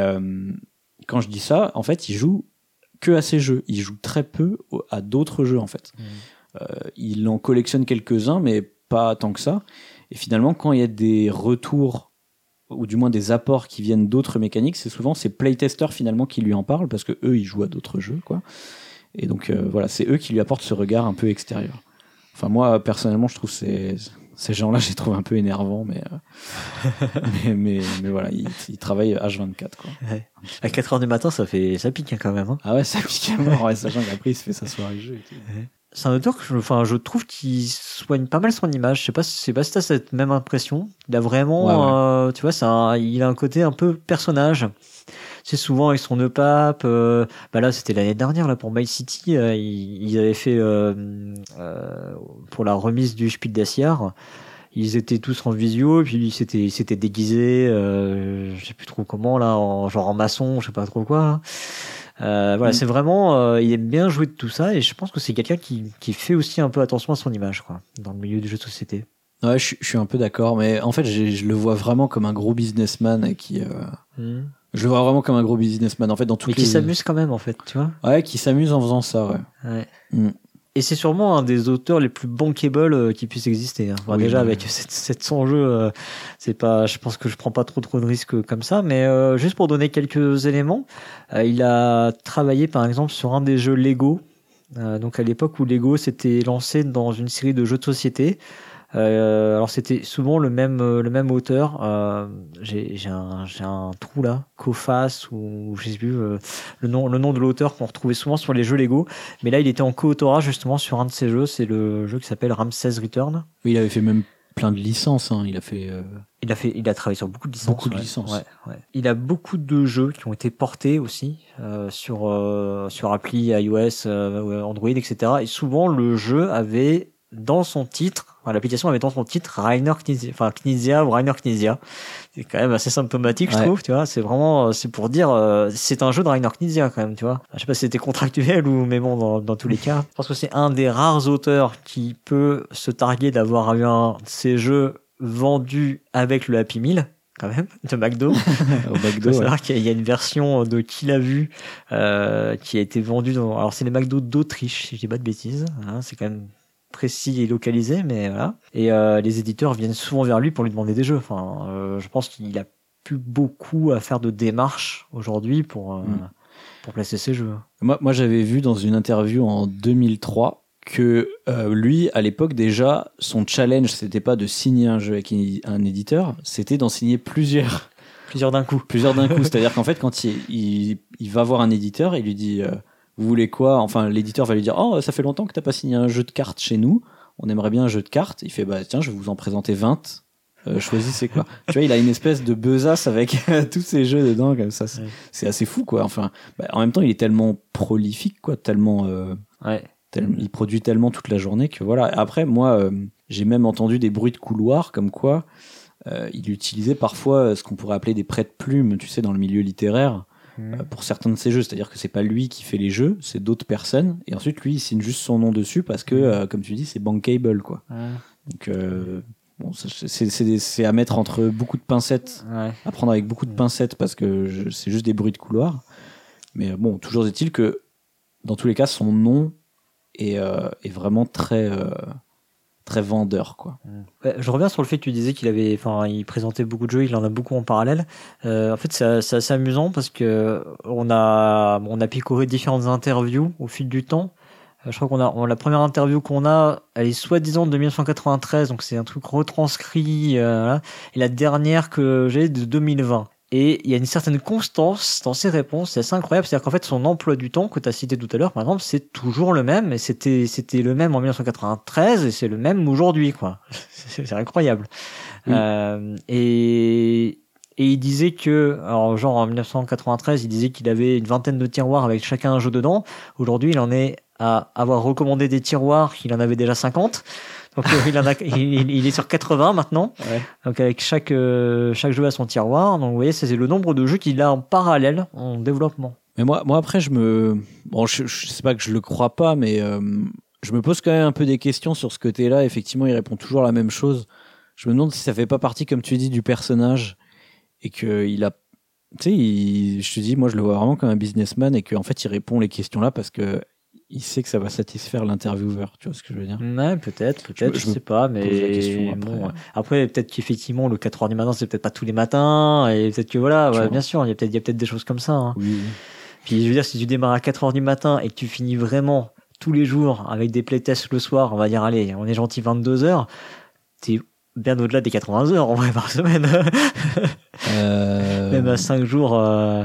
quand je dis ça, en fait, il joue que à ces jeux. Il joue très peu à d'autres jeux en fait. Euh, il en collectionne quelques-uns, mais pas tant que ça. Et finalement, quand il y a des retours ou du moins des apports qui viennent d'autres mécaniques, c'est souvent ces playtesters finalement qui lui en parlent parce que eux ils jouent à d'autres jeux quoi. Et donc euh, voilà, c'est eux qui lui apportent ce regard un peu extérieur. Enfin moi personnellement, je trouve ces ces gens-là, je les trouve un peu énervants, mais euh, <laughs> mais, mais, mais voilà, ils, ils travaillent H24 quoi. À 4 heures du matin, ça fait, ça pique hein, quand même. hein. Ah ouais, ça pique à mort, ouais, sachant qu'après il se fait sa soirée jeu. Et tout. C'est un auteur que je, enfin, je trouve qu'il soigne pas mal son image. Je sais pas, si- je sais pas si t'as cette même impression. Il a vraiment, Ouais, ouais. euh, tu vois, un- il a un côté un peu personnage. C'est souvent avec son E-Pape. euh, bah là, c'était l'année dernière là pour My City. euh, ils, ils avaient fait euh, pour la remise du Spiel des Jahres. Ils étaient tous en visio, et puis lui s'était il s'était déguisé, euh, je sais plus trop comment là, en, genre en maçon, je sais pas trop quoi. Euh, voilà, Mm. c'est vraiment, euh, il aime bien jouer de tout ça, et je pense que c'est quelqu'un qui, qui fait aussi un peu attention à son image, quoi, dans le milieu du jeu de société. Ouais, je, suis- je suis un peu d'accord, mais en fait, je le vois vraiment comme un gros businessman qui. euh, je le vois vraiment comme un gros businessman en fait dans toutes Mais qui les. s'amuse quand même, en fait, tu vois. Ouais, qui s'amuse en faisant ça, ouais. Ouais. Mm. Et c'est sûrement un des auteurs les plus bankable euh, qui puisse exister. Hein. Enfin, Oui, déjà bah, avec 700 <laughs> jeux, euh, c'est pas, je pense que je prends pas trop trop de risques comme ça. Mais euh, juste pour donner quelques éléments, euh, il a travaillé par exemple sur un des jeux Lego. Euh, donc à l'époque où Lego s'était lancé dans une série de jeux de société. Euh, alors c'était souvent le même euh, le même auteur. Euh, j'ai j'ai un j'ai un trou là, Kofas ou je sais plus euh, le nom le nom de l'auteur qu'on retrouvait souvent sur les jeux Lego. Mais là il était en co-autorat justement sur un de ces jeux. C'est le jeu qui s'appelle Ramses Return. Oui, il avait fait même plein de licences. hein. Il a fait. euh, Il a fait, il a travaillé sur beaucoup de licences. Beaucoup de ouais. licences. Ouais, ouais. Il a beaucoup de jeux qui ont été portés aussi euh, sur euh, sur appli iOS, euh, Android, etc. Et souvent le jeu avait dans son titre, enfin, l'application avait dans son titre Rainer Knizia, enfin Knizia ou Rainer Knizia. C'est quand même assez symptomatique, je Ouais. trouve. Tu vois, c'est vraiment, euh, c'est pour dire, euh, c'est un jeu de Rainer Knizia quand même, tu vois. Je sais pas si c'était contractuel ou, mais bon, dans, dans tous les cas, je pense que c'est un des rares auteurs qui peut se targuer d'avoir eu un de ces jeux vendus avec le Happy Meal quand même de McDo. <laughs> au McDo. ouais. qu'il y a- il y a une version de Qui l'a vu euh, qui a été vendue dans. Alors, c'est les McDo d'Autriche, si je dis pas de bêtises. hein, c'est quand même précis et localisé, mais voilà. Et euh, les éditeurs viennent souvent vers lui pour lui demander des jeux. Enfin, euh, je pense qu'il a plus beaucoup à faire de démarches aujourd'hui pour, euh, Mm. pour placer ses jeux. Moi, moi j'avais vu dans une interview en 2003 que lui, à l'époque déjà, son challenge, c'était pas de signer un jeu avec un éditeur, c'était d'en signer plusieurs. Plusieurs d'un coup. plusieurs d'un coup. <laughs> C'est-à-dire qu'en fait, quand il, il, il va voir un éditeur, il lui dit Vous voulez quoi? Enfin, l'éditeur va lui dire Oh, ça fait longtemps que t'as pas signé un jeu de cartes chez nous. On aimerait bien un jeu de cartes. Il fait Bah, tiens, je vais vous en présenter 20. Euh, choisissez quoi. <laughs> tu vois, il a une espèce de besace avec <laughs> tous ces jeux dedans, comme ça. C'est Ouais. assez fou, quoi. Enfin, bah, en même temps, il est tellement prolifique, quoi. Tellement. euh, Ouais. il produit tellement toute la journée que voilà. Après, moi, euh, j'ai même entendu des bruits de couloir comme quoi il utilisait parfois ce qu'on pourrait appeler des prêts de plumes, tu sais, dans le milieu littéraire, Mm. euh, pour certains de ses jeux. C'est-à-dire que c'est pas lui qui fait les jeux, c'est d'autres personnes. Et ensuite, lui, il signe juste son nom dessus parce que, euh, comme tu dis, c'est bankable, quoi. Ouais. Donc, euh, bon, c'est- à mettre entre beaucoup de pincettes, Ouais. à prendre avec beaucoup de pincettes parce que c'est juste des bruits de couloir. Mais bon, toujours est-il que, dans tous les cas, son nom est, est vraiment très, très vendeur, quoi. Ouais, je reviens sur le fait que tu disais qu'il avait, enfin, il présentait beaucoup de jeux, il en a beaucoup en parallèle. Euh, en fait, c'est assez amusant parce que on a, on a picoré différentes interviews au fil du temps. Euh, je crois qu'on a, la première interview qu'on a, elle est soi-disant de 1993, donc c'est un truc retranscrit. euh. Et la dernière que j'ai de 2020. Et il y a une certaine constance dans ses réponses, c'est assez incroyable. C'est-à-dire qu'en fait, son emploi du temps que tu as cité tout à l'heure, par exemple, c'est toujours le même. Et c'était, c'était le même en 1993 et c'est le même aujourd'hui, quoi. <laughs> C'est incroyable. Oui. Euh, et, et il disait que, alors genre en 1993, il disait qu'il avait une vingtaine de tiroirs avec chacun un jeu dedans. Aujourd'hui, il en est à avoir recommandé des tiroirs, il en avait déjà 50. Donc euh, il, en a, il, il est sur 80 maintenant. Donc avec chaque, euh, chaque jeu à son tiroir. Donc vous voyez, c'est le nombre de jeux qu'il a en parallèle en développement. Mais moi, moi après, je me. Bon, je, je sais pas que je le crois pas, mais euh, je me pose quand même un peu des questions sur ce côté-là. Effectivement, il répond toujours la même chose. Je me demande si ça fait pas partie, comme tu dis, du personnage et qu'il a. Tu sais, il- je te dis, moi, je le vois vraiment comme un businessman et qu'en fait, il répond les questions-là parce que il sait que ça va satisfaire l'intervieweur. Tu vois ce que je veux dire? Ouais, peut-être, peut-être, Je- je, sais pas, mais après. bon, ouais. après peut-être qu'effectivement le 4 heures du matin c'est peut-être pas tous les matins et peut-être que voilà, ouais, bien sûr, il y a peut-être des choses comme ça. hein. Oui. Puis je veux dire si tu démarres à 4 heures du matin et que tu finis vraiment tous les jours avec des playtests le soir, on va dire allez, on est gentil 22 heures, t'es bien au-delà des 80 heures en vrai par semaine. Euh, <laughs> Même à 5 jours euh,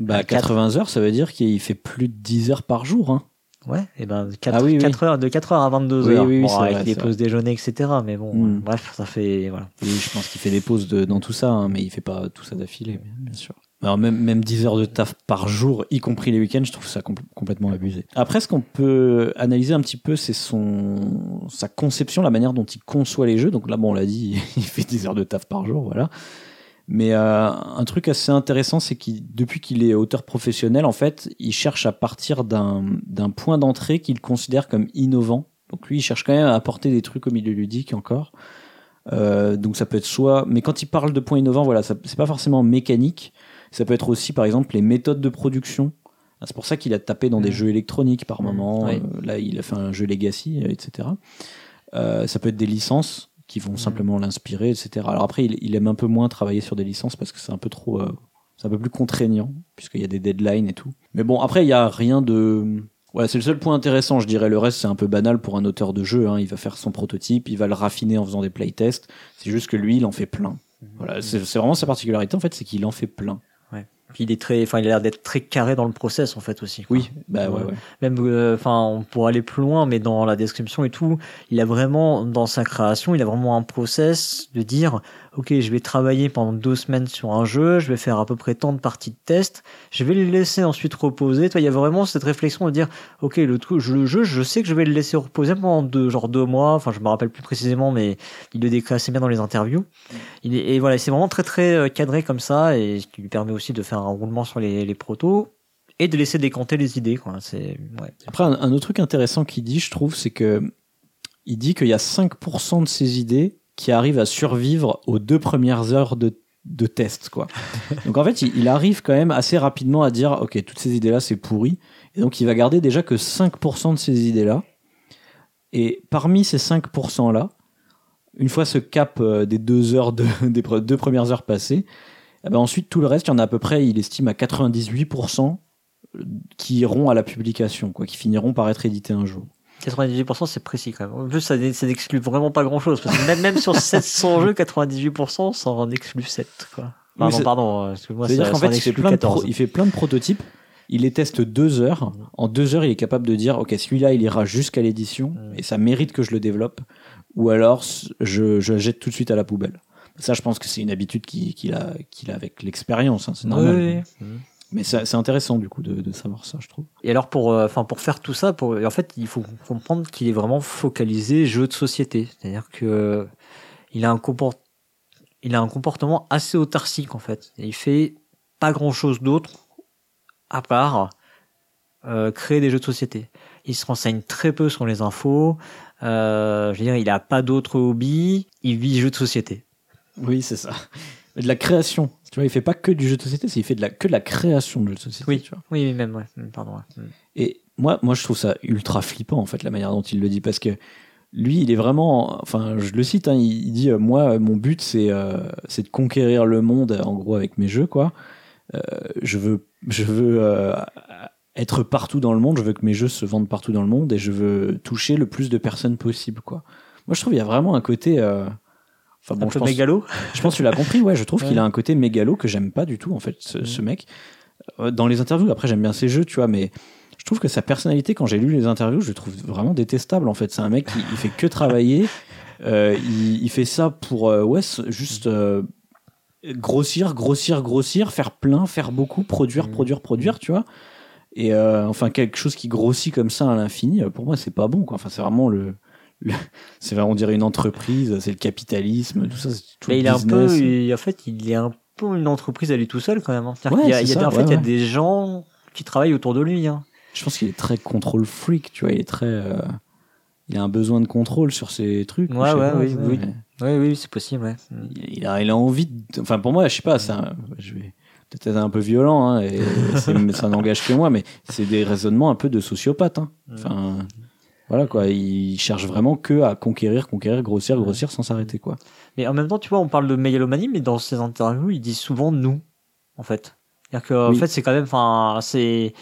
bah, à quatre- 80 heures, ça veut dire qu'il fait plus de 10 heures par jour. Hein. Ouais, et ben 4, Ah oui, oui. heures, de 4 heures à 22 Oui, heures. oui, oui, bon, avec vrai, des c'est pauses déjeuner, etc. Mais bon, Mm. bref, ça fait voilà. Oui, je pense qu'il fait des pauses de- dans tout ça, hein, mais il fait pas tout ça d'affilée, bien- bien sûr. Alors même, même 10 heures de taf par jour, y compris les week-ends, je trouve ça compl- complètement abusé. Après, ce qu'on peut analyser un petit peu, c'est son sa conception, la manière dont il conçoit les jeux. Donc là, bon, on l'a dit, <laughs> il fait 10 heures de taf par jour, voilà. Mais euh, un truc assez intéressant, c'est qu'il depuis qu'il est auteur professionnel, en fait, il cherche à partir d'un point d'entrée qu'il considère comme innovant. Donc lui, il cherche quand même à apporter des trucs au milieu ludique encore. Euh, donc ça peut être soit, mais quand il parle de points innovants, voilà, c'est pas forcément mécanique. Ça peut être aussi, par exemple, les méthodes de production. C'est pour ça qu'il a tapé dans des Mm. jeux électroniques par moment. Oui. Euh, là, il a fait un jeu Legacy, etc. Ça peut être des licences qui vont Mm. simplement l'inspirer, etc. Alors après, il, il aime un peu moins travailler sur des licences parce que c'est un peu trop, euh, c'est un peu plus contraignant puisqu'il y a des deadlines et tout. Mais bon, après, il y a rien de, voilà, c'est le seul point intéressant, je dirais. Le reste, c'est un peu banal pour un auteur de jeu. hein. Il va faire son prototype, il va le raffiner en faisant des playtests. C'est juste que lui, il en fait plein. Voilà, c'est c'est vraiment sa particularité en fait, c'est qu'il en fait plein. Puis il est très, enfin, il a l'air d'être très carré dans le process en fait aussi. quoi. Oui, bah ouais, Ouais. ouais. Même, euh, enfin, on pourrait aller plus loin, mais dans la description et tout, il a vraiment, dans sa création, il a vraiment un process de dire, ok, je vais travailler pendant deux semaines sur un jeu, je vais faire à peu près tant de parties de test, je vais le laisser ensuite reposer. Toi, il y a vraiment cette réflexion de dire, ok, le, le jeu, je sais que je vais le laisser reposer pendant deux, genre deux mois. Enfin, je me rappelle plus précisément, mais il le décrit assez bien dans les interviews. Et voilà, c'est vraiment très très euh, cadré comme ça, et ce qui lui permet aussi de faire un roulement sur les, protos et de laisser décanter les idées, quoi. C'est. Après, un, un autre truc intéressant qu'il dit, je trouve, c'est que il dit qu'il y a 5% de ses idées qui arrivent à survivre aux deux premières heures de, de test, quoi. <laughs> donc en fait, il, il arrive quand même assez rapidement à dire, ok, toutes ces idées-là, c'est pourri. Et donc, il va garder déjà que 5% de ces idées-là. Et parmi ces 5%-là, une fois ce cap euh, des deux heures de, <laughs> des pre- deux premières heures passées, eh ben ensuite tout le reste, il y en a à peu près, il estime à 98% qui iront à la publication, quoi, qui finiront par être édités un jour. 98% c'est précis quand même. En plus, ça, n'exclut vraiment pas grand chose. Parce que même, même sur 700 <laughs> jeux, 98% ça en exclut 7. Quoi. Pardon, pardon, excuse-moi, C'est-à-dire qu'en fait, il fait, plein de 14. pro- il fait plein de prototypes, il les teste deux heures. En deux heures, il est capable de dire, ok, celui-là, il ira jusqu'à l'édition Mm. et ça mérite que je le développe, ou alors je, je le jette tout de suite à la poubelle. Ça, je pense que c'est une habitude qu'il a, qu'il a avec l'expérience, hein, c'est normal. Oui, oui. Mais c'est intéressant du coup de, de savoir ça, je trouve. Et alors pour, euh, enfin pour faire tout ça, pour, en fait, il faut comprendre qu'il est vraiment focalisé jeu de société. C'est-à-dire que euh, il a un comport, il a un comportement assez autarcique en fait. Et il fait pas grand-chose d'autre à part euh, créer des jeux de société. Il se renseigne très peu sur les infos. Euh, je veux dire, il a pas d'autres hobbies. Il vit jeu de société. Oui, c'est ça. De la création. Tu vois, il fait pas que du jeu de société, c'est il fait de la, que de la création de jeu de société. Oui. tu vois. Oui, même, ouais. Mm, Pardon. ouais. Mm. Et moi, moi, je trouve ça ultra flippant, en fait, la manière dont il le dit, parce que lui, il est vraiment, enfin, je le cite, hein, il, dit, euh, moi, mon but, c'est, euh, c'est de conquérir le monde, en gros, avec mes jeux, quoi. Euh, je veux, je veux être partout dans le monde, je veux que mes jeux se vendent partout dans le monde, et je veux toucher le plus de personnes possible, quoi. Moi, je trouve qu'il y a vraiment un côté, enfin, Un bon, je peu pense, mégalo. je pense que tu l'as compris, ouais. Je trouve <laughs> Ouais. qu'il a un côté mégalo que j'aime pas du tout, en fait, ce, ce mec. Euh, Dans les interviews, après, j'aime bien ses jeux, tu vois, mais je trouve que sa personnalité, quand j'ai lu les interviews, je le trouve vraiment détestable, en fait. C'est un mec qui il fait que travailler. <laughs> Euh, il, il fait ça pour, euh, ouais, juste euh, grossir, grossir, grossir, faire plein, faire beaucoup, produire, Mhm. produire, produire, tu vois. Et enfin, quelque chose qui grossit comme ça à l'infini, pour moi, c'est pas bon, quoi. Enfin, c'est vraiment le. C'est vraiment, on dirait une entreprise, c'est le capitalisme, tout ça. tout Mais le il est un peu, il- en fait, il est un peu une entreprise à lui tout seul quand même. hein. Ouais, y a, il y a ça, des- en fait, ouais, il y a des gens qui travaillent autour de lui. Hein. Je pense qu'il est très contrôle freak, tu vois. Il est très. euh, il a un besoin de contrôle sur ses trucs. Ouais, ouais, pas, oui, ça, oui. mais Oui, oui, c'est possible. Il, il a, il a envie. De, enfin, pour moi, je sais pas. Un- je vais peut-être être un peu violent, hein, et <laughs> ça n'engage que moi, mais c'est des raisonnements un peu de sociopathe. Hein. Enfin, voilà quoi. Il cherche vraiment que à conquérir, conquérir, grossir, grossir sans s'arrêter quoi. Mais en même temps, tu vois, on parle de mégalomanie, mais dans ses interviews, il dit souvent nous, en fait. C'est-à-dire que, en Oui. fait, c'est quand même, enfin, c'est.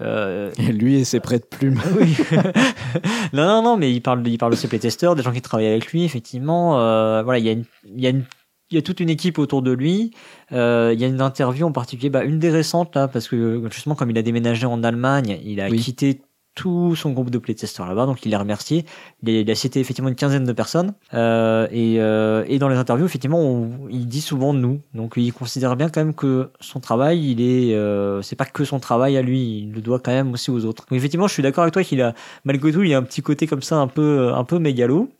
euh, Et lui et ses prêts de plumes. <laughs> oui. <laughs> non, non, non, mais il parle, il parle aussi des playtesters, des gens qui travaillent avec lui, effectivement. Euh, voilà, il y a une, il y a une, il y a toute une équipe autour de lui. Euh, il y a une interview en particulier, bah, une des récentes là, parce que justement, comme il a déménagé en Allemagne, il a Oui. quitté tout son groupe de playtesters là-bas, donc il les a remerciés. Il a, cité effectivement une quinzaine de personnes. Euh, et, euh, et dans les interviews, effectivement, il dit souvent nous. Donc il considère bien quand même que son travail, il est, euh, c'est pas que son travail à lui, il le doit quand même aussi aux autres. Donc effectivement, je suis d'accord avec toi qu'il a, malgré tout, il y a un petit côté comme ça, un peu, un peu mégalo.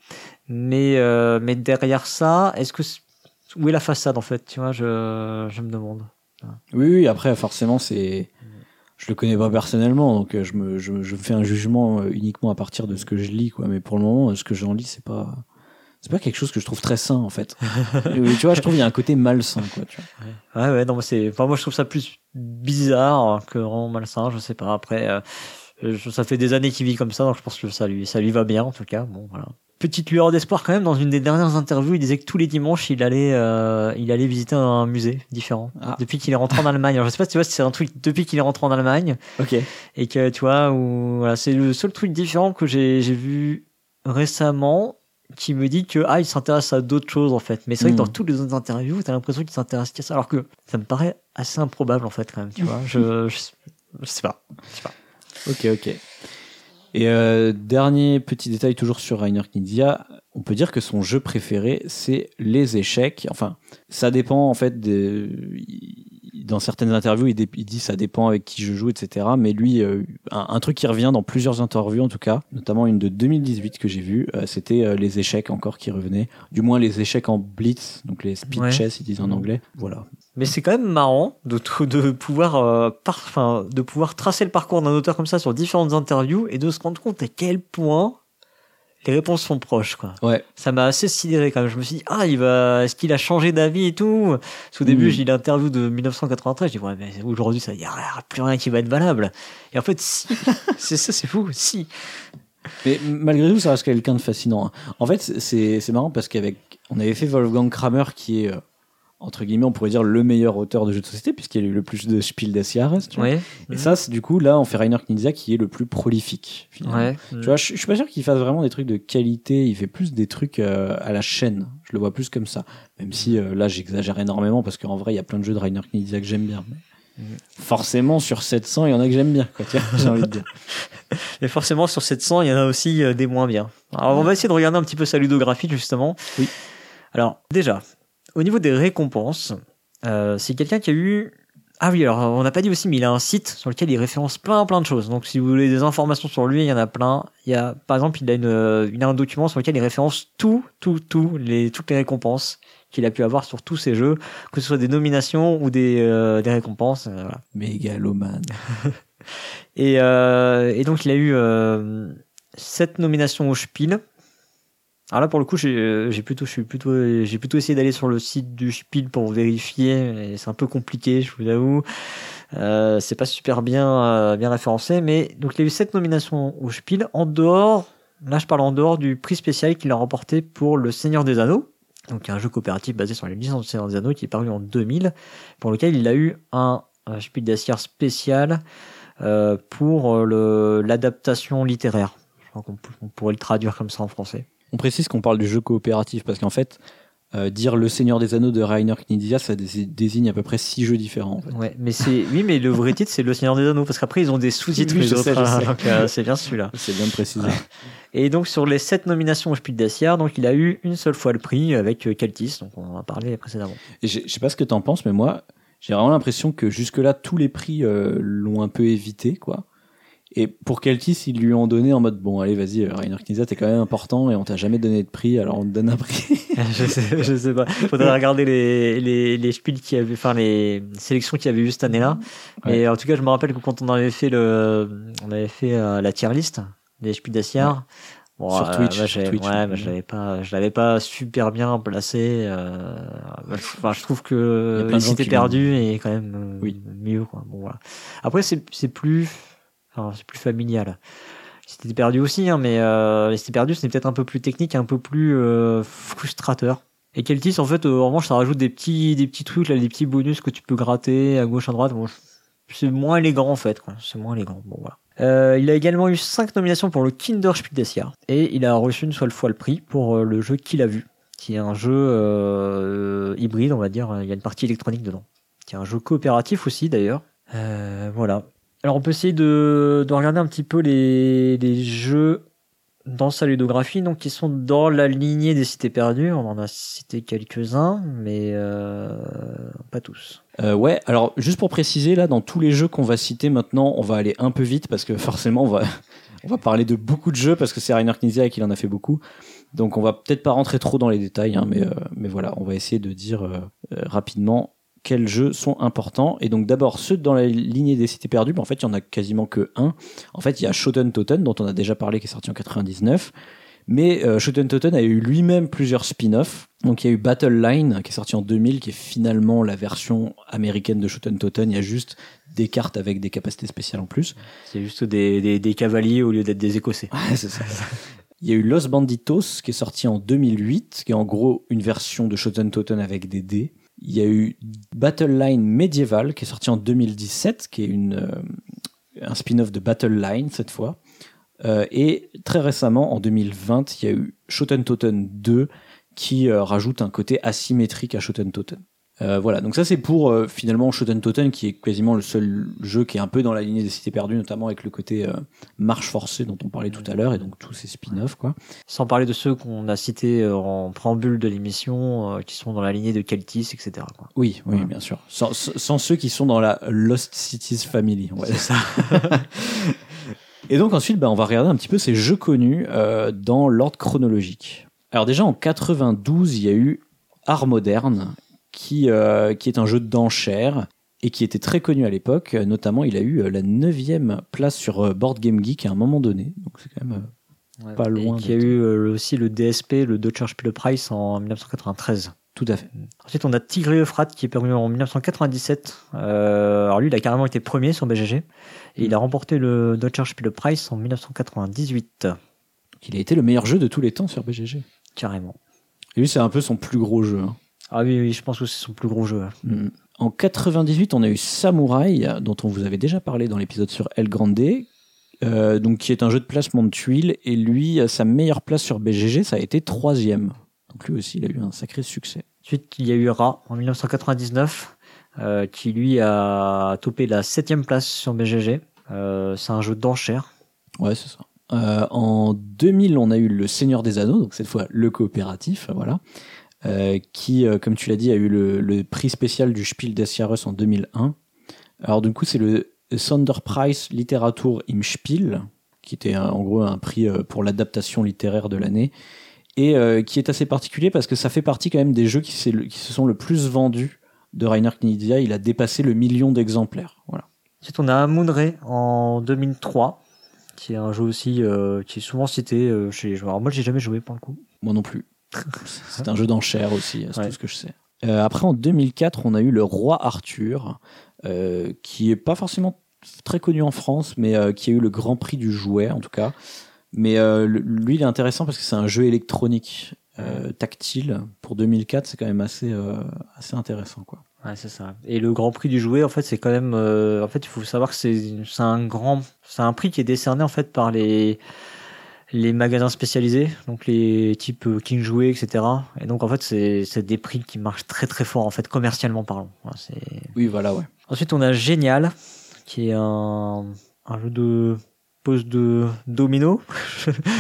Mais, mais derrière ça, est-ce que où est la façade en fait? Tu vois, je, je me demande. Oui, oui. Après, forcément, c'est. Je le connais pas personnellement, donc euh, je me, je, je fais un jugement euh, uniquement à partir de ce que je lis, quoi. Mais pour le moment, ce que j'en lis, c'est pas, c'est pas quelque chose que je trouve très sain en fait. <laughs> tu vois, je trouve il y a un côté malsain quoi. Tu vois. Ouais ouais non moi c'est, enfin moi je trouve ça plus bizarre que vraiment malsain. Je sais pas. Après, euh, ça fait des années qu'il vit comme ça, donc je pense que ça lui ça lui va bien en tout cas. Bon voilà. Petite lueur d'espoir quand même. Dans une des dernières interviews, il disait que tous les dimanches il allait euh, il allait visiter un musée différent ah. depuis qu'il est rentré en Allemagne. Alors je sais pas si tu vois c'est un truc depuis qu'il est rentré en Allemagne. Ok. Et que tu vois voilà c'est le seul truc différent que j'ai j'ai vu récemment qui me dit que ah il s'intéresse à d'autres choses en fait mais c'est vrai que dans hmm. toutes les autres interviews t'as l'impression qu'il s'intéresse qu'à ça alors que ça me paraît assez improbable en fait quand même tu vois je, je, sais pas je sais pas ok ok et euh, dernier petit détail toujours sur Rainer Knizia, on peut dire que son jeu préféré c'est les échecs. Enfin, ça dépend en fait de, dans certaines interviews, il, dit ça dépend avec qui je joue, etc. Mais lui, euh, un, truc qui revient dans plusieurs interviews en tout cas, notamment une de 2018 que j'ai vue, euh, c'était euh, les échecs encore qui revenaient. Du moins les échecs en blitz, donc les speed chess ils disent en anglais. Voilà. Mais c'est quand même marrant de, de pouvoir, par, de pouvoir tracer le parcours d'un auteur comme ça sur différentes interviews et de se rendre compte à quel point les réponses sont proches quoi. Ouais. Ça m'a assez sidéré quand même. Je me suis dit ah il va est-ce qu'il a changé d'avis et tout? Parce au début mm. j'ai l'interview de 1993, j'ai dit ouais mais aujourd'hui ça y a plus rien qui va être valable. Et en fait si, <laughs> c'est ça c'est fou, si. Mais malgré tout ça reste quelqu'un de fascinant. Hein. En fait c'est c'est marrant parce qu'avec on avait fait Wolfgang Kramer qui est euh, entre guillemets, on pourrait dire le meilleur auteur de jeux de société, puisqu'il a eu le plus de Spiel des Jahres. Ouais. Et ça, c'est du coup, là, on fait Rainer Knizia qui est le plus prolifique. Ouais. Tu vois, je, suis pas sûr qu'il fasse vraiment des trucs de qualité. Il fait plus des trucs euh, à la chaîne. Je le vois plus comme ça. Même si euh, là, j'exagère énormément, parce qu'en vrai, il y a plein de jeux de Rainer Knizia que j'aime bien. Forcément, sur 700, il y en a que j'aime bien, <laughs> j'ai envie de dire. <laughs> Et forcément, sur 700, il y en a aussi euh, des moins bien. Alors, on va essayer de regarder un petit peu sa ludographie, justement. Oui. Alors, déjà, au niveau des récompenses, euh, c'est quelqu'un qui a eu. Ah oui, alors on n'a pas dit aussi, mais il a un site sur lequel il référence plein plein de choses. Donc si vous voulez des informations sur lui, il y en a plein. Il y a, par exemple, il a, une, il a un document sur lequel il référence tout, tout, tout, les, toutes les récompenses qu'il a pu avoir sur tous ses jeux, que ce soit des nominations ou des, euh, des récompenses. Euh, voilà. Mégalomane. <laughs> et, euh, et donc il a eu euh, sept nominations au Spiel, alors là, pour le coup, j'ai euh, plutôt, plutôt, essayé d'aller sur le site du Spiel pour vérifier. C'est un peu compliqué, je vous avoue. Euh, c'est pas super bien, euh, bien référencé, mais donc il y a eu sept nominations au Spiel en dehors. Là, je parle en dehors du prix spécial qu'il a remporté pour Le Seigneur des Anneaux. Donc un jeu coopératif basé sur les licences du Seigneur des Anneaux qui est paru en 2000, pour lequel il a eu un, un Spiel d'Acier spécial pour l'adaptation littéraire. Je crois qu'on pourrait le traduire comme ça en français. On précise qu'on parle du jeu coopératif parce qu'en fait, euh, dire le Seigneur des Anneaux de Rainer Knizia, ça désigne à peu près six jeux différents. Ouais, mais c'est oui, mais le vrai titre c'est le Seigneur des Anneaux parce qu'après ils ont des sous-titres. Oui, <laughs> euh, c'est bien celui-là. C'est bien précisé. Et donc sur les sept nominations au Spiel donc il a eu une seule fois le prix avec euh, Keltis, donc on en a parlé précédemment. Et je sais pas ce que tu en penses, mais moi j'ai vraiment l'impression que jusque-là tous les prix l'ont un peu évité, quoi. Et pour Keltis, ils lui ont donné en mode bon, allez, vas-y, euh, Rainer Knizia, t'es quand même important et on t'a jamais donné de prix, alors on te donne un prix. <laughs> je sais, je sais pas. Faudrait regarder les les les spiels qui avaient, enfin les sélections qu'il y avait eu cette année-là. Mais en tout cas, je me rappelle que quand on avait fait le, on avait fait euh, la tier list des spiels d'Acier. Bon, sur, euh, Twitch, sur Twitch. Ouais, mais je l'avais pas, je l'avais pas super bien placé. Euh, enfin, je trouve que Cité perdu est quand même oui. mieux. Quoi. Bon, voilà. Après, c'est c'est plus c'est plus familial. C'était perdu aussi, hein, mais euh, c'était perdu, c'est peut-être un peu plus technique, un peu plus euh, frustrateur. Et Keltis, en fait, euh, en revanche, ça rajoute des petits, des petits trucs, là, des petits bonus que tu peux gratter à gauche, à droite. c'est moins élégant, en fait. C'est moins élégant. Bon, il a également eu 5 nominations pour le Kinderspiel des Jahres. Et il a reçu une seule fois le prix pour le jeu qu'il a vu, qui est un jeu hybride, on va dire. Il y a une partie électronique dedans. Qui est un jeu coopératif aussi, d'ailleurs. voilà. Alors on peut essayer de, de regarder un petit peu les, les, jeux dans sa ludographie, donc qui sont dans la lignée des cités perdues. On en a cité quelques-uns, mais euh, pas tous. Euh, ouais, alors juste pour préciser, là, dans tous les jeux qu'on va citer maintenant, on va aller un peu vite parce que forcément, on va, <laughs> on va parler de beaucoup de jeux parce que c'est Rainer Knizia et qu'il en a fait beaucoup. Donc on va peut-être pas rentrer trop dans les détails, hein, mais, euh, mais voilà, on va essayer de dire rapidement quels jeux sont importants. Et donc d'abord ceux dans la lignée des cités perdues, mais en fait il y en a quasiment que un. En fait il y a Shoten Toten dont on a déjà parlé qui est sorti en 99. Mais euh, Shoten Toten a eu lui-même plusieurs spin-offs. Donc il y a eu Battle Line qui est sorti en 2000, qui est finalement la version américaine de Shoten Toten. Il y a juste des cartes avec des capacités spéciales en plus. C'est juste des, des, des cavaliers au lieu d'être des écossais. Ouais, c'est ça. Il y a eu Los Banditos qui est sorti en 2008, qui est en gros une version de Shoten Toten avec des dés. Il y a eu Battle Line Medieval qui est sorti en 2017, qui est euh, un spin-off de Battle Line cette fois. Euh, et très récemment, en 2020, il y a eu Shoten Toten 2 qui euh, rajoute un côté asymétrique à Shoten Toten. Euh, voilà, donc ça c'est pour euh, finalement Shoten Toten qui est quasiment le seul jeu qui est un peu dans la lignée des cités perdues, notamment avec le côté euh, marche forcée dont on parlait tout à l'heure et donc tous ces spin-offs quoi. Sans parler de ceux qu'on a cités en préambule de l'émission, qui sont dans la lignée de Keltis, etc. quoi. Oui, oui, Ouais. bien sûr. Sans, sans ceux qui sont dans la Lost Cities Family. Ouais. Ça. <laughs> Et donc ensuite, bah, on va regarder un petit peu ces jeux connus dans l'ordre chronologique. Alors déjà en 92, il y a eu Art Moderne, qui, euh, qui est un jeu d'enchères et qui était très connu à l'époque. Notamment, il a eu euh, la neuvième place sur euh, Board Game Geek à un moment donné. Donc c'est quand même Pas loin Et qui a eu euh, aussi le DSP, le Deutscher Spielepreis en 1993. tout à fait. Ensuite, on a Tigre et Euphrates qui est paru en 1997. Euh, alors lui, il a carrément été premier sur BGG. Et il a remporté le Deutscher Spielepreis en 1998. Donc, il a été le meilleur jeu de tous les temps sur BGG. Carrément. Et lui, c'est un peu son plus gros jeu. hein. Ah oui, oui, je pense que c'est son plus gros jeu. hein. Mm. En 98, on a eu Samurai, dont on vous avait déjà parlé dans l'épisode sur El Grande, euh, donc qui est un jeu de placement de tuiles. Et lui, sa meilleure place sur BGG, ça a été troisième. Donc lui aussi, il a eu un sacré succès. Ensuite, il y a eu Ra en 1999, euh, qui lui a topé la septième place sur BGG. Euh, c'est un jeu d'enchères. Ouais, c'est ça. En 2000, on a eu le Seigneur des Anneaux, donc cette fois le coopératif, voilà, qui, euh, comme tu l'as dit, a eu le, le prix spécial du Spiel des Jahres en 2001. Alors du coup, c'est le Sonderpreis Literatur im Spiel, qui était euh, en gros un prix euh, pour l'adaptation littéraire de l'année, et euh, qui est assez particulier parce que ça fait partie quand même des jeux qui, se sont le plus vendus de Rainer Knizia. Il a dépassé le million d'exemplaires. Voilà. Ensuite, on a Moonray en 2003, qui est un jeu aussi euh, qui est souvent cité euh, chez les joueurs. Alors, moi, j'ai jamais joué pour le coup. Moi non plus. C'est un jeu d'enchères aussi, c'est Ouais. tout ce que je sais. Euh, après, en 2004, on a eu le Roi Arthur, euh, qui est pas forcément très connu en France, mais euh, qui a eu le Grand Prix du jouet, en tout cas. Mais lui, il est intéressant parce que c'est un jeu électronique tactile. Pour 2004, c'est quand même assez, assez intéressant, quoi. Ouais, c'est ça. Et le Grand Prix du jouet, en fait, c'est quand même. en fait, il faut savoir que c'est c'est un grand, c'est un prix qui est décerné en fait par les les magasins spécialisés, donc les types euh, King Jouet, etc. Et donc en fait, c'est des prix qui marchent très très fort en fait, commercialement parlant. Oui, voilà, ouais. Ensuite, on a Génial, qui est un, un jeu de pose de domino.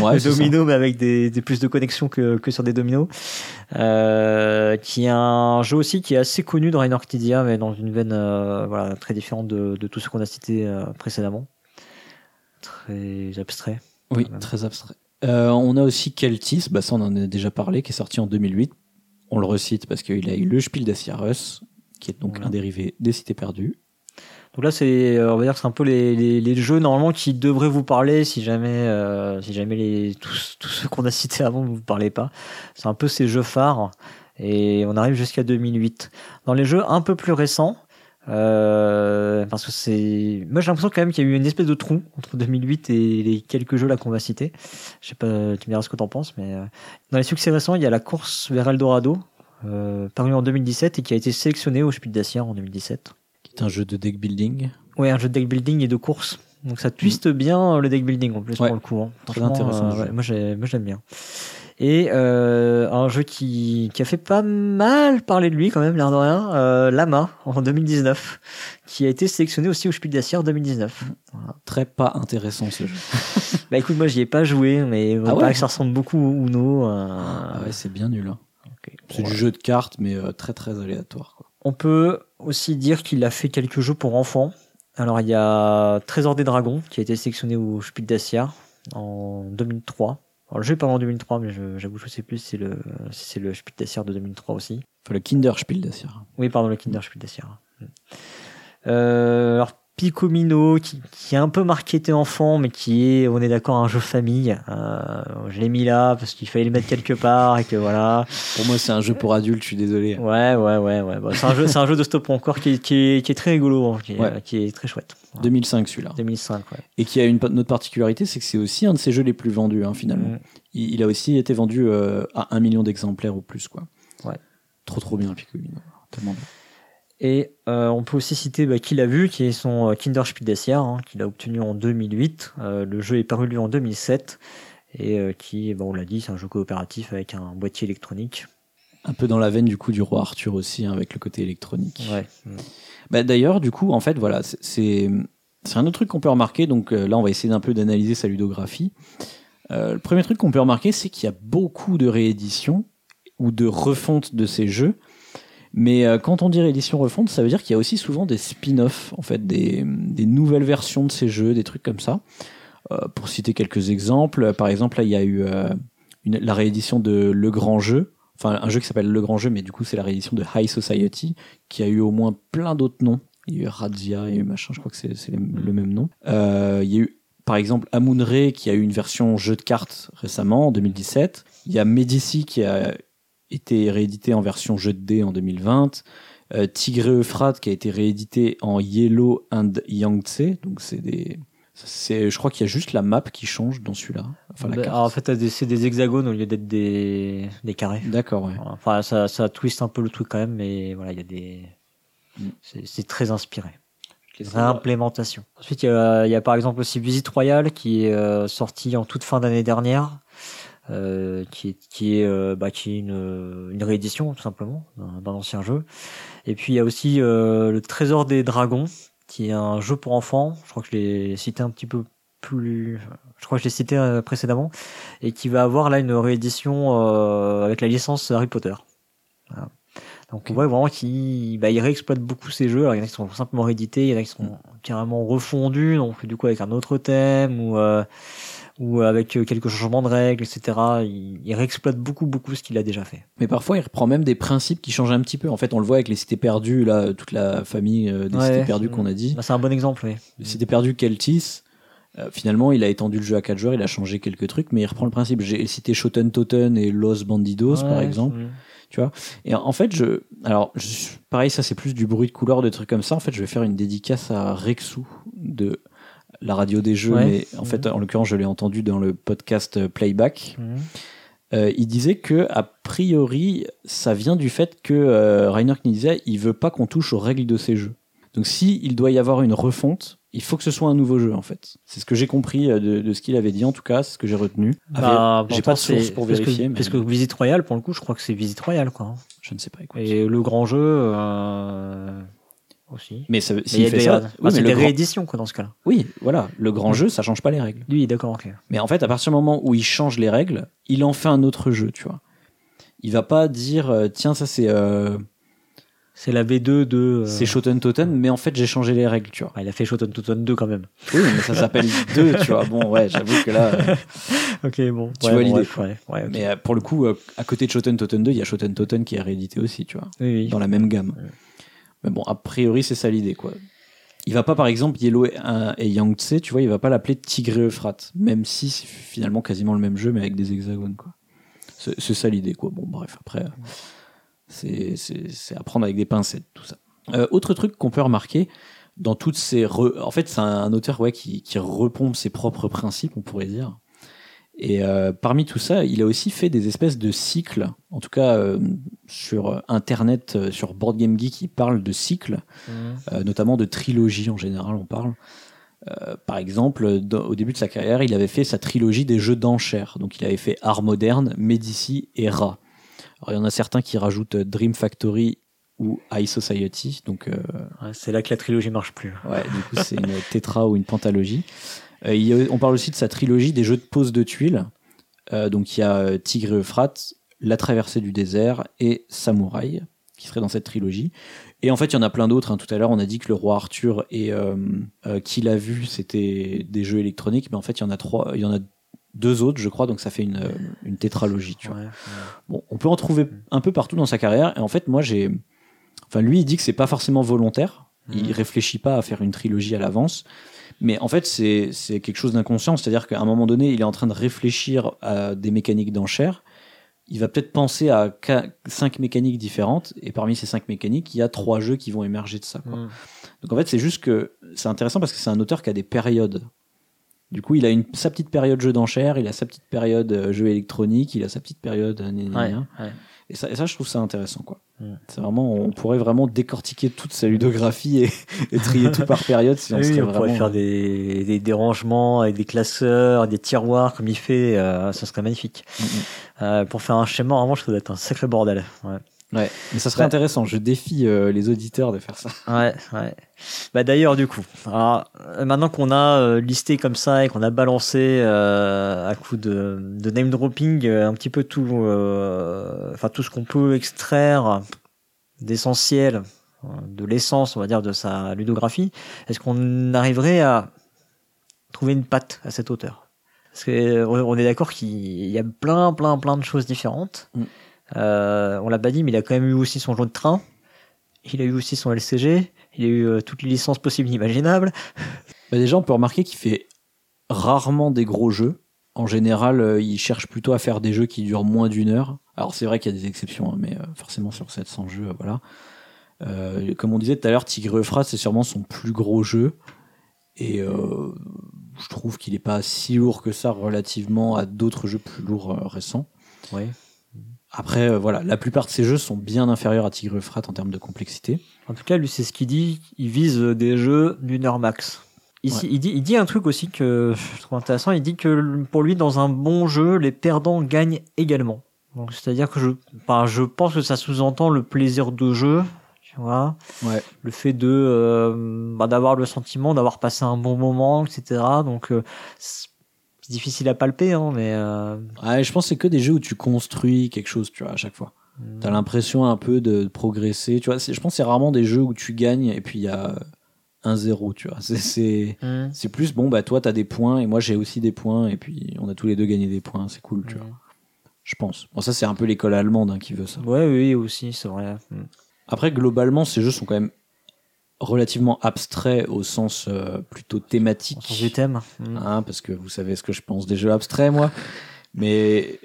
Ouais, de <laughs> c'est ça. domino, mais avec des, des plus de connexions que, que sur des dominos. Euh, qui est un jeu aussi qui est assez connu Rainer Knizia, mais dans une veine euh, voilà, très différente de, de tout ce qu'on a cité euh, précédemment. Très abstrait. Oui, très abstrait. Euh, on a aussi Keltis, bah ça on en a déjà parlé, qui est sorti en 2008. On le recite parce qu'il a eu le Spiel des Jahres, qui est donc Voilà. un dérivé des Cités Perdues. Donc là, c'est, euh, on va dire que c'est un peu les, les, les jeux normalement qui devraient vous parler si jamais, euh, si jamais les, tous, tous ceux qu'on a cités avant ne vous parlaient pas. C'est un peu ces jeux phares et on arrive jusqu'à 2008. Dans les jeux un peu plus récents, euh, parce que c'est, moi j'ai l'impression quand même qu'il y a eu une espèce de trou entre 2008 et les quelques jeux là qu'on va citer. Je sais pas, tu me diras ce que t'en penses, mais euh, dans les succès récents, il y a la course vers Eldorado, euh, paru en 2017 et qui a été sélectionné au Spiel Jahres en 2017. qui est un jeu de deck building. Ouais, un jeu de deck building et de course. Donc ça twiste bien euh, le deck building en plus Ouais. pour le coup. hein. Très intéressant, euh, ouais, moi j'aime bien. Et euh, un jeu qui, qui a fait pas mal parler de lui quand même, l'air de rien, euh, Lama en 2019, qui a été sélectionné aussi au Spiel des Jahres 2019. Très pas intéressant ce jeu. <laughs> Bah écoute, moi j'y ai pas joué, mais Ah ouais que ça ressemble beaucoup au Uno. euh, Ah ouais, c'est bien nul. hein. C'est Ouais. du jeu de cartes, mais très très aléatoire. Quoi. On peut aussi dire qu'il a fait quelques jeux pour enfants. Alors il y a Trésor des Dragons qui a été sélectionné au Spiel des en 2003. Alors le jeu est pas en 2003 mais je- j'avoue je sais plus si c'est le si c'est le Spiel des de 2003 aussi. Enfin, le Kinderspiel des Jahres. Oui pardon le Kinder Spiel des Jahres. Euh, alors Picomino qui, qui est un peu marketé enfant, mais qui est, on est d'accord, un jeu famille. Euh, je l'ai mis là parce qu'il fallait le mettre quelque part et que voilà. Pour moi, c'est un jeu pour adultes, je suis désolé. Ouais, ouais, ouais, ouais. Bon, c'est un jeu, c'est un jeu de stop encore qui, est- qui, qui est très rigolo, hein, qui, est, Ouais. qui est très chouette. 2005 celui-là. 2005, ouais. Et qui a une, autre particularité, c'est que c'est aussi un de ses jeux les plus vendus, hein, finalement. Mm. Il, il a aussi été vendu euh, à un million d'exemplaires ou plus, quoi. Ouais. Trop trop bien, Piccolino. Tellement bien. Et euh, on peut aussi citer bah, qui l'a vu, qui est son euh, Kinderspiel des hein, qu'il a obtenu en 2008. Euh, le jeu est paru lui en 2007 et euh, qui, bon, on l'a dit, c'est un jeu coopératif avec un boîtier électronique. Un peu dans la veine du coup du roi Arthur aussi, hein, avec le côté électronique. Ouais. Bah, D'ailleurs, du coup, en fait, voilà, c'est- un autre truc qu'on peut remarquer. Donc là, on va essayer d'un peu d'analyser sa ludographie. Le premier truc qu'on peut remarquer, c'est qu'il y a beaucoup de rééditions ou de refontes de ces jeux. Mais euh, quand on dit réédition refonte, ça veut dire qu'il y a aussi souvent des spin-offs, en fait, des, nouvelles versions de ces jeux, des trucs comme ça. Euh, pour citer quelques exemples, euh, par exemple, là, il y a eu la réédition de Le Grand Jeu, enfin un jeu qui s'appelle Le Grand Jeu, mais du coup, c'est la réédition de High Society, qui a eu au moins plein d'autres noms. Il y a eu Razia, il y a eu machin, je crois que c'est le même nom. Il y a eu, par exemple, Amun-Re, qui a eu une version jeu de cartes récemment, en 2017. Il y a Medici, qui a été réédité en version jeu de dés en 2020. Euh, Tigre et Euphrate, qui a été réédité en Yellow and Yangtze. Donc, c'est des. C'est, je crois qu'il y a juste la map qui change dans celui-là. Enfin, Bah, en fait, c'est des hexagones au lieu d'être des, des carrés. D'accord, ouais. Enfin, ça, ça twist un peu le truc quand même, mais voilà, il y a des. Mm. C'est c'est très inspiré. Réimplémentation. Ensuite, il y, a, il y a par exemple aussi Visite Royale qui est euh, sorti en toute fin d'année dernière, euh, qui est, qui est, euh, bah, qui est une, une réédition tout simplement d'un ancien jeu. Et puis il y a aussi euh, le Trésor des Dragons, qui est un jeu pour enfants. Je crois que je l'ai cité un petit peu plus. Je crois que je l'ai cité euh, précédemment, et qui va avoir là une réédition euh, avec la licence Harry Potter. Voilà. Donc on voit vraiment qu'il bah, il réexploite beaucoup ces jeux. Alors il y en a qui sont simplement réédités, il y en a qui sont carrément refondus, donc du coup avec un autre thème ou euh, ou avec euh, quelques changements de règles, etc. Il, il réexploite beaucoup beaucoup ce qu'il a déjà fait. Mais parfois, il reprend même des principes qui changent un petit peu. En fait, on le voit avec les cités perdues, là, toute la famille euh, des Ouais. cités perdues qu'on a dit. Bah, c'est un bon exemple, oui. Les cités perdues Keltis, euh, finalement, il a étendu le jeu à 4 joueurs, il a changé quelques trucs, mais il reprend le principe. J'ai cité Shoten Toten et Los Bandidos, par exemple. mm. Et en fait, je, alors, je- pareil, ça c'est plus du bruit de couleur, des trucs comme ça. En fait, je vais faire une dédicace à Rexou de la radio des jeux, Ouais. mais en fait, en l'occurrence, je l'ai entendu dans le podcast euh, Playback. Mm. Euh, il disait que a priori, ça vient du fait que euh, Rainer Knizia, il veut pas qu'on touche aux règles de ces jeux. Donc, si il doit y avoir une refonte, il faut que ce soit un nouveau jeu en fait. C'est ce que j'ai compris euh, de, de ce qu'il avait dit en tout cas, c'est ce que j'ai retenu. Bah, j'ai pas de source pour vérifier, Que, mais- Parce que Visite Royale, pour le coup, je crois que c'est Visite Royale, quoi. Je ne sais pas. Écoute. Et le grand jeu euh, aussi. Mais ça, s'il fait ça, oui, mais c'est des grand- rééditions, quoi, dans ce cas-là. oui, voilà, le grand jeu, ça change pas les règles. Lui, d'accord, ok. Mais en fait, à partir du moment où il change les règles, il en fait un autre jeu, tu vois. Il va pas dire euh, tiens ça c'est euh, C'est la V2 de. euh, c'est Shoten Toten, mais en fait j'ai changé les règles, tu vois. ah, il a fait Shoten Toten 2 quand même. Oui, mais ça s'appelle <laughs> 2, tu vois. Bon, ouais, j'avoue que là. euh, Ok, bon. Tu vois l'idée, ouais, mais pour le coup, à côté de Shoten Toten 2, il y a Shoten Toten qui est réédité aussi, tu vois. Oui, oui. Dans la même gamme. Mais bon, a priori, c'est ça l'idée, quoi. Il va pas, par exemple, Yellow et, un- et Yangtze, tu vois, il va pas l'appeler Tigre et Euphrate, même si c'est finalement quasiment le même jeu, mais avec des hexagones, quoi. C'est ça l'idée, quoi. Bon, bref, après, euh, c'est à prendre avec des pincettes, tout ça. Euh, autre truc qu'on peut remarquer dans toutes ces. re- En fait, c'est un, auteur ouais, qui, qui ses propres principes, on pourrait dire. Et euh, parmi tout ça, il a aussi fait des espèces de cycles. En tout cas, euh, sur Internet, euh, sur Board Game Geek, il parle de cycles, euh, notamment de trilogie en général, on parle. Par exemple, dans- au début de sa carrière, il avait fait sa trilogie des jeux d'enchères. Donc, il avait fait Art Moderne, Medici et Ra. Alors, il y en a certains qui rajoutent Dream Factory ou High Society. Donc, Ouais, c'est là que la trilogie marche plus. Ouais, du coup, c'est une <laughs> tétra ou une pentalogie. Euh, il y a- on parle aussi de sa trilogie des jeux de pose de tuiles. Euh, donc, il y a euh, Tigre et Euphrate, La traversée du désert et Samouraï, qui serait dans cette trilogie. Et en fait, il y en a plein d'autres. hein. Tout à l'heure, on a dit que le roi Arthur et Qui l'a vu, c'était des jeux électroniques. Mais en fait, il y en a trois, il y en a deux autres, je crois. Donc, ça fait une, une tétralogie, tu vois. Ouais, ouais. Bon, on peut en trouver un peu partout dans sa carrière. Et en fait, moi, j'ai. Enfin, lui, il dit que c'est pas forcément volontaire. Il réfléchit pas à faire une trilogie à l'avance. Mais en fait, c'est quelque chose d'inconscient. C'est-à-dire qu'à un moment donné, il est en train de réfléchir à des mécaniques d'enchères. Il va peut-être penser à qua- cinq mécaniques différentes. Et parmi ces cinq mécaniques, il y a trois jeux qui vont émerger de ça. quoi. Mm. Donc en fait, c'est juste que c'est intéressant parce que c'est un auteur qui a des périodes. Du coup, il a une, sa petite période jeu d'enchères, il a sa petite période euh, jeu électronique, il a sa petite période. euh, gna, gna, Ouais, gna. ouais. Et, ça, et ça, je trouve ça intéressant. quoi. C'est vraiment, on pourrait vraiment décortiquer toute sa ludographie et, <laughs> et trier tout par période si on Oui, serait on vraiment. pourrait faire des, des, des rangements avec des classeurs, des tiroirs comme il fait, euh, ça serait magnifique. Mm, mm. Euh, pour faire un schéma, vraiment, je trouve être un sacré bordel. Ouais. Ouais, mais ça serait Bah- intéressant. Je défie euh, les auditeurs de faire ça. <laughs> Ouais, ouais. Bah d'ailleurs, du coup, alors, maintenant qu'on a euh, listé comme ça et qu'on a balancé euh, à coup de, de name dropping un petit peu tout, enfin tout ce qu'on peut extraire d'essentiel, de l'essence, on va dire, de sa ludographie, est-ce qu'on arriverait à trouver une patte à cet auteur Parce que euh, on est d'accord qu'il y a plein, plein, plein de choses différentes. Mm. Euh, on l'a pas dit, mais il a quand même eu aussi son jeu de train. Il a eu aussi son LCG. Il a eu euh, toutes les licences possibles et imaginables. <laughs> Bah déjà, on peut remarquer qu'il fait rarement des gros jeux. En général, euh, il cherche plutôt à faire des jeux qui durent moins d'une heure. Alors c'est vrai qu'il y a des exceptions, hein, mais forcément sur 700 jeux, voilà. Comme on disait tout à l'heure, Tigre Euphrate, c'est sûrement son plus gros jeu. Et je trouve qu'il n'est pas si lourd que ça relativement à d'autres jeux plus lourds récents. Oui. Après, euh, voilà, la plupart de ces jeux sont bien inférieurs à Tigre Euphrate en termes de complexité. En tout cas, lui, c'est ce qu'il dit. Il vise euh, des jeux d'une heure max. Ici, Ouais. il, dit, il dit un truc aussi que je trouve intéressant. Il dit que pour lui, dans un bon jeu, les perdants gagnent également. Donc, c'est-à-dire que je, je pense que ça sous-entend le plaisir de jeu. Tu vois, Ouais. le fait de euh, bah, d'avoir le sentiment d'avoir passé un bon moment, etc. Donc, euh, c'est difficile à palper, hein, mais euh, Ouais, je pense que c'est que des jeux où tu construis quelque chose, tu vois, à chaque fois. T'as l'impression un peu de progresser, tu vois. Je pense que c'est rarement des jeux où tu gagnes et puis il y a un zéro, tu vois. C'est- C'est plus, bon, bah toi, t'as des points et moi, j'ai aussi des points et puis on a tous les deux gagné des points, c'est cool, tu vois. Je pense. Bon, ça, c'est un peu l'école allemande hein, qui veut ça. Ouais, oui, aussi, c'est vrai. Après, globalement, ces jeux sont quand même relativement abstraits au sens euh, plutôt thématique. En sens du thème. Hein, parce que vous savez ce que je pense des jeux abstraits, moi. Mais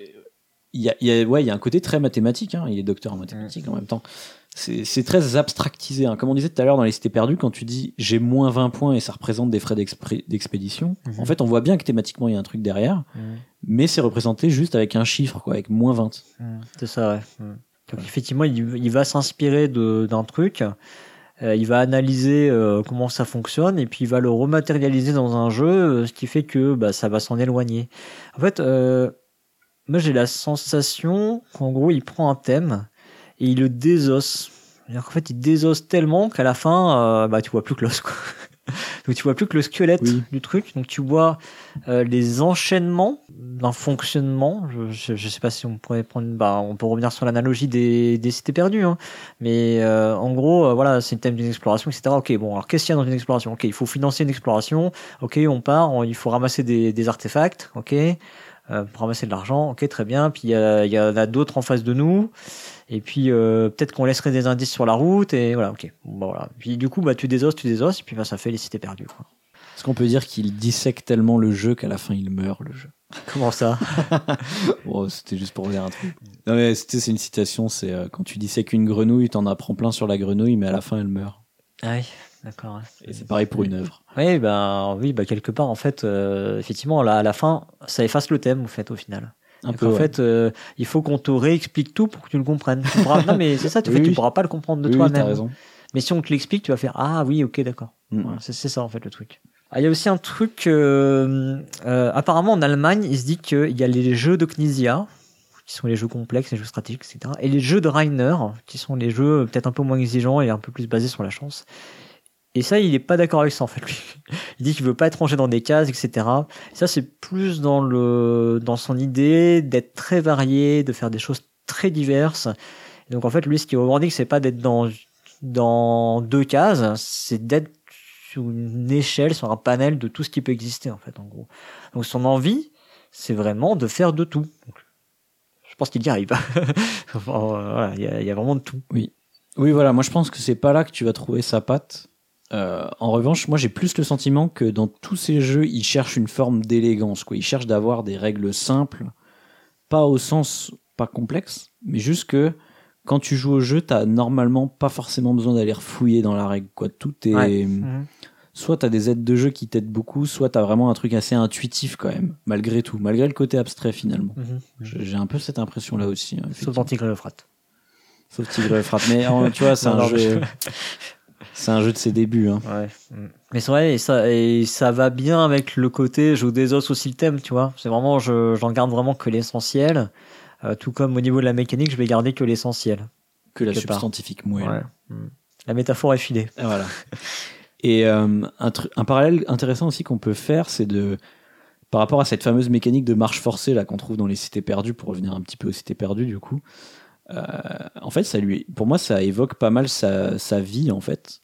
il y a, y a- ouais, il y a un côté très mathématique. hein. Il est docteur en mathématiques en même temps. C'est très abstractisé. hein. Comme on disait tout à l'heure dans les cités perdues, quand tu dis j'ai moins 20 points et ça représente des frais d'expédition, Mhm. en fait, on voit bien que thématiquement il y a un truc derrière, Hmm. mais c'est représenté juste avec un chiffre, quoi, avec moins 20. Hmm, C'est ça, ouais. Donc effectivement, il, il va s'inspirer d'un truc, il va analyser euh, comment ça fonctionne, et puis il va le rematérialiser dans un jeu, euh, ce qui fait que bah, ça va s'en éloigner. En fait, euh, moi j'ai la sensation qu'en gros, il prend un thème et il le désosse. Qu'en fait, il désosse tellement qu'à la fin, euh, bah, tu vois plus que l'os. <laughs> Donc tu vois plus que le squelette Oui. du truc. Donc tu vois euh, les enchaînements d'un fonctionnement. Je, je, sais pas si on pourrait prendre. Bah, on peut revenir sur l'analogie des, des cités perdues. Hein. Mais euh, en gros, euh, voilà, c'est le thème d'une exploration, etc. Ok, bon, alors qu'est-ce qu'il y a dans une exploration? Ok, il faut financer une exploration. Ok, on part. on- il faut ramasser des, des artefacts. Ok. Euh, pour ramasser de l'argent, ok, très bien. Puis il y, a- il y en a d'autres en face de nous. Et puis euh, peut-être qu'on laisserait des indices sur la route. Et voilà, ok. Bon, bah, voilà. Puis du coup, bah, tu désosses, tu désosses. Et puis bah, ça fait les cités perdues. Quoi. Est-ce qu'on peut dire qu'il dissèque tellement le jeu qu'à la fin il meurt, le jeu? Comment ça? Bon, <laughs> c'était juste pour dire un truc. Non, mais c'est une citation, c'est euh, quand tu dissèques une grenouille, t'en apprends plein sur la grenouille, mais à la fin elle meurt. Ah oui, d'accord. Et c'est pareil pour une œuvre. Oui, ben oui, bah quelque part en fait, euh, effectivement, là, à la fin, ça efface le thème en fait au final. Un Donc, peu. en ouais. fait, euh, il faut qu'on te réexplique tout pour que tu le comprennes. Tu pourras- non mais c'est ça, tu, <laughs> Oui, tu pourras pas le comprendre de Oui, toi-même. mais si on te l'explique, tu vas faire ah oui, ok, d'accord. Mm. Voilà, c'est c'est ça en fait le truc. Ah, il y a aussi un truc. euh, euh, apparemment en Allemagne, il se dit qu'il y a les jeux de Knizia qui sont les jeux complexes, les jeux stratégiques, etc. Et les jeux de Reiner, qui sont les jeux peut-être un peu moins exigeants et un peu plus basés sur la chance. Et ça, il est pas d'accord avec ça en fait. Lui. <laughs> Il dit qu'il veut pas être rangé dans des cases, etc. Et ça, c'est plus dans le dans son idée d'être très varié, de faire des choses très diverses. Donc en fait, lui, ce qu'il revendique, c'est pas d'être dans dans deux cases, c'est d'être sur une échelle, sur un panel de tout ce qui peut exister en fait, en gros. Donc son envie, c'est vraiment de faire de tout. Je pense qu'il y arrive. <laughs> Enfin, il y, a- y a vraiment de tout. Oui, voilà, moi je pense que c'est pas là que tu vas trouver sa patte. Euh, en revanche, moi j'ai plus le sentiment que dans tous ces jeux, ils cherchent une forme d'élégance. Quoi. Ils cherchent d'avoir des règles simples, pas au sens pas complexe, mais juste que quand tu joues au jeu, t'as normalement pas forcément besoin d'aller fouiller dans la règle. Quoi. Tout est. Ouais. Mhm. Soit t'as des aides de jeu qui t'aident beaucoup, soit t'as vraiment un truc assez intuitif quand même, malgré tout, malgré le côté abstrait finalement. Mhm. J'ai j'ai un peu cette impression là aussi. hein, Sauf dans Tigre et. Sauf Tigre et. Mais tu vois, c'est un jeu. <laughs> C'est un jeu de ses débuts. Hein. Ouais. Mais c'est vrai, et ça, et ça va bien avec le côté jeu des os aussi le thème, tu vois. C'est vraiment, je, j'en garde vraiment que l'essentiel. Euh, tout comme au niveau de la mécanique, je vais garder que l'essentiel. Que la substantifique moelle. Ouais. Mm. La métaphore est filée. Et Voilà. Et euh, un, un parallèle intéressant aussi qu'on peut faire, c'est de par rapport à cette fameuse mécanique de marche forcée là qu'on trouve dans les cités perdues, pour revenir un petit peu aux cités perdues du coup. Euh, en fait, ça lui, pour moi, ça évoque pas mal sa, sa vie en fait,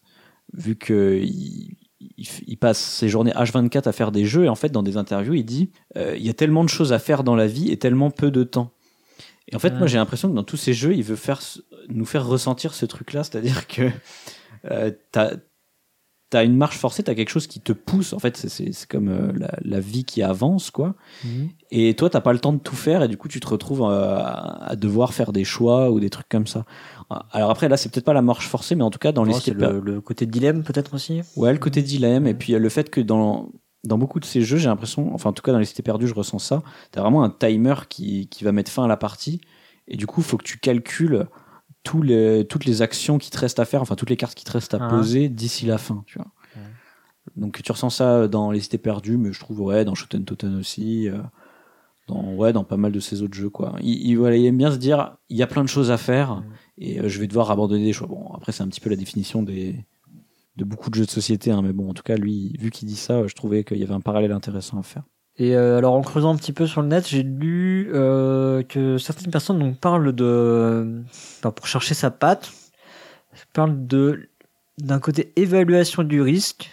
vu que il, il f- il passe ses journées H24 à faire des jeux et en fait dans des interviews il dit euh, il y a tellement de choses à faire dans la vie et tellement peu de temps. Et en fait, Ouais. moi j'ai l'impression que dans tous ces jeux, il veut faire nous faire ressentir ce truc-là, c'est-à-dire que euh, t'as as une marche forcée, t'as quelque chose qui te pousse. En fait, c'est- comme euh, la, la vie qui avance, quoi. Et toi, t'as pas le temps de tout faire, et du coup, tu te retrouves euh, à, devoir faire des choix ou des trucs comme ça. Alors après, là, c'est peut-être pas la marche forcée, mais en tout cas, dans les Non, c'est cités le, le côté dilemme peut-être aussi. Ouais, le côté dilemme, et puis euh, le fait que dans, dans beaucoup de ces jeux, j'ai l'impression, enfin en tout cas dans les cités perdues, je ressens ça, t'as vraiment un timer qui, qui va mettre fin à la partie, et du coup, il faut que tu calcules tous les, toutes les actions qui te restent à faire, enfin toutes les cartes qui te restent à Ah. poser d'ici la fin, tu vois. Ouais. Donc tu ressens ça dans les cités perdues, mais je trouve, ouais, dans Shoten Toten aussi, euh, dans, ouais, dans pas mal de ces autres jeux, quoi. Il, il, voilà, il aime bien se dire, il y a plein de choses à faire, Mm. et euh, je vais devoir abandonner des choix. Bon, après, c'est un petit peu la définition des, de beaucoup de jeux de société, hein, mais bon, en tout cas, lui, vu qu'il dit ça, je trouvais qu'il y avait un parallèle intéressant à faire. Et euh, alors en creusant un petit peu sur le net, j'ai lu euh, que certaines personnes donc, parlent de, enfin, pour chercher sa patte, parlent de d'un côté évaluation du risque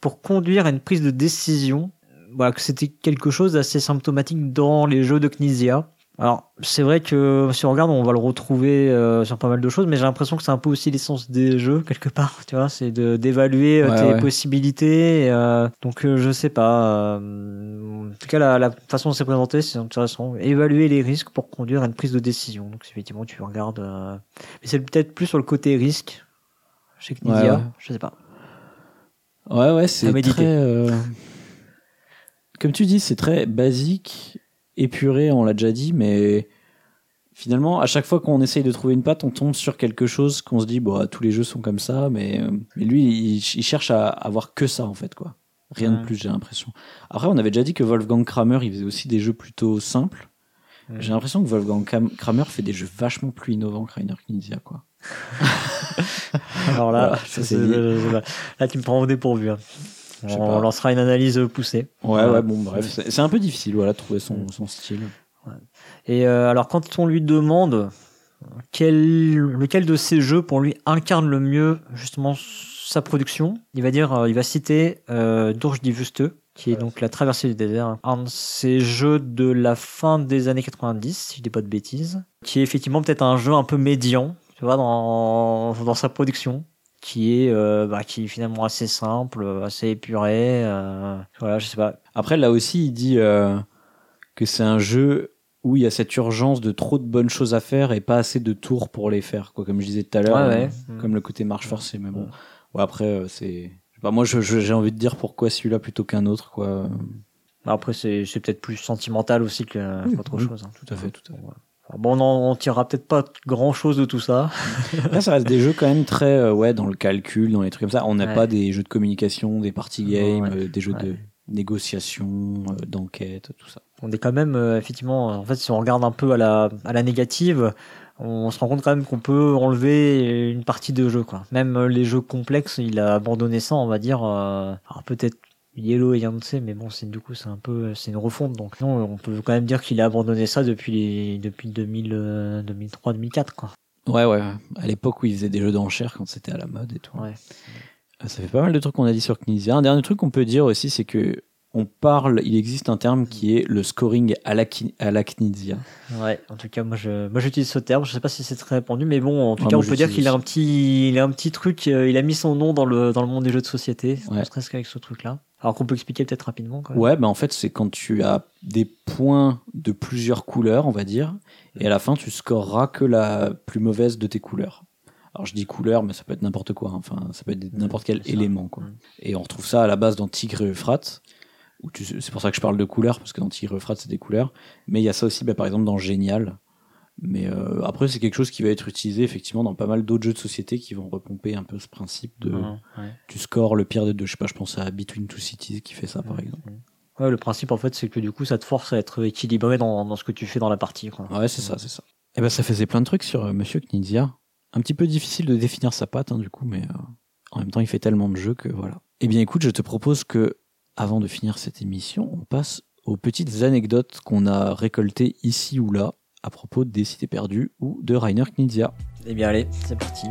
pour conduire à une prise de décision. Voilà que c'était quelque chose d'assez symptomatique dans les jeux de Knizia. Alors c'est vrai que si on regarde, on va le retrouver euh, sur pas mal de choses, mais j'ai l'impression que c'est un peu aussi l'essence des jeux quelque part. Tu vois, c'est de d'évaluer euh, Ouais, tes ouais. possibilités. et, euh, donc je sais pas. en tout cas, la, la façon dont c'est présenté, c'est intéressant. Évaluer les risques pour conduire à une prise de décision. Donc effectivement, tu regardes. Mais c'est peut-être plus sur le côté risque chez Knizia. Ouais. Je sais pas. Ouais, ouais, c'est très. Comme tu dis, c'est très basique, épuré, on l'a déjà dit, mais finalement, à chaque fois qu'on essaye de trouver une patte, on tombe sur quelque chose qu'on se dit, bon, tous les jeux sont comme ça, mais, mais lui, il, il cherche à avoir que ça, en fait, quoi. Rien de plus, j'ai l'impression. Après, on avait déjà dit que Wolfgang Kramer, il faisait aussi des jeux plutôt simples. Ouais. J'ai l'impression que Wolfgang Kramer fait des jeux vachement plus innovants que Rainer Knizia, quoi. <laughs> Alors là, Voilà, ça, là, tu me prends au dépourvu. hein. On pas. lancera une analyse poussée. Ouais, Ouais. bon, bref, c'est un peu difficile, voilà, de trouver son, son style. Et euh, alors, quand on lui demande quel, lequel de ces jeux pour lui incarne le mieux justement sa production, il va dire, euh, il va citer euh, Durch die Wüste, qui est donc la traversée du désert, un de ces jeux de la fin des années 90, si je dis pas de bêtises, qui est effectivement peut-être un jeu un peu médian, tu vois, dans, dans sa production. Qui est, euh, bah, qui est finalement assez simple, assez épuré. euh, voilà, je sais pas. Après, là aussi, il dit euh, que c'est un jeu où il y a cette urgence de trop de bonnes choses à faire et pas assez de tours pour les faire, quoi. Comme je disais tout à l'heure, ouais. euh, comme le côté marche forcée. Mais bon, ouais, après, euh, c'est. pas, moi, je- je- j'ai envie de dire pourquoi celui-là plutôt qu'un autre, quoi. Après, c'est peut-être plus sentimental aussi Oui, qu'autre oui, chose. hein. tout à fait, tout à fait. Ouais. Enfin, Bon, on on tirera peut-être pas grand chose de tout ça. Ça reste des jeux quand même très, euh, ouais, dans le calcul, dans les trucs comme ça. On n'a Ouais. pas des jeux de communication, des party games, Ouais. euh, des jeux de négociation, euh, d'enquête, tout ça. On est quand même, effectivement, en fait, si on regarde un peu à la, à la négative, on se rend compte quand même qu'on peut enlever une partie de jeu, quoi. Même les jeux complexes, il a abandonné ça, on va dire. alors peut-être Yellow et Yance, mais bon, c'est du coup, c'est un peu, c'est une refonte, donc non, on peut quand même dire qu'il a abandonné ça depuis les, depuis 2000, euh, 2003, 2004, quoi. Ouais, ouais. À l'époque où ils faisaient des jeux d'enchères quand c'était à la mode et tout. Ouais. Euh, Ça fait pas mal de trucs qu'on a dit sur Knizia. Un dernier truc qu'on peut dire aussi, c'est que on parle, il existe un terme qui est le scoring à la, à la. Ouais, en tout cas, moi, je, moi, j'utilise ce terme. Je sais pas si c'est très répandu, mais bon, en tout cas, on peut dire qu'il a un petit, il a un petit truc, euh, il a mis son nom dans le, dans le monde des jeux de société. Ouais. Presque avec ce truc-là. Alors qu'on peut expliquer peut-être rapidement. Quand Ouais, ben en fait, c'est quand tu as des points de plusieurs couleurs, on va dire, et à la fin, tu scoreras que la plus mauvaise de tes couleurs. Alors je dis couleur, mais ça peut être n'importe quoi. Hein. Enfin, ça peut être n'importe quel élément, quoi. Et on retrouve ça à la base dans Tigre et Euphrates c'est pour ça que je parle de couleurs, parce que dans Tigre c'est des couleurs. Mais il y a ça aussi, bah, par exemple, dans Génial. Mais euh, après, c'est quelque chose qui va être utilisé effectivement dans pas mal d'autres jeux de société qui vont repomper un peu ce principe de tu scores le pire des deux. Je sais pas, je pense à Between Two Cities qui fait ça par exemple. Ouais, le principe en fait, c'est que du coup, ça te force à être équilibré dans, dans ce que tu fais dans la partie. Quoi. Ouais, c'est ça, c'est ça. Et eh ben, ça faisait plein de trucs sur euh, Monsieur Knizia. Un petit peu difficile de définir sa patte, hein, du coup, mais euh, en même temps, il fait tellement de jeux que voilà. Eh bien, écoute, je te propose que avant de finir cette émission, on passe aux petites anecdotes qu'on a récoltées ici ou là à propos des cités perdues ou de Rainer Knizia. Eh bien allez, c'est parti.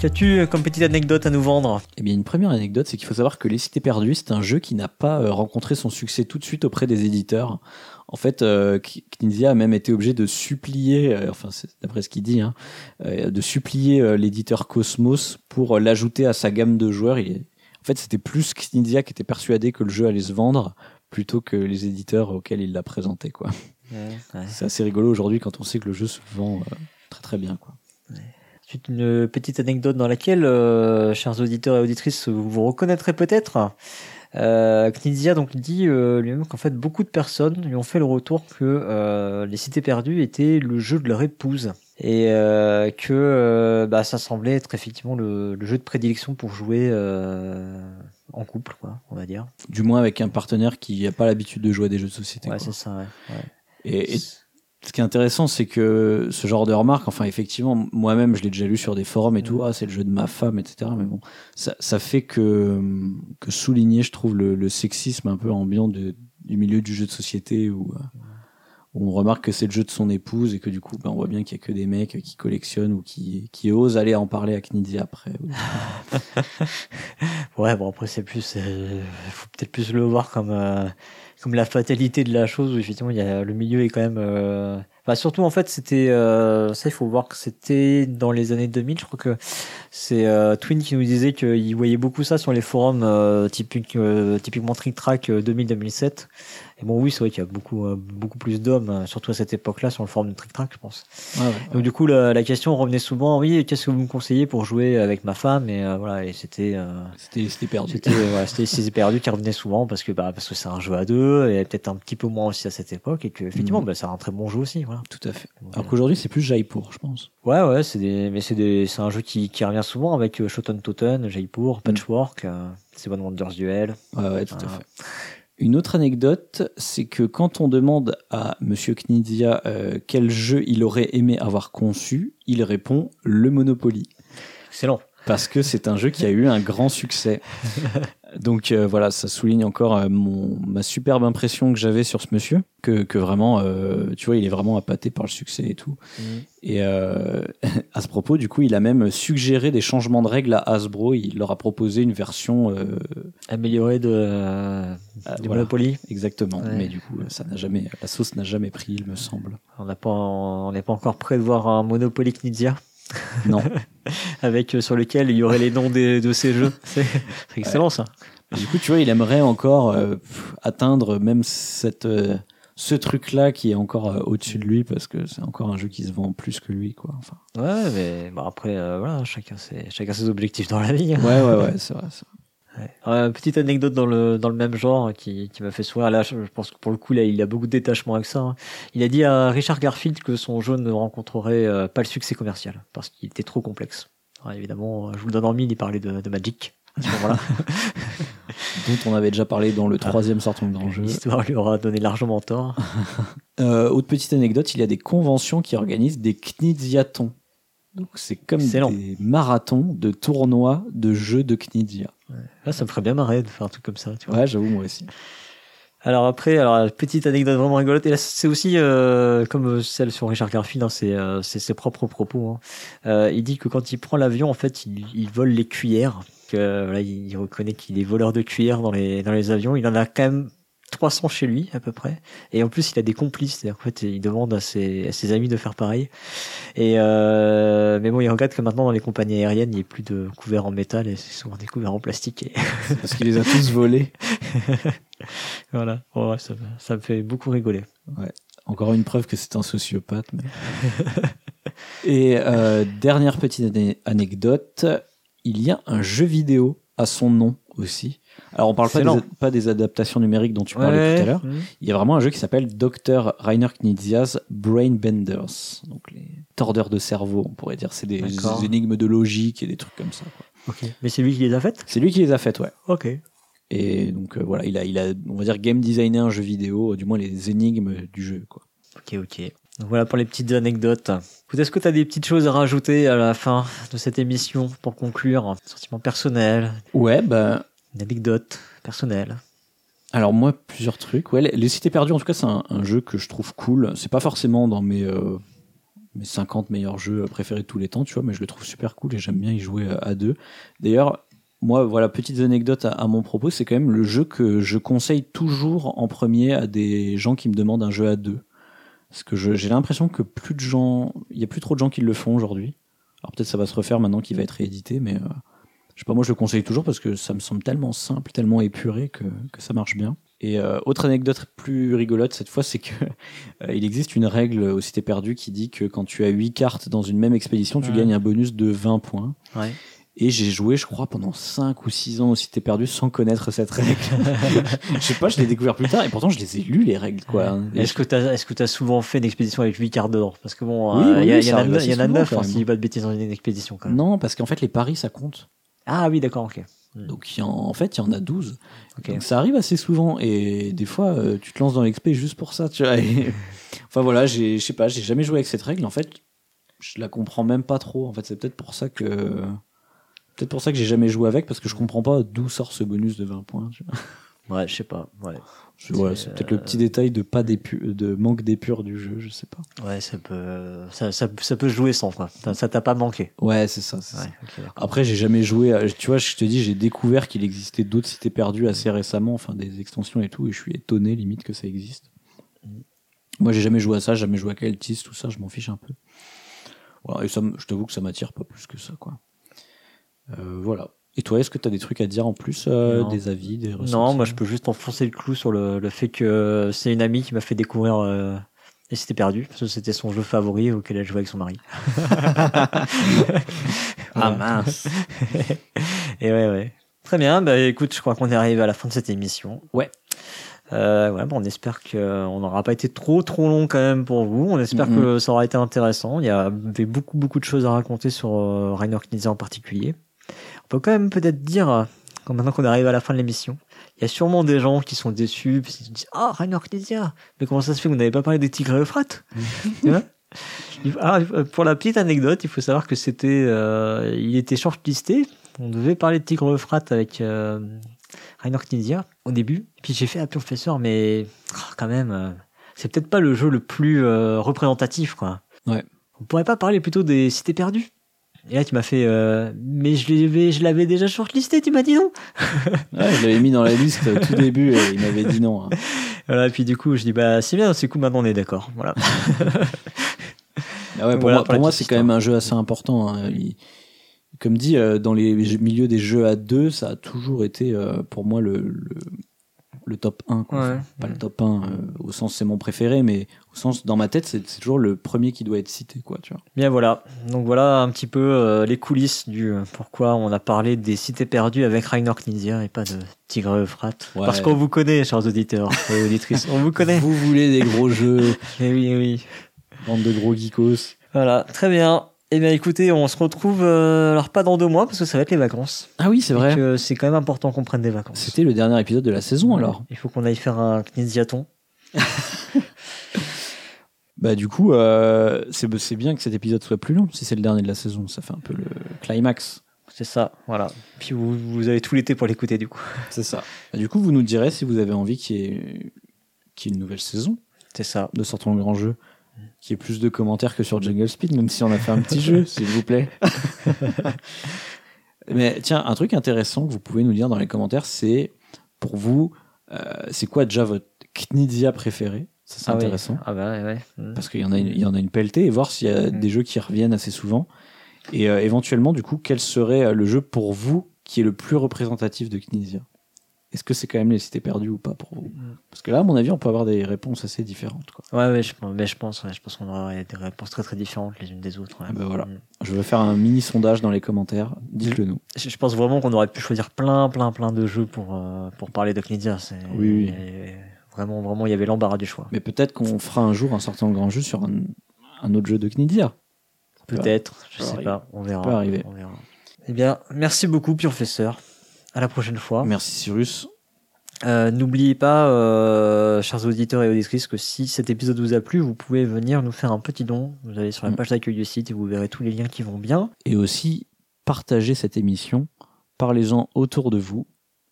Qu'as-tu comme petite anecdote à nous vendre? Eh bien, une première anecdote, c'est qu'il faut savoir que Les Cités Perdues, c'est un jeu qui n'a pas euh, rencontré son succès tout de suite auprès des éditeurs. En fait, euh, Knizia a même été obligé de supplier, euh, enfin c'est d'après ce qu'il dit, hein, euh, de supplier l'éditeur Cosmos pour l'ajouter à sa gamme de joueurs. Il En fait, c'était plus Knizia qui était persuadé que le jeu allait se vendre plutôt que les éditeurs auxquels il l'a présenté. Quoi. C'est assez rigolo aujourd'hui quand on sait que le jeu se vend très très bien. Quoi. C'est une petite anecdote dans laquelle, chers auditeurs et auditrices, vous vous reconnaîtrez peut-être. Euh, Knizia donc dit euh, lui-même qu'en fait beaucoup de personnes lui ont fait le retour que euh, les cités perdues étaient le jeu de leur épouse. Et euh, que euh, bah, ça semblait être effectivement le, le, jeu de prédilection pour jouer en couple quoi on va dire. Du moins avec un partenaire qui n'a pas l'habitude de jouer à des jeux de société ouais c'est ça ouais, ouais. Et, et ce qui est intéressant, c'est que ce genre de remarque, enfin effectivement, moi-même, je l'ai déjà lu sur des forums et tout, mm. ah, c'est le jeu de ma femme, etc. Mais bon, ça, ça fait que, que souligner, je trouve, le, le sexisme un peu ambiant de, du milieu du jeu de société où, euh, où on remarque que c'est le jeu de son épouse et que du coup, ben, on voit bien qu'il y a que des mecs qui collectionnent ou qui, qui osent aller en parler à Knizzy après. <laughs> ouais, bon, après, c'est plus, euh, faut peut-être plus le voir comme, euh, comme la fatalité de la chose où effectivement il y a le milieu est quand même euh... enfin, surtout en fait c'était euh... ça il faut voir que c'était dans les années 2000 je crois que c'est euh, Twin qui nous disait qu'il voyait beaucoup ça sur les forums typique, typiquement Trick Track 2000-2007 et bon, oui, c'est vrai qu'il y a beaucoup, euh, beaucoup plus d'hommes, euh, surtout à cette époque-là, sur le forum de Trick Track, je pense. Ouais, ouais, Donc, du coup, la, la, question revenait souvent, oui, qu'est-ce que vous me conseillez pour jouer avec ma femme? Et euh, voilà, et c'était. Euh, c'était perdu. C'était ouais, c'était perdu qui revenait souvent parce que, bah, parce que c'est un jeu à deux, et peut-être un petit peu moins aussi à cette époque, et que, effectivement, mmh. bah, c'est un très bon jeu aussi. Voilà. Tout à fait. Donc, Alors qu'aujourd'hui, c'est plus Jaipur, je pense. Ouais, ouais, c'est des, mais c'est des, c'est un jeu qui, qui revient souvent avec Shoten Toten, Jaipur, mmh. Patchwork, One Wonders Duel. Ouais, ouais, tout à fait. Une autre anecdote, c'est que quand on demande à Monsieur Knizia euh, quel jeu il aurait aimé avoir conçu, il répond le Monopoly. Excellent. Parce que c'est un jeu qui a eu un grand succès. <laughs> Donc euh, voilà, ça souligne encore euh, mon, ma superbe impression que j'avais sur ce monsieur, que, que vraiment, euh, tu vois, il est vraiment appâté par le succès et tout. Mmh. Et euh, <laughs> à ce propos, du coup, il a même suggéré des changements de règles à Hasbro. Il leur a proposé une version euh, améliorée de euh, voilà, Monopoly. Exactement. Ouais. Mais du coup, ça n'a jamais, la sauce n'a jamais pris, il me semble. On n'a pas, on n'est pas encore prêt de voir un Monopoly Knizia. Non. <laughs> Avec sur lequel il y aurait les noms des, de ces jeux. C'est excellent ça. du coup, tu vois, il aimerait encore euh, atteindre même cette, euh, ce truc-là qui est encore euh, au-dessus de lui parce que c'est encore un jeu qui se vend plus que lui, quoi. Enfin. Ouais, mais bon, après, voilà, chacun ses, chacun ses objectifs dans la vie. Ouais, ouais, ouais, c'est vrai. vrai. Ouais. Euh, petite anecdote dans le, dans le même genre qui, qui m'a fait sourire. Là, je, pense que pour le coup, là, il a beaucoup de détachement avec ça. Hein. Il a dit à Richard Garfield que son jeu ne rencontrerait euh, pas le succès commercial parce qu'il était trop complexe. Alors, évidemment, je vous le donne en mille, il parlait de, de Magic à ce moment-là. <laughs> dont on avait déjà parlé dans le troisième sortant de jeu. L'histoire lui aura donné largement tort. <laughs> euh, autre petite anecdote, il y a des conventions qui organisent des Kniziatons. Donc c'est comme Excellent. des marathons de tournois de jeux de. Ouais. Là, ça me ferait bien marrer de faire un truc comme ça. Tu vois. Ouais, j'avoue, moi aussi. Alors après, alors petite anecdote vraiment rigolote. Et là, c'est aussi euh, comme celle sur Richard Garfield, hein, c'est euh, ses propres propos. Hein. Euh, il dit que quand il prend l'avion, en fait, il, il vole les cuillères. Que voilà, il reconnaît qu'il est voleur de cuillères dans les dans les avions. Il en a quand même 300 chez lui à peu près. Et en plus il a des complices. C'est-à-dire qu'en fait il demande à ses, à ses amis de faire pareil. Et euh, mais bon il regrette que maintenant dans les compagnies aériennes il n'y ait plus de couverts en métal et c'est souvent des couverts en plastique et Parce qu'il les a tous volés. <laughs> voilà. Bon, ouais, ça, me- ça me fait beaucoup rigoler. Encore une preuve que c'est un sociopathe. mais- <laughs> Et euh, dernière petite ane- anecdote, il y a un jeu vidéo à son nom aussi. Alors on parle pas des, pas des adaptations numériques dont tu parlais tout à l'heure. Mhm. Il y a vraiment un jeu qui s'appelle Dr. Rainer Knizia's Brain Benders, donc les tordeurs de cerveau, on pourrait dire. C'est des énigmes de logique et des trucs comme ça. quoi. Mais c'est lui qui les a faites? C'est lui qui les a faites, ouais. ok Et donc euh, voilà, il a, il a, on va dire, game designé un jeu vidéo, du moins les énigmes du jeu. Quoi. ok ok Donc voilà pour les petites anecdotes. Est-ce que tu as des petites choses à rajouter à la fin de cette émission pour conclure? Sentiment personnel, Ouais, bah. Une anecdote personnelle Alors moi, plusieurs trucs. Ouais, les, Cités perdues, en tout cas, c'est un, jeu que je trouve cool. C'est pas forcément dans mes, euh, mes 50 meilleurs jeux préférés de tous les temps, tu vois, mais je le trouve super cool et j'aime bien y jouer euh, à deux. D'ailleurs, moi, voilà, petite anecdote à, mon propos, c'est quand même le jeu que je conseille toujours en premier à des gens qui me demandent un jeu à deux. Parce que j'ai l'impression que plus de gens, il y a plus trop de gens qui le font aujourd'hui. Alors peut-être ça va se refaire maintenant qu'il va être réédité, mais euh, sais pas, moi je le conseille toujours parce que ça me semble tellement simple, tellement épuré que, que ça marche bien. Et euh, autre anecdote plus rigolote cette fois, c'est que <laughs> euh, il existe une règle au Cité Perdu qui dit que quand tu as 8 cartes dans une même expédition, tu Ouais. gagnes un bonus de 20 points. Ouais. Et j'ai joué, je crois, pendant 5 ou 6 ans au Cité Perdu sans connaître cette règle. <laughs> je sais pas, je l'ai découvert plus tard et pourtant je les ai lues les règles quoi. Est-ce que tu as, est-ce que as souvent fait une expédition avec 8 cartes d'or? Parce que bon, Oui, euh, il oui, y, en a arrive neuf- il y en a assez 9 souvent, hein, quand si je dis pas de bêtises dans une expédition quand même. Non, parce qu'en fait les paris ça compte. Ah oui, d'accord, ok. Donc il y en, en fait, il y en a 12. Ok. Donc ça arrive assez souvent et des fois euh, tu te lances dans l'expé juste pour ça, tu vois. et- <laughs> enfin voilà, j'ai je sais pas, j'ai jamais joué avec cette règle en fait. Je la comprends même pas trop. En fait, c'est peut-être pour ça que peut-être pour ça que j'ai jamais joué avec parce que je comprends pas d'où sort ce bonus de 20 points. tu vois. Ouais, je sais pas. Ouais, c'est peut-être le petit détail de pas de manque d'épure du jeu, je sais pas. ouais ça, peut, ça, ça, ça peut jouer sans, quoi. Ça- t'a pas manqué. Ouais, c'est ça. Ouais, ok, d'accord. Après, j'ai jamais joué. à- Tu vois, je te dis, j'ai découvert qu'il existait d'autres cités perdues assez récemment, enfin des extensions et tout, et je suis étonné limite que ça existe. Moi, j'ai jamais joué à ça, jamais joué à Keltis, tout ça, je m'en fiche un peu. Voilà, et ça, je t'avoue que ça m'attire pas plus que ça, quoi. Euh, voilà. Et toi, est-ce que tu as des trucs à dire en plus, euh, des avis, des ressentis Non, moi je peux juste enfoncer le clou sur le, le fait que c'est une amie qui m'a fait découvrir euh, et c'était perdu parce que c'était son jeu favori auquel elle jouait avec son mari. <laughs> Ah mince. Et ouais, ouais. Très bien, bah écoute, je crois qu'on est arrivé à la fin de cette émission. Ouais. Euh, ouais, bon, on espère qu'on n'aura pas été trop trop long quand même pour vous. On espère que ça aura été intéressant. Il y avait beaucoup beaucoup de choses à raconter sur euh, Rainer Knizia en particulier. On peut quand même peut-être dire, euh, maintenant qu'on arrive à la fin de l'émission, il y a sûrement des gens qui sont déçus, puis ils se disent Ah, Rainer Knizia, mais comment ça se fait que vous n'avez pas parlé des Tigres Euphrate <laughs> faut- ah, pour la petite anecdote, il faut savoir que c'était, euh, il était shortlisté. On devait parler de Tigre Euphrate avec euh, Rainer Knizia au début. Et puis j'ai fait appel au professeur, mais ah, quand même, euh, c'est peut-être pas le jeu le plus euh, représentatif, quoi. Ouais. On pourrait pas parler plutôt des cités perdues? Et là, tu m'as fait, euh, mais je l'avais, déjà shortlisté, tu m'as dit non <laughs> Ouais, je l'avais mis dans la liste au tout début et il m'avait dit non. hein. <laughs> Voilà, et puis du coup, je dis, bah, c'est bien, c'est cool, maintenant on est d'accord. Voilà. Ah ouais, pour Voilà moi, pour c'est quand même un jeu assez important. hein. Il- comme dit, euh, dans les milieux des jeux à deux, ça a toujours été euh, pour moi le, le, le top 1. quoi. Ouais. Enfin, pas le top 1 euh, au sens c'est mon préféré, mais au sens dans ma tête, c'est toujours le premier qui doit être cité. Quoi, tu vois. Bien voilà. Donc voilà un petit peu euh, les coulisses du euh, pourquoi on a parlé des cités perdues avec Rainer Knizia et pas de Tigre et Euphrate. Ouais. Parce qu'on vous connaît, chers auditeurs et auditrices. On vous connaît. Vous voulez des gros jeux, <laughs> Eh oui, oui. bande de gros geekos. Voilà, très bien. Eh bien écoutez, on se retrouve euh, alors pas dans deux mois parce que ça va être les vacances. Ah oui, c'est vrai. C'est quand même important qu'on prenne des vacances. C'était le dernier épisode de la saison alors. Il faut qu'on aille faire un Knisiaton. <laughs> Bah du coup, euh, c'est bien que cet épisode soit plus long si c'est le dernier de la saison. Ça fait un peu le climax. C'est ça, voilà. Puis vous, vous avez tout l'été pour l'écouter du coup. <laughs> C'est ça. Bah, du coup, vous nous direz si vous avez envie qu'il y ait, qu'il y ait une nouvelle saison C'est ça. de Sortons le Grand Jeu, qui ait plus de commentaires que sur Jungle Speed, même si on a fait un petit jeu, <laughs> s'il vous plaît. <laughs> Mais tiens, un truc intéressant que vous pouvez nous dire dans les commentaires, c'est pour vous, euh, c'est quoi déjà votre Knizia préféré? Ça, c'est Ah oui. intéressant. Ah bah ouais, ouais. Mm. Parce qu'il y en a une, il y en a une pelletée et voir s'il y a Mhm. des jeux qui reviennent assez souvent. Et euh, éventuellement, du coup, quel serait euh, le jeu pour vous qui est le plus représentatif de Knizia? Est-ce que c'est quand même les cités perdues ou pas pour vous Mhm. Parce que là, à mon avis, on peut avoir des réponses assez différentes. Quoi. Ouais, ouais, je, mais je pense, ouais, je pense qu'on aura des réponses très très différentes les unes des autres. ouais. Ah bah voilà. Mm. Je vais faire un mini sondage dans les commentaires. Dites-le nous. Je, je pense vraiment qu'on aurait pu choisir plein, plein, plein de jeux pour, euh, pour parler de Knizia. C'est, Oui, oui. et Vraiment, vraiment, il y avait l'embarras du choix. Mais peut-être qu'on fera un jour un sortant grand jeu sur un, un autre jeu de Knizia. peut Peut-être, je peut sais arriver. pas, on verra. peut arriver. on verra. Eh bien, merci beaucoup, Professeur. À la prochaine fois. Merci Cyrus. Euh, N'oubliez pas, euh, chers auditeurs et auditrices, que si cet épisode vous a plu, vous pouvez venir nous faire un petit don. Vous allez sur la Mm. page d'accueil du site et vous verrez tous les liens qui vont bien. Et aussi, partagez cette émission, parlez-en autour de vous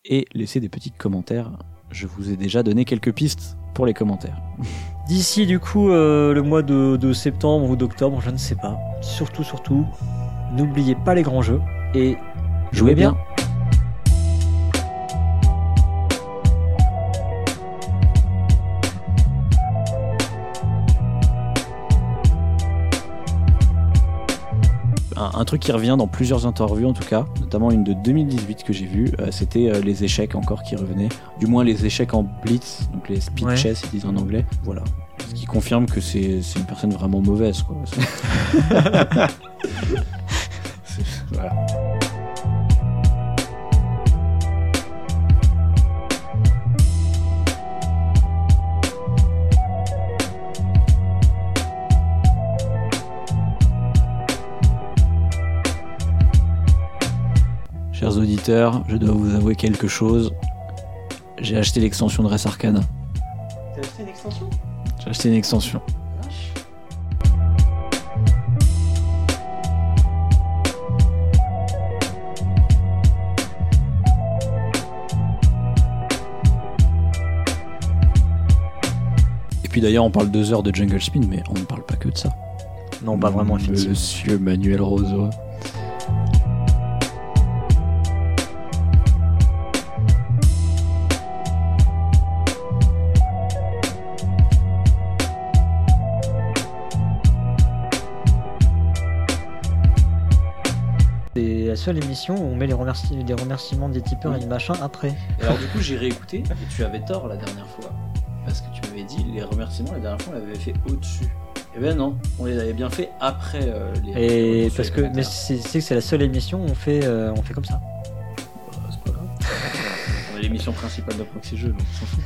et laissez des petits commentaires. Je vous ai déjà donné quelques pistes pour les commentaires. <laughs> D'ici du coup euh, le mois de, de septembre ou d'octobre, je ne sais pas. Surtout, surtout, n'oubliez pas les grands jeux et jouez bien. Un, un truc qui revient dans plusieurs interviews en tout cas, notamment une de 2018 que j'ai vue, euh, c'était euh, les échecs encore qui revenaient. Du moins les échecs en blitz, donc les speed Ouais. chess ils disent en anglais. Voilà. Ce qui confirme que c'est une personne vraiment mauvaise quoi. <laughs> Voilà. Chers auditeurs, je dois vous avouer quelque chose. J'ai acheté l'extension de Res Arcana. T'as acheté une extension? J'ai acheté une extension. Et puis d'ailleurs, on parle deux heures de Jungle Spin, mais on ne parle pas que de ça. Non, pas vraiment, effectivement. Monsieur Manuel Roseau. Seule émission où on met les, remerci- les remerciements des tipeurs et du machin après. Et alors du <laughs> coup, j'ai réécouté, et tu avais tort la dernière fois. Parce que tu m'avais dit, les remerciements, la dernière fois, on l'avait fait au-dessus. Eh ben non, on les avait bien fait après euh, les Et parce que, mais c'est que c'est la seule émission où on fait, euh, on fait comme ça. Euh, c'est pas grave. on a l'émission principale de Proxy Jeux, donc on s'en fout.